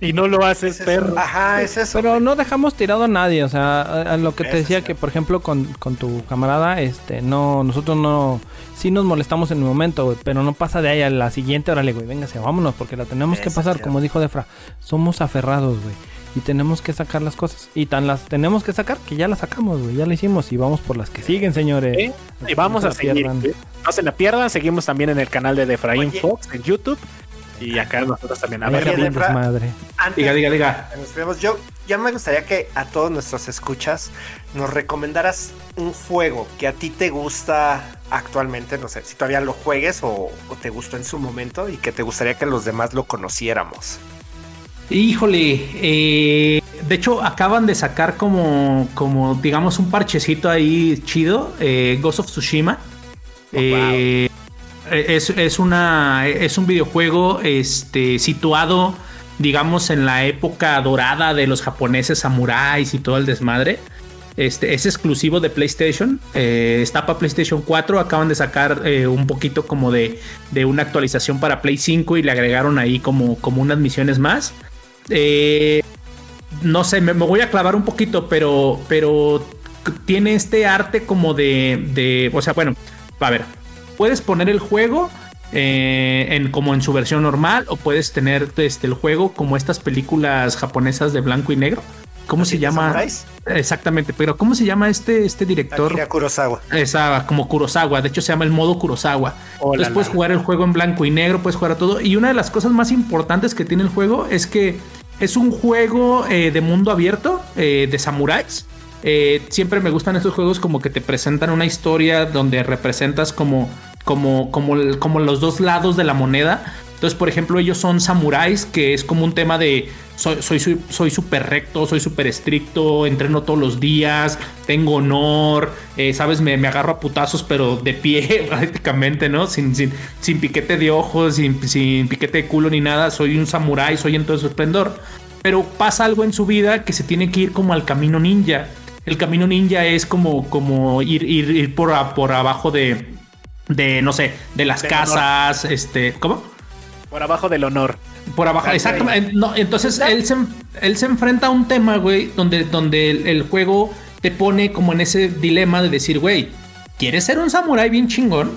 Y no lo haces, Es perro. Ajá, es eso. Pero no dejamos tirado a nadie, o sea, a, a lo que te decía sí. que, por ejemplo, con, con tu camarada, este, no, nosotros no, sí nos molestamos en el momento, güey, pero no pasa de ahí a la siguiente, órale, güey, véngase, vámonos, porque la tenemos que pasar, sí. como dijo Defra, somos aferrados, güey, y tenemos que sacar las cosas, y tan las tenemos que sacar que ya las sacamos, güey, ya la hicimos, y vamos por las que siguen, señores. ¿Eh? Y vamos No a seguir. pierdan. ¿eh? No se la pierdan. Seguimos también en el canal de Defraín Oye. Fox en YouTube. Y acá nosotros también. A A ver, bien Defra- desmadre. Antes Diga, diga, diga. yo ya me gustaría que a todos nuestros escuchas nos recomendaras un juego que a ti te gusta actualmente, no sé, si todavía lo juegues o, o te gustó en su momento y que te gustaría que los demás lo conociéramos. Híjole, eh, de hecho acaban de sacar como, como digamos un parchecito ahí chido, eh, Ghost of Tsushima. Eh, es, es una, es un videojuego este, situado, digamos, en la época dorada de los japoneses samuráis y todo el desmadre. Este, es exclusivo de PlayStation. eh, está para PlayStation 4. Acaban de sacar eh, un poquito como de, de una actualización para Play 5 y le agregaron ahí como, como unas misiones más. Eh, no sé, me, voy a clavar un poquito, pero, pero tiene este arte como de, de, o sea, bueno, a ver, puedes poner el juego eh, en, como en su versión normal o puedes tener este, el juego como estas películas japonesas de blanco y negro. ¿Cómo se ¿De llama? samuráis? Exactamente, pero ¿cómo se llama este, este director? Akira Kurosawa. Esa, como Kurosawa, de hecho se llama el modo Kurosawa. Hola, Entonces puedes la. jugar el juego en blanco y negro, puedes jugar a todo. Y una de las cosas más importantes que tiene el juego es que es un juego eh, de mundo abierto, eh, de samuráis. Eh, siempre me gustan estos juegos como que te presentan una historia donde representas como, como, como, como los dos lados de la moneda. Entonces, por ejemplo, ellos son samuráis, que es como un tema de soy soy soy soy súper recto, soy súper estricto, entreno todos los días, tengo honor, eh, sabes, me, me agarro a putazos, pero de pie prácticamente, ¿no? Sin, sin, sin piquete de ojos, sin, sin piquete de culo ni nada, soy un samurái, soy en todo su esplendor. Pero pasa algo en su vida que se tiene que ir como al camino ninja. El camino ninja es como, como ir, ir, ir por, a- por abajo de, de, no sé, de las casas, este, ¿cómo? Por abajo del honor. Por abajo, exactamente. No, entonces él se, él se enfrenta a un tema, güey, donde, donde el, el juego te pone como en ese dilema de decir, güey, ¿quieres ser un samurái bien chingón?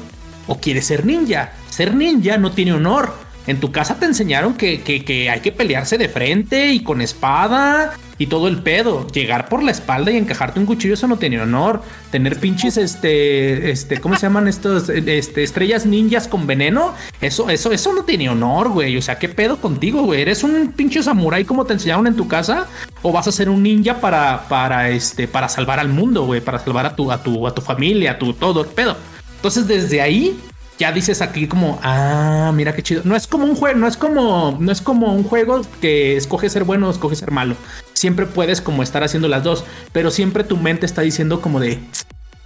¿O quieres ser ninja? Ser ninja no tiene honor. En tu casa te enseñaron que, que- que hay que pelearse de frente y con espada y todo el pedo. Llegar por la espalda y encajarte un cuchillo, eso no tiene honor. Tener pinches, este, este, ¿cómo se llaman estos? Este, estrellas ninjas con veneno. Eso, eso, eso no tiene honor, güey. O sea, ¿qué pedo contigo, güey? ¿Eres un pinche samurái como te enseñaron en tu casa? ¿O vas a ser un ninja para, para, este, para salvar al mundo, güey? Para salvar a tu, a tu, a tu familia, a tu todo el pedo. Entonces, desde ahí ya dices aquí como, ah, mira qué chido. No es como un juego, no es como, no es como un juego que escoge ser bueno o escoge ser malo. Siempre puedes como estar haciendo las dos, pero siempre tu mente está diciendo como de,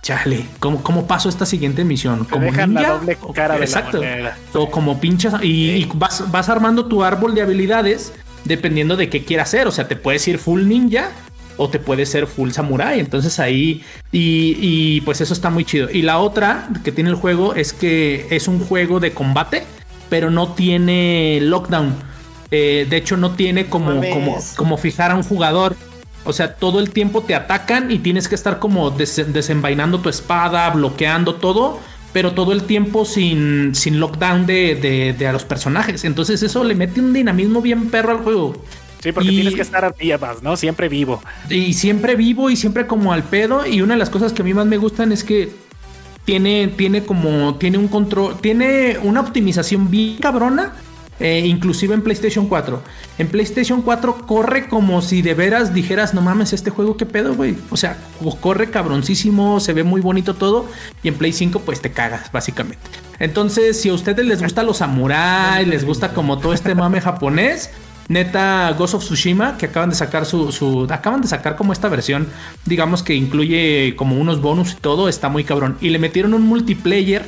chale, ¿cómo, cómo paso esta siguiente misión? ¿Como dejan la ninja? doble O- cara de la Exacto. O como pinchas y, y vas, vas armando tu árbol de habilidades dependiendo de qué quieras hacer. O sea, te puedes ir full ninja o te puedes ser full samurai. Entonces ahí, y, y, pues eso está muy chido. Y la otra que tiene el juego es que es un juego de combate, pero no tiene lockdown. Eh, de hecho, no tiene como, como, como fijar a un jugador. O sea, todo el tiempo te atacan y tienes que estar como des- desenvainando tu espada, bloqueando todo, pero todo el tiempo sin, sin lockdown de, de- de a los personajes. Entonces eso le mete un dinamismo bien perro al juego. Sí, porque Y- tienes que estar vivas, ¿no? Siempre vivo. Y siempre vivo y siempre como al pedo. Y una de las cosas que a mí más me gustan es que tiene, tiene como, tiene un control, tiene una optimización bien cabrona. eh, inclusive en PlayStation 4. En PlayStation 4 corre como si de veras dijeras, no mames, este juego qué pedo, güey. O sea, corre cabroncísimo, se ve muy bonito todo. Y en Play 5 pues te cagas, básicamente. Entonces, si a ustedes les gusta los samuráis, les gusta como todo este mame japonés, neta Ghost of Tsushima, que acaban de sacar su, su- acaban de sacar como esta versión, digamos que incluye como unos bonus y todo, está muy cabrón. Y le metieron un multiplayer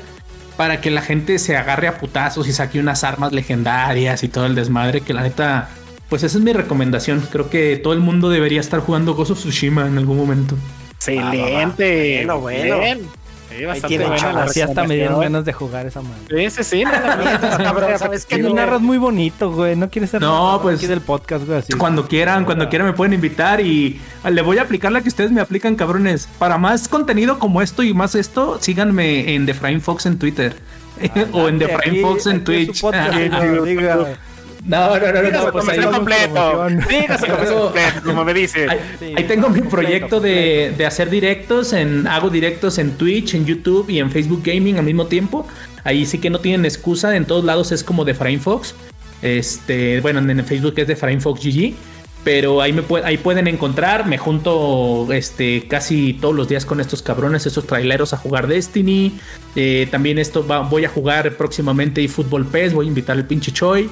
para que la gente se agarre a putazos y saque unas armas legendarias y todo el desmadre, que la neta, pues esa es mi recomendación. Creo que todo el mundo debería estar jugando Ghost of Tsushima en algún momento. Excelente. Bueno, bueno. Bien. Sí, bastante buena Así hasta me dieron ganas de jugar esa madre. Sí, sí, sí. Cabrón, ¿sabes? Que No, narras muy bonito, güey. No quieres ser No, pues, aquí del podcast, güey. Así. Cuando quieran, cuando quieran me pueden invitar y le voy a aplicar la que ustedes me aplican, cabrones. Para más contenido como esto y más esto, síganme en The Frame Fox en Twitter. o en The Frame Fox en Twitch. No, no, no, no, no, pues ahí, completo. comercial completo, como me dice. ahí- Sí, ahí tengo mi completo, proyecto de, de hacer directos, en, hago directos en Twitch, en YouTube y en Facebook Gaming al mismo tiempo. Ahí sí que no tienen excusa, en todos lados es como de Frame Fox. Este, bueno, en Facebook es de Frame Fox GG. Pero ahí, me ahí pueden encontrar, me junto este, casi todos los días con estos cabrones, estos traileros a jugar Destiny. Eh, también esto va- voy a jugar próximamente eFootball PES, voy a invitar al pinche Choi.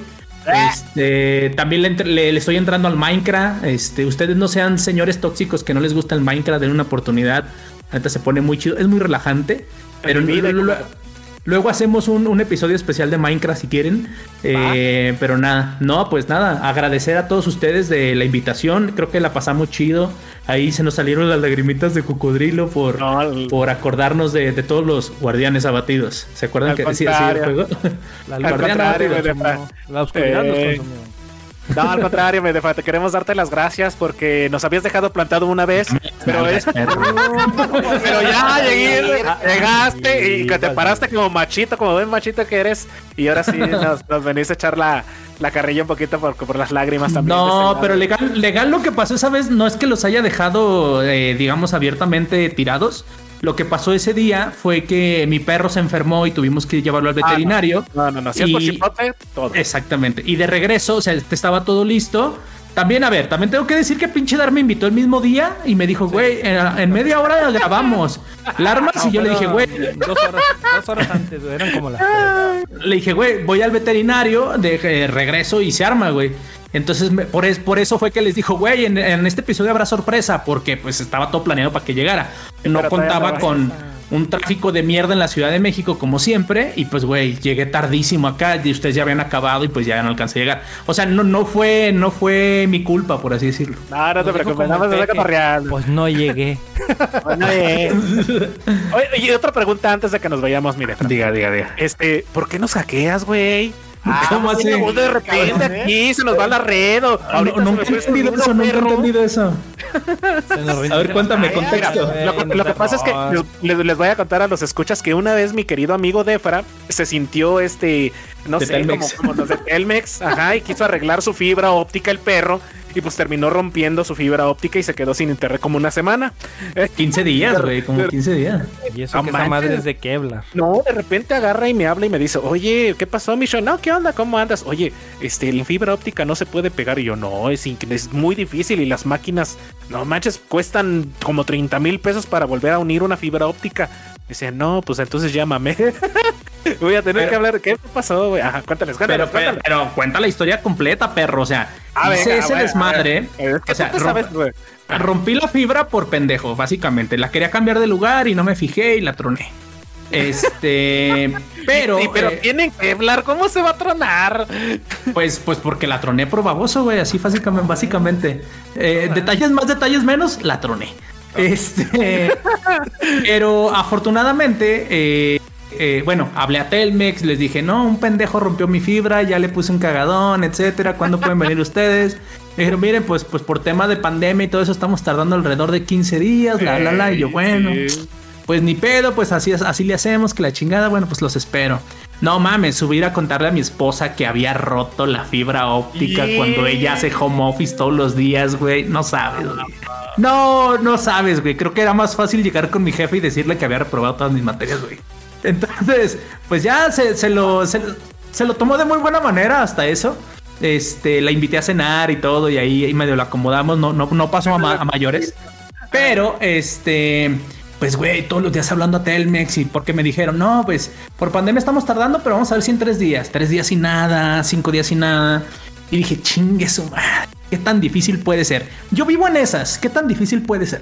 Este, también le, entre- le- le estoy entrando al Minecraft. Este, ustedes no sean señores tóxicos que no les gusta el Minecraft, den una oportunidad. Ahorita se pone muy chido, es muy relajante. Pero mi vida, lo- lo- como- luego hacemos un, un episodio especial de Minecraft si quieren. Eh, pero nada, no, pues nada, agradecer a todos ustedes de la invitación. Creo que la pasamos chido. Ahí se nos salieron las lagrimitas de cocodrilo por, No, por acordarnos de, de todos los guardianes abatidos. ¿Se acuerdan Al que decía así el juego? La güey, consumió. La oscuridad nos Eh, consumió. No, al contrario, me te queremos darte las gracias porque nos habías dejado plantado una vez, pero es, pero ya llegué, llegaste y que te paraste como machito, como buen machito que eres, y ahora sí nos, nos venís a echar la, la carrilla un poquito por, por las lágrimas también. No, este pero legal, legal lo que pasó esa vez no es que los haya dejado, eh, digamos, abiertamente tirados. Lo que pasó ese día fue que mi perro se enfermó y tuvimos que llevarlo al Ah, no. veterinario. No, no, no, si es por chipote, todo. Exactamente. Y de regreso, o sea, estaba todo listo. También, a ver, también tengo que decir que pinche Dar me invitó el mismo día y me dijo, güey, en, en media hora grabamos. ¿La armas? y yo le dije, güey, Dos horas, dos horas antes, güey. Eran como las. le dije, güey, voy al veterinario, de eh, regreso y se arma, güey. Entonces, me- por, es- por eso fue que les dijo, güey, en, en este episodio habrá sorpresa, porque pues estaba todo planeado para que llegara. No Pero contaba no con un tráfico de mierda en la Ciudad de México, como siempre, y pues, güey, llegué tardísimo acá y ustedes ya habían acabado y pues ya no alcancé a llegar. O sea, no, no fue, no fue mi culpa, por así decirlo. No, no te preocupes, nada más el es Peque, cotorreando. Pues no llegué. Oye, y otra pregunta antes de que nos vayamos, mire. Fran. Diga, diga, diga. Este, ¿por qué nos hackeas, güey? Ah, ¿Cómo así? De repente ¿eh? aquí se nos va la red. o- Ahorita No, nunca he entendido eso, nunca he entendido eso. A ver, cuéntame, contexto. Lo, que- lo pasa es que les, voy a contar a los escuchas que una vez mi querido amigo Defra se sintió este, no De sé, como, como los de Telmex, ajá, y quiso arreglar su fibra óptica el perro y pues terminó rompiendo su fibra óptica y se quedó sin internet como una semana. Eh, 15 días, güey, como 15 días. Y eso No que esa madre es de Kevlar. No, de repente agarra y me habla y me dice, oye, ¿qué pasó, Micho? No, ¿qué onda? ¿Cómo andas? Oye, este, la fibra óptica no se puede pegar. Y yo, no, es, es muy difícil y las máquinas, no manches, cuestan como 30 mil pesos para volver a unir una fibra óptica. Dice, no, pues entonces llámame. Voy a tener Pero- que hablar. ¿Qué pasó, güey? Ajá, cuéntales, cuéntales, Pero, pero, cuéntales. pero cuenta la historia completa, perro. O sea, Ah, hice ese a ver, desmadre. a ver. Es que O sea, romp- sabes, güey. rompí la fibra por pendejo, básicamente. La quería cambiar de lugar y no me fijé y la troné. Este, pero, Sí, pero eh, tienen que hablar, ¿cómo se va a tronar? pues, pues porque la troné por baboso, güey, así básicamente. básicamente. Eh, detalles más, detalles menos, la troné. Este, pero afortunadamente, eh, eh, bueno, hablé a Telmex, les dije, no, un pendejo rompió mi fibra, ya le puse un cagadón, etcétera. ¿Cuándo pueden venir ustedes? Me dijeron, miren, pues, pues por tema de pandemia y todo eso estamos tardando alrededor de 15 días, la, la, la. Y yo, bueno, Sí. Pues ni pedo, pues así, así le hacemos, que la chingada, bueno, pues los espero. No mames, subir a contarle a mi esposa que había roto la fibra óptica Yeah. cuando ella hace home office todos los días, güey. No sabes, güey. No, no sabes, güey. Creo que era más fácil llegar con mi jefe y decirle que había reprobado todas mis materias, güey. Entonces, pues ya se, se lo, se, se lo tomó de muy buena manera hasta eso. Este, la invité a cenar y todo, y ahí, ahí medio lo acomodamos. No, no, no pasó a, ma- a mayores. Pero, este, pues, güey, todos los días hablando a Telmex y porque me dijeron, no, pues, por pandemia estamos tardando, pero vamos a ver si en tres días. Tres días sin nada, cinco días sin nada. Y dije, chingue su madre, ¿qué tan difícil puede ser? Yo vivo en esas, ¿qué tan difícil puede ser?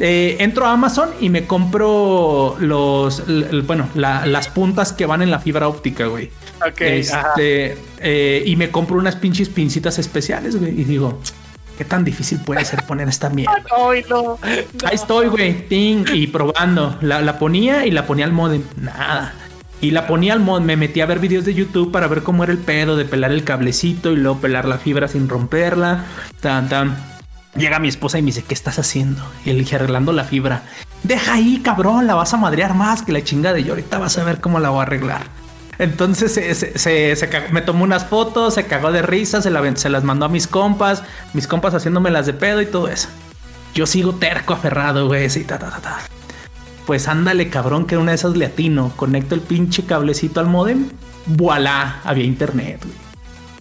Eh, entro a Amazon y me compro los, bueno, la- las puntas que van en la fibra óptica, güey. Ok. Este, eh, y me compro unas pinches pincitas especiales, güey. Y digo, ¿Qué tan difícil puede ser poner esta mierda? Ay, no. Ahí estoy, güey, ting, y probando. La, la ponía y la ponía al modem. Nada. Y la ponía al mod, me metí a ver videos de YouTube para ver cómo era el pedo de pelar el cablecito y luego pelar la fibra sin romperla. Tan, tan. Llega mi esposa y me dice, ¿qué estás haciendo? Y le dije, arreglando la fibra. Deja ahí, cabrón, la vas a madrear más que la chingada. Y yo ahorita vas a ver cómo la voy a arreglar. Entonces se, se- se- se cagó- me tomó unas fotos, se cagó de risa, se, la- se las mandó a mis compas, mis compas haciéndome las de pedo y todo eso. Yo sigo terco, aferrado, güey, sí, ta, ta, ta, ta. Pues ándale, cabrón, que era una de esas le atino. Conecto el pinche cablecito al modem. Voilá, había internet, güey.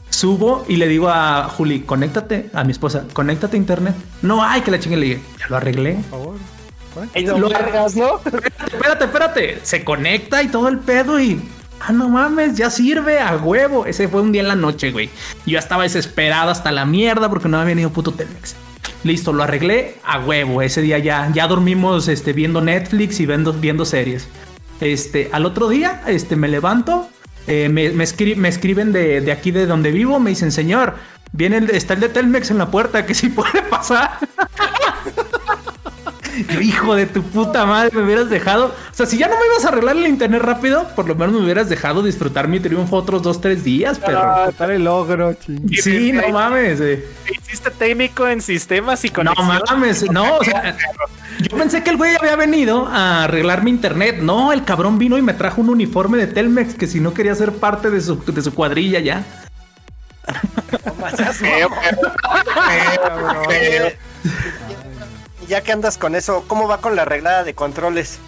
Subo y le digo a Juli, conéctate, a mi esposa, conéctate a internet. No, ay, que la chingue le dije, ya lo arreglé. Ay, no, Lo- ¿no? Espérate, espérate. Se conecta y todo el pedo y. Ah, no mames, ya sirve a huevo. Ese fue un día en la noche, güey. Yo estaba desesperado hasta la mierda porque no había venido puto Telmex. Listo, lo arreglé a huevo. Ese día ya, ya dormimos este, viendo Netflix y viendo, viendo series. Este, al otro día, este, me levanto. eh, me, me escri- me escriben de, de aquí de donde vivo. Me dicen, señor, viene el, está el de Telmex en la puerta, que si puede pasar. Yo, Hijo de tu puta madre, me hubieras dejado. O sea, si ya no me ibas a arreglar el internet rápido, por lo menos me hubieras dejado disfrutar mi triunfo otros dos, tres días, perro. Total el logro, ching. Sí, no mames. eh. Hiciste técnico en sistemas y No conexión. mames, no, o sea, yo pensé que el güey había venido a arreglar mi internet. No, el cabrón vino y me trajo un uniforme de Telmex que si no quería ser parte de su, de su cuadrilla ya. Feo, feo. Y ya que andas con eso, ¿cómo va con la arreglada de controles?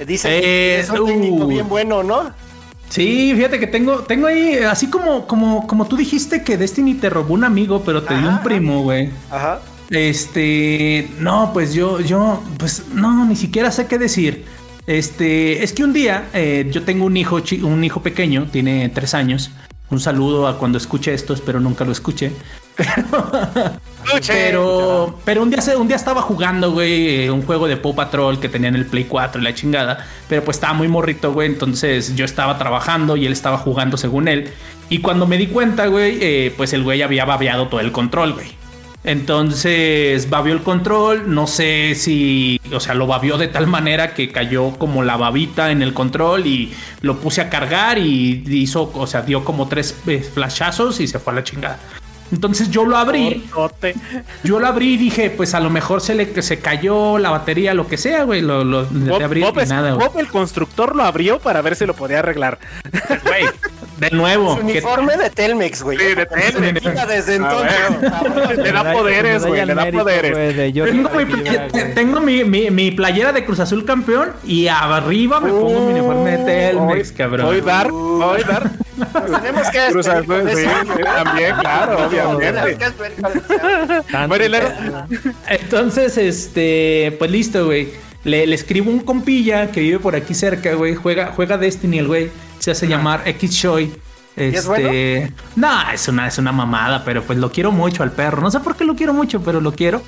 Eh, Dice Eh, que es un técnico uh. bien bueno, ¿no? Sí, fíjate que tengo, tengo ahí, así como, como, como tú dijiste que Destiny te robó un amigo, pero te dio un primo, güey. Ajá. Este, no, pues yo, yo, pues no, ni siquiera sé qué decir. Este, es que un día eh, yo tengo un hijo, un hijo pequeño, tiene tres años. Un saludo a cuando escuche esto, espero nunca lo escuche. Pero, pero un día, un día estaba jugando, güey, un juego de Paw Patrol que tenía en el Play 4 y la chingada. Pero pues estaba muy morrito, güey. Entonces yo estaba trabajando y él estaba jugando según él. Y cuando me di cuenta, güey, eh, pues el güey había babeado todo el control, güey. Entonces babió el control, no sé si, o sea, lo babió de tal manera que cayó como la babita en el control y lo puse a cargar y hizo, o sea, dio como tres eh, flashazos y se fue a la chingada. Entonces yo lo abrí, yo lo abrí y dije, pues a lo mejor se le se cayó la batería, lo que sea, güey, lo, lo Bob, abrir Bob y nada, güey. Bob, el constructor lo abrió para ver si lo podía arreglar. Güey, de nuevo, Su que- uniforme de Telmex, güey. Sí, de Telmex. desde entonces. Le da poderes, güey, le da poderes. Tengo, mi, tengo mi, mi- mi playera de Cruz Azul campeón y arriba me pongo mi uniforme de Telmex, Hoy- cabrón. Hoy dar, hoy dar. Tenemos que Cruz Azul, sí, también, claro, Tenemos Entonces, este, pues listo, güey. Le, le escribo un compilla que vive por aquí cerca, güey. Juega, juega Destiny, el güey. Se hace llamar X Choi. Este, es bueno? no, es una, es una mamada, pero pues lo quiero mucho al perro. No sé por qué lo quiero mucho, pero lo quiero.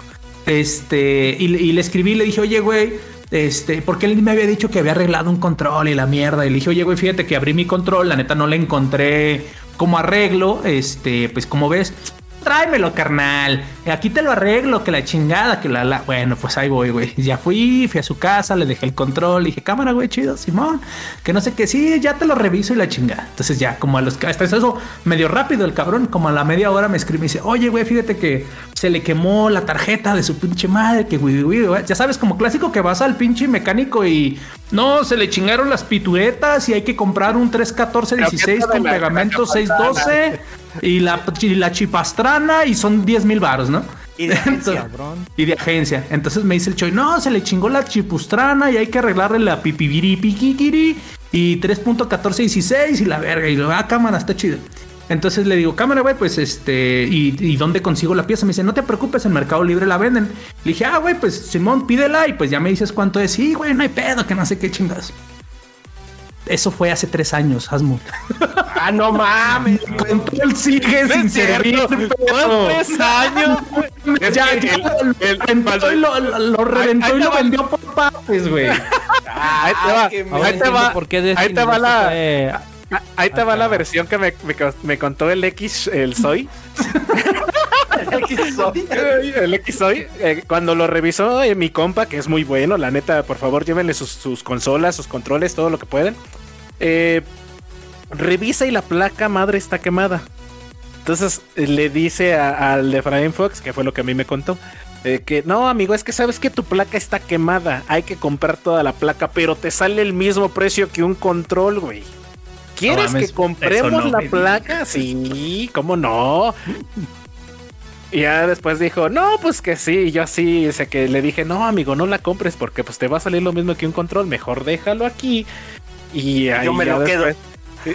Este, y le escribí, le dije, oye, güey, este, porque él me había dicho que había arreglado un control y la mierda. Y le dije, oye, güey, fíjate que abrí mi control, la neta no le encontré como arreglo. Este, pues como ves, tráemelo, carnal. Aquí te lo arreglo, que la chingada, que la la. Bueno, pues ahí voy, güey. Ya fui, fui a su casa, le dejé el control, dije, cámara, güey, chido, Simón. Que no sé qué, sí, ya te lo reviso y la chingada. Entonces ya, como a los. Hasta eso medio rápido el cabrón, como a la media hora me escribe y dice, oye, güey, fíjate que se le quemó la tarjeta de su pinche madre, que güey, güey, güey. Ya sabes, como clásico que vas al pinche mecánico y no, se le chingaron las pituetas y hay que comprar un 31416 con pegamento chapastrana. 612 y la, y la chipastrana y son 10 mil baros, ¿no? Y de agencia. y de agencia. Entonces me dice el Choy, no, se le chingó la chipustrana y hay que arreglarle la pipibiri piquiquiri y 3.1416 y la verga. Y lo, ah, cámara, está chido. Entonces le digo, cámara, güey, pues este, ¿y, ¿y dónde consigo la pieza? Me dice, no te preocupes, en Mercado Libre la venden. Le dije, ah, güey, pues Simón, pídela y pues ya me dices cuánto es. Sí, güey, no hay pedo, que no sé qué chingas. Eso fue hace tres años, Asmo. Ah, no mames. Control sigue sin servir. Tres años. Ya, que ya, el- reventó y lo, lo- lo reventó ahí y lo va. vendió por partes, güey. Ahí te va, qué Ahora ahí te entiendo va, por qué ahí te va se la, fue- ahí te va la versión que me, me, co- me contó el X, el Soy. El Xbox. el Xbox, eh, cuando lo revisó eh, mi compa, que es muy bueno, la neta, por favor, llévenle sus, sus consolas, sus controles, todo lo que pueden. Eh, revisa y la placa madre está quemada. Entonces le dice al de Efraín Fox, que fue lo que a mí me contó, eh, que no, amigo, es que sabes que tu placa está quemada. Hay que comprar toda la placa, pero te sale el mismo precio que un control, güey. ¿Quieres que compremos no la me placa? Sí, ¿cómo no? Y ya después dijo, no, pues que sí. Y yo así, dice que le dije, no, amigo, no la compres porque pues te va a salir lo mismo que un control. Mejor déjalo aquí. Y ahí Yo me lo quedo.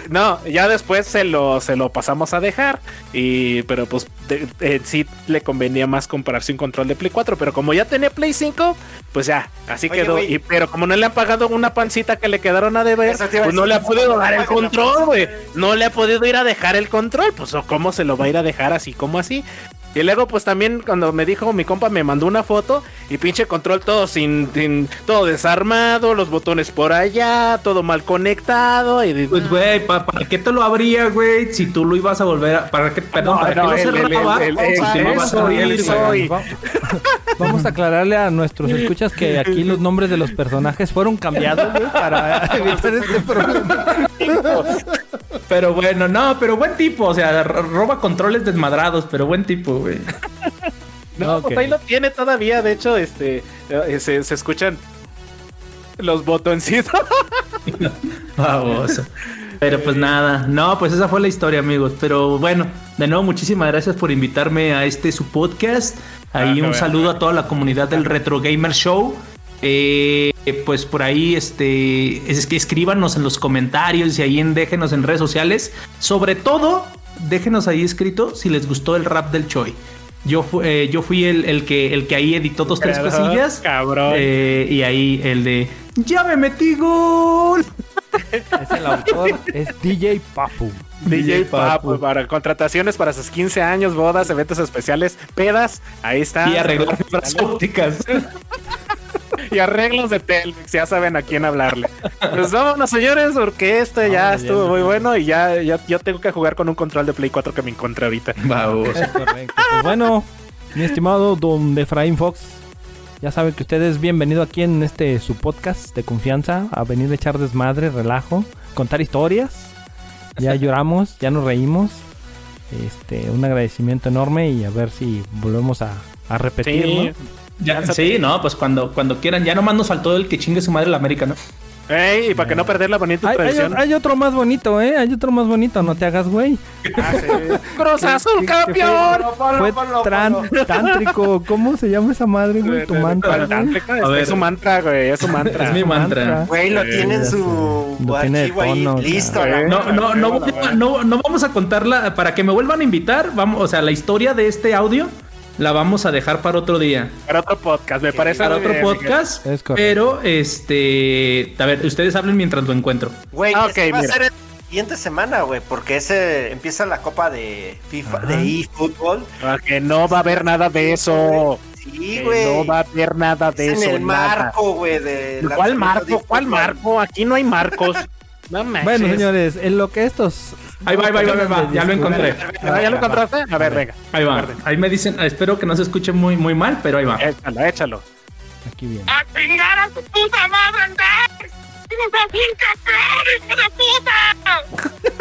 No, ya después se lo, se lo pasamos a dejar. Y, pero pues de- eh, sí le convenía más comprarse un control de Play 4. Pero como ya tenía Play 5, pues ya, así Oye, quedó. Y, pero como no le han pagado una pancita que le quedaron a deber, a pues no le ha podido dar el control, güey. No le ha podido ir a dejar el control. Pues o cómo se lo va a ir a dejar así como así. Y luego, pues también cuando me dijo mi compa, me mandó una foto y pinche control todo sin, sin- todo desarmado, los botones por allá, todo mal conectado. Y Pues, güey, ¿pa- ¿para qué te lo abría, güey? Si tú lo ibas a volver a. ¿Para qué, perdón, No, ¿para no, qué el- lo cerraba? Vamos a aclararle a nuestros escuchas que aquí los nombres de los personajes fueron cambiados güey, para evitar este problema. Pero bueno, no, pero buen tipo. O sea, ro- roba controles desmadrados, pero buen tipo, güey. No, pues ahí lo tiene todavía. De hecho, este eh, se, se escuchan los botoncitos. Baboso. Pero pues nada, no, pues esa fue la historia, amigos. Pero bueno, de nuevo, muchísimas gracias por invitarme a este su podcast. Ahí Ah, un bueno. saludo a toda la comunidad del Retro Gamer Show. Eh, pues por ahí, este, es que escríbanos en los comentarios y ahí en, déjenos en redes sociales. Sobre todo, déjenos ahí escrito si les gustó el rap del Choi. Yo, fu- eh, yo fui el, el que, el que ahí editó dos, tres cosillas. cabrón. Eh, y ahí el de ¡Ya me metí gol! Es el autor, es DJ Papu. DJ Papu Papu. para contrataciones para sus 15 años, bodas, eventos especiales, pedas. Ahí está. Y arreglar fibras ópticas. y arreglos de Telmex, ya saben a quién hablarle. Pues vámonos, señores, porque esto ya estuvo ya. muy bueno y ya, ya yo tengo que jugar con un control de Play 4 que me encontré ahorita. Es correcto. Pues bueno, mi estimado Don Efraín Fox, ya saben que usted es bienvenido aquí en este su podcast de confianza, a venir a echar desmadre, relajo, contar historias. Ya lloramos, ya nos reímos. Este, un agradecimiento enorme y a ver si volvemos a, a repetir, Sí. ¿no? Ya, sí, no, pues cuando, cuando quieran. Ya nomás nos faltó el que chingue su madre la América, ¿no? Ey, y para que no perder la bonita Hay, hay- tradición. hay otro más bonito, ¿eh? Hay otro más bonito, no te hagas, güey. Ah, sí. Cruz Azul, fue- campeón. Fue tran- tántrico, ¿cómo se llama esa madre, güey? Tu mantra, güey. Tántrica, es, A ver. es su mantra, güey, es su mantra. Es mi mantra. Güey, lo Eh, tiene en su. Lo tiene archivo ahí tono, listo. cabrón. la- No, no, no, no, no vamos a contarla. Para que me vuelvan a invitar, vamos, o sea, la historia de este audio la vamos a dejar para otro día. Para otro podcast, me parece. Para otro bien, podcast. Es. Pero, este. A ver, ustedes hablen mientras lo encuentro. Güey, Ah, va a ser el siguiente semana, güey, porque ese empieza la copa de FIFA, Ajá. de eFootball. Ah, Que no va a haber nada de eso. Sí, güey. no va a haber nada de Es eso. en el nada. marco, güey, de ¿Cuál marco? ¿Cuál marco? Aquí no hay marcos. No manches. Bueno, señores, en lo que estos. Ahí va, ahí va, ahí va, ahí va, ya lo encontré. Ah, ¿Ya lo encontraste? A ver, venga. Ahí va. Ahí me dicen, espero que no se escuche muy, muy mal, pero ahí va. Échalo, échalo. Aquí viene. ¡A chingar a tu puta madre, Andrés! ¡Cruz Azul campeón, hijo de puta!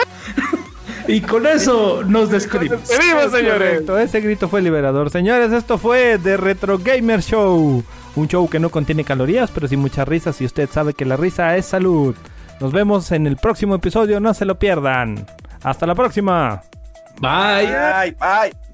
Y con eso nos despedimos. ¡Despedimos, señores! Correcto, ese grito fue liberador. Señores, esto fue The Retro Gamer Show. Un show que no contiene calorías, pero sí muchas risas. Y usted sabe que la risa es salud. Nos vemos en el próximo episodio, no se lo pierdan. Hasta la próxima. Bye. Bye, bye.